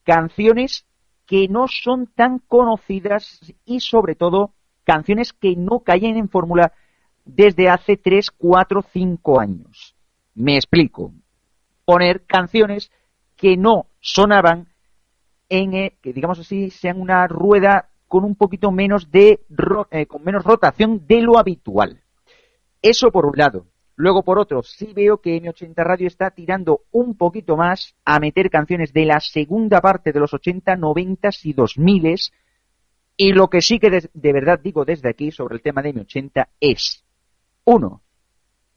canciones que no son tan conocidas y sobre todo canciones que no caen en fórmula desde hace 3, 4, 5 años. Me explico. Poner canciones que no sonaban en, eh, que digamos así, sean una rueda con un poquito menos de, eh, con menos rotación de lo habitual. Eso por un lado. Luego, por otro, sí veo que M80 Radio está tirando un poquito más a meter canciones de la segunda parte de los 80, 90 y 2000 y lo que sí que de, verdad digo desde aquí sobre el tema de M80 es, uno,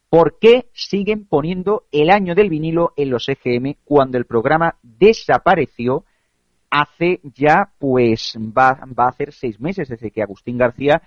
¿por qué siguen poniendo el año del vinilo en los EGM cuando el programa desapareció hace ya, pues, va, va a hacer seis meses desde que Agustín García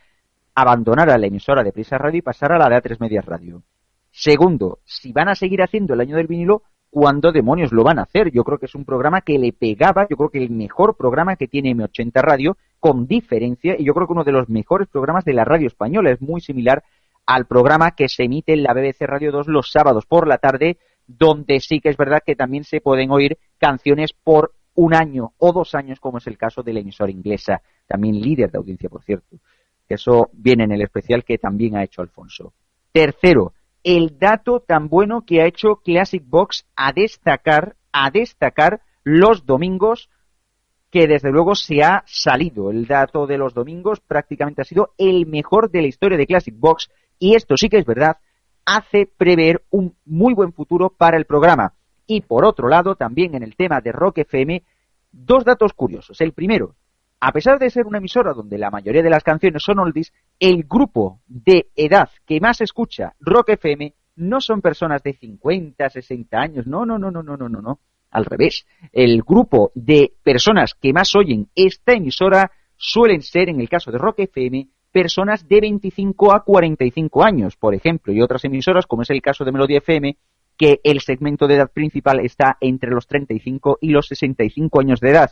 abandonara la emisora de Prisa Radio y pasara a la de A3 Medias Radio? Segundo, si van a seguir haciendo el año del vinilo, ¿cuándo demonios lo van a hacer? Yo creo que es un programa que le pegaba, yo creo que el mejor programa que tiene M80 Radio, con diferencia, y yo creo que uno de los mejores programas de la radio española, es muy similar al programa que se emite en la BBC Radio 2 los sábados por la tarde, donde sí que es verdad que también se pueden oír canciones por un año o dos años, como es el caso de la emisora inglesa, también líder de audiencia, por cierto. Eso viene en el especial que también ha hecho Alfonso. Tercero, el dato tan bueno que ha hecho Classic Box a destacar, a destacar los domingos que desde luego se ha salido. El dato de los domingos prácticamente ha sido el mejor de la historia de Classic Box y esto sí que es verdad, hace prever un muy buen futuro para el programa. Y por otro lado, también en el tema de Rock FM, dos datos curiosos. El primero, a pesar de ser una emisora donde la mayoría de las canciones son oldies, el grupo de edad que más escucha Rock FM no son personas de 50, 60 años, no, no, no, no, no, no, no, no. Al revés, el grupo de personas que más oyen esta emisora suelen ser, en el caso de Rock FM, personas de 25 a 45 años, por ejemplo, y otras emisoras, como es el caso de Melodía FM, que el segmento de edad principal está entre los 35 y los 65 años de edad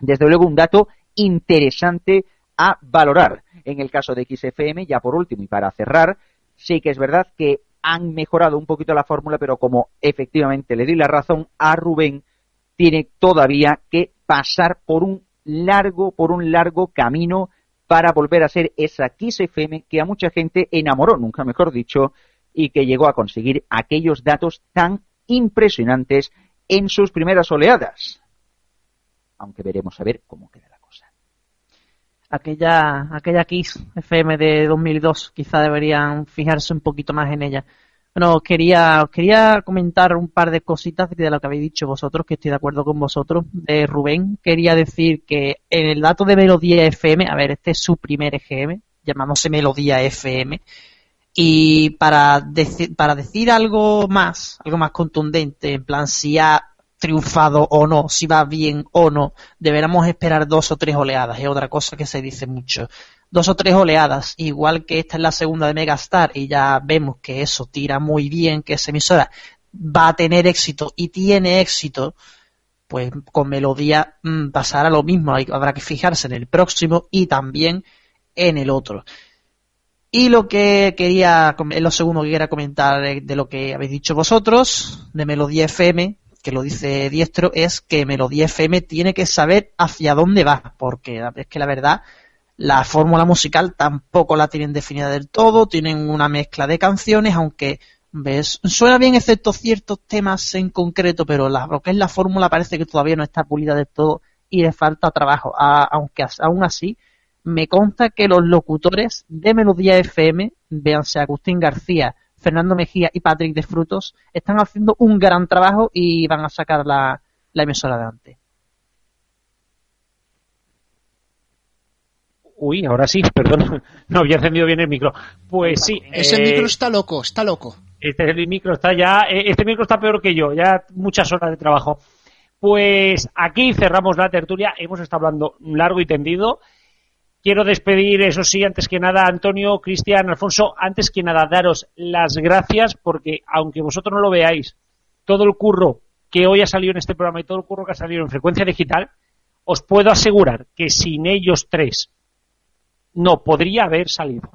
desde luego un dato interesante a valorar. En el caso de XFM, ya por último y para cerrar, sí que es verdad que han mejorado un poquito la fórmula, pero como efectivamente le di la razón a Rubén, tiene todavía que pasar por un largo, por un largo camino para volver a ser esa XFM que a mucha gente enamoró, nunca mejor dicho, y que llegó a conseguir aquellos datos tan impresionantes en sus primeras oleadas aunque veremos a ver cómo queda la cosa. Aquella, aquella Kiss FM de 2002, quizá deberían fijarse un poquito más en ella. Bueno, quería, quería comentar un par de cositas de lo que habéis dicho vosotros, que estoy de acuerdo con vosotros. De Rubén, quería decir que en el dato de Melodía FM, a ver, este es su primer EGM, llamándose Melodía FM, y para, decir, para decir algo más, algo más contundente, en plan, si ha triunfado o no, si va bien o no, deberemos esperar dos o tres oleadas, es otra cosa que se dice mucho. Dos o tres oleadas, igual que esta es la segunda de Megastar y ya vemos que eso tira muy bien, que esa emisora va a tener éxito y tiene éxito, pues con Melodía mm, pasará lo mismo, habrá que fijarse en el próximo y también en el otro. Y lo que quería, lo segundo que quería comentar de lo que habéis dicho vosotros, de Melodía FM, que lo dice Diestro, es que Melodía FM tiene que saber hacia dónde va, porque es que la verdad, la fórmula musical tampoco la tienen definida del todo, tienen una mezcla de canciones, aunque ¿Ves? Suena bien excepto ciertos temas en concreto, pero la, lo que es la fórmula parece que todavía no está pulida del todo y le falta trabajo. A- aunque aún así, me consta que los locutores de Melodía FM, véanse Agustín García, Fernando Mejía y Patrick de Frutos, están haciendo un gran trabajo y van a sacar la, la emisora adelante. Uy, ahora sí, perdón, no había encendido bien el micro. Pues sí. Ese eh, micro está loco, está loco. Este micro está ya, eh, este micro está peor que yo, ya muchas horas de trabajo. Pues aquí cerramos la tertulia, hemos estado hablando largo y tendido. Quiero despedir, eso sí, antes que nada, Antonio, Cristian, Alfonso, antes que nada, daros las gracias porque, aunque vosotros no lo veáis, todo el curro que hoy ha salido en este programa y todo el curro que ha salido en frecuencia digital, os puedo asegurar que sin ellos tres no podría haber salido.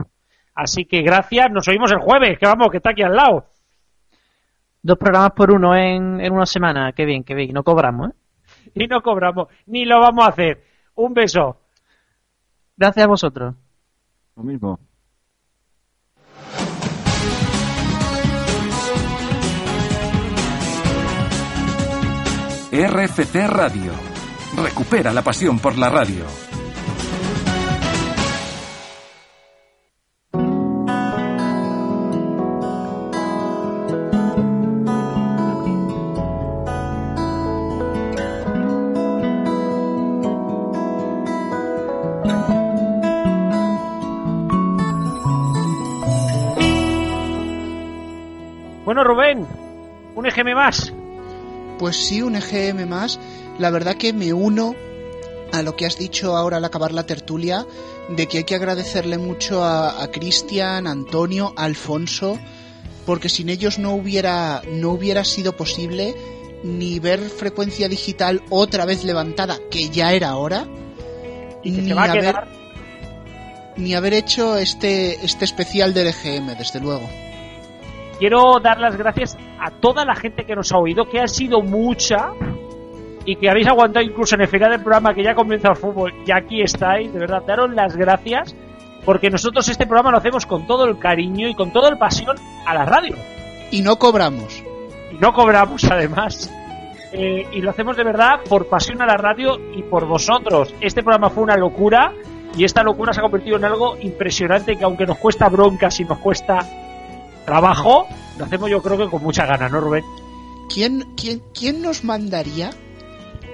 Así que gracias, nos oímos el jueves, que vamos, que está aquí al lado. Dos programas por uno en, en una semana, qué bien, qué bien, no cobramos, ¿eh? Y no cobramos, ni lo vamos a hacer. Un beso. Gracias a vosotros. Lo mismo. RFC Radio. Recupera la pasión por la radio. EGM más. Pues sí, un EGM más. La verdad que me uno a lo que has dicho ahora al acabar la tertulia, de que hay que agradecerle mucho a, a Cristian, Antonio, a Alfonso, porque sin ellos no hubiera, no hubiera sido posible ni ver frecuencia digital otra vez levantada, que ya era hora, Y que ni se va a haber, quedar. ni haber hecho este, este especial del EGM, desde luego. Quiero dar las gracias a toda la gente que nos ha oído, que ha sido mucha y que habéis aguantado incluso en el final del programa que ya comienza el fútbol y aquí estáis. De verdad, daros las gracias porque nosotros este programa lo hacemos con todo el cariño y con toda el pasión a la radio. Y no cobramos. y no cobramos además. Eh, y lo hacemos de verdad por pasión a la radio y por vosotros. Este programa fue una locura y esta locura se ha convertido en algo impresionante que aunque nos cuesta broncas y nos cuesta trabajo, lo hacemos yo creo que con mucha ganas, ¿no, Rubén? ¿Quién, quién, quién nos mandaría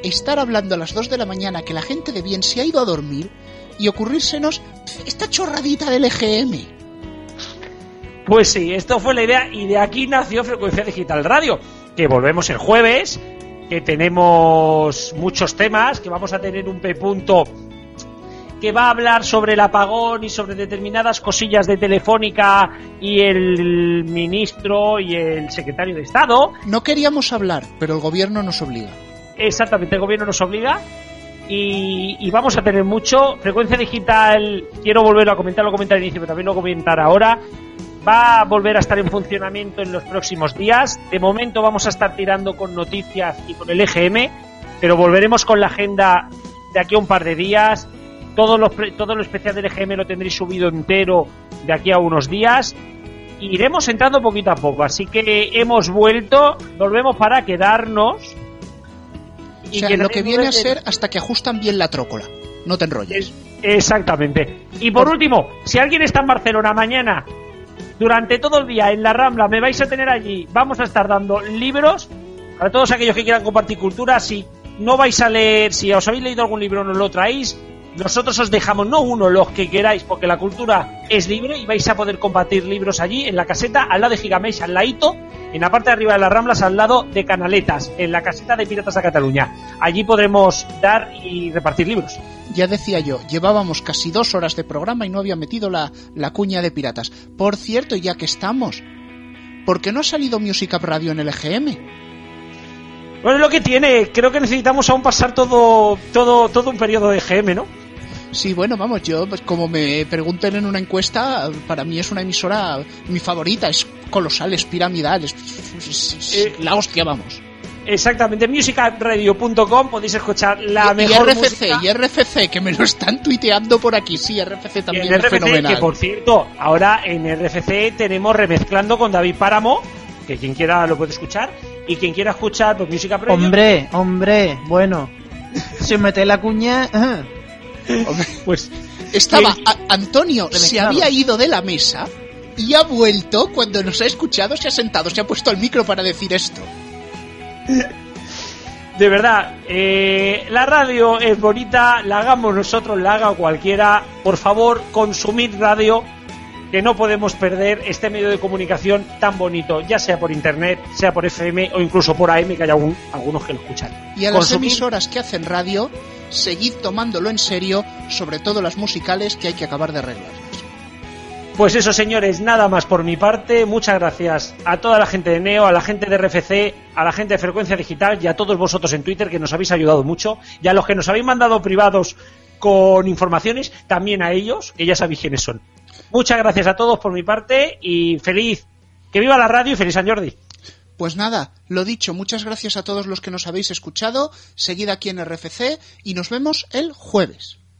estar hablando a las 2 de la mañana que la gente de bien se ha ido a dormir y ocurrírsenos esta chorradita del EGM? Pues sí, esto fue la idea y de aquí nació Frecuencia Digital Radio, que volvemos el jueves, que tenemos muchos temas, que vamos a tener un P punto que va a hablar sobre el apagón y sobre determinadas cosillas de Telefónica y el ministro y el secretario de Estado. No queríamos hablar, pero el gobierno nos obliga. Exactamente, el gobierno nos obliga. Y, y vamos a tener mucho. Frecuencia digital, quiero volverlo a comentar, lo comenté al inicio, pero también lo comentar ahora. Va a volver a estar en funcionamiento en los próximos días. De momento vamos a estar tirando con noticias y con el EGM, pero volveremos con la agenda de aquí a un par de días. Todo lo, todo lo especial del EGM lo tendréis subido entero de aquí a unos días. Iremos entrando poquito a poco, así que hemos vuelto, volvemos para quedarnos. O sea, que lo que viene a ser hasta que ajustan bien la trócola. No te enrolles. Exactamente. Y por último, si alguien está en Barcelona mañana, durante todo el día en la Rambla, me vais a tener allí, vamos a estar dando libros para todos aquellos que quieran compartir cultura. Si no vais a leer, si os habéis leído algún libro, nos lo traéis. Nosotros os dejamos, no uno, los que queráis, porque la cultura es libre y vais a poder compartir libros allí en la caseta, al lado de Gigamesh, al ladito, en la parte de arriba de las Ramblas, al lado de Canaletas, en la caseta de Piratas de Cataluña. Allí podremos dar y repartir libros. Ya decía yo, llevábamos casi dos horas de programa y no había metido la, la cuña de piratas. Por cierto, ya que estamos, ¿por qué no ha salido Music Up Radio en el EGM? Bueno, es lo que tiene. Creo que necesitamos aún pasar todo, todo, todo un periodo de GM, ¿no? Sí, bueno, vamos, yo, pues como me pregunten en una encuesta, para mí es una emisora, mi favorita, es colosal, es piramidal, es, es- es- Eh, la hostia, vamos. Exactamente, musicapradio.com podéis escuchar la y, mejor y RFC, música. y RFC, que me lo están tuiteando por aquí. Sí, RFC también es RFC, fenomenal. que por cierto, ahora en RFC tenemos remezclando con David Páramo, que quien quiera lo puede escuchar, y quien quiera escuchar pues, música previa, Hombre, hombre, bueno. Si os metéis la cuña... ajá. pues Estaba Antonio, se había ido de la mesa y ha vuelto cuando nos ha escuchado, se ha sentado, se ha puesto el micro para decir esto. de verdad, eh, la radio es bonita, la hagamos nosotros, la haga cualquiera. Por favor, consumid radio, que no podemos perder este medio de comunicación tan bonito, ya sea por internet, sea por FM o incluso por AM, que hay algún- algunos que lo escuchan. Y a las emisoras que hacen radio, seguid tomándolo en serio, sobre todo las musicales que hay que acabar de arreglarlas. Pues eso, señores, nada más por mi parte. Muchas gracias a toda la gente de Neo, a la gente de RFC, a la gente de Frecuencia Digital y a todos vosotros en Twitter que nos habéis ayudado mucho. Y a los que nos habéis mandado privados con informaciones, también a ellos, que ya sabéis quiénes son. Muchas gracias a todos por mi parte y feliz. Que viva la radio y feliz San Jordi. Pues nada, lo dicho, muchas gracias a todos los que nos habéis escuchado, seguid aquí en RFC y nos vemos el jueves.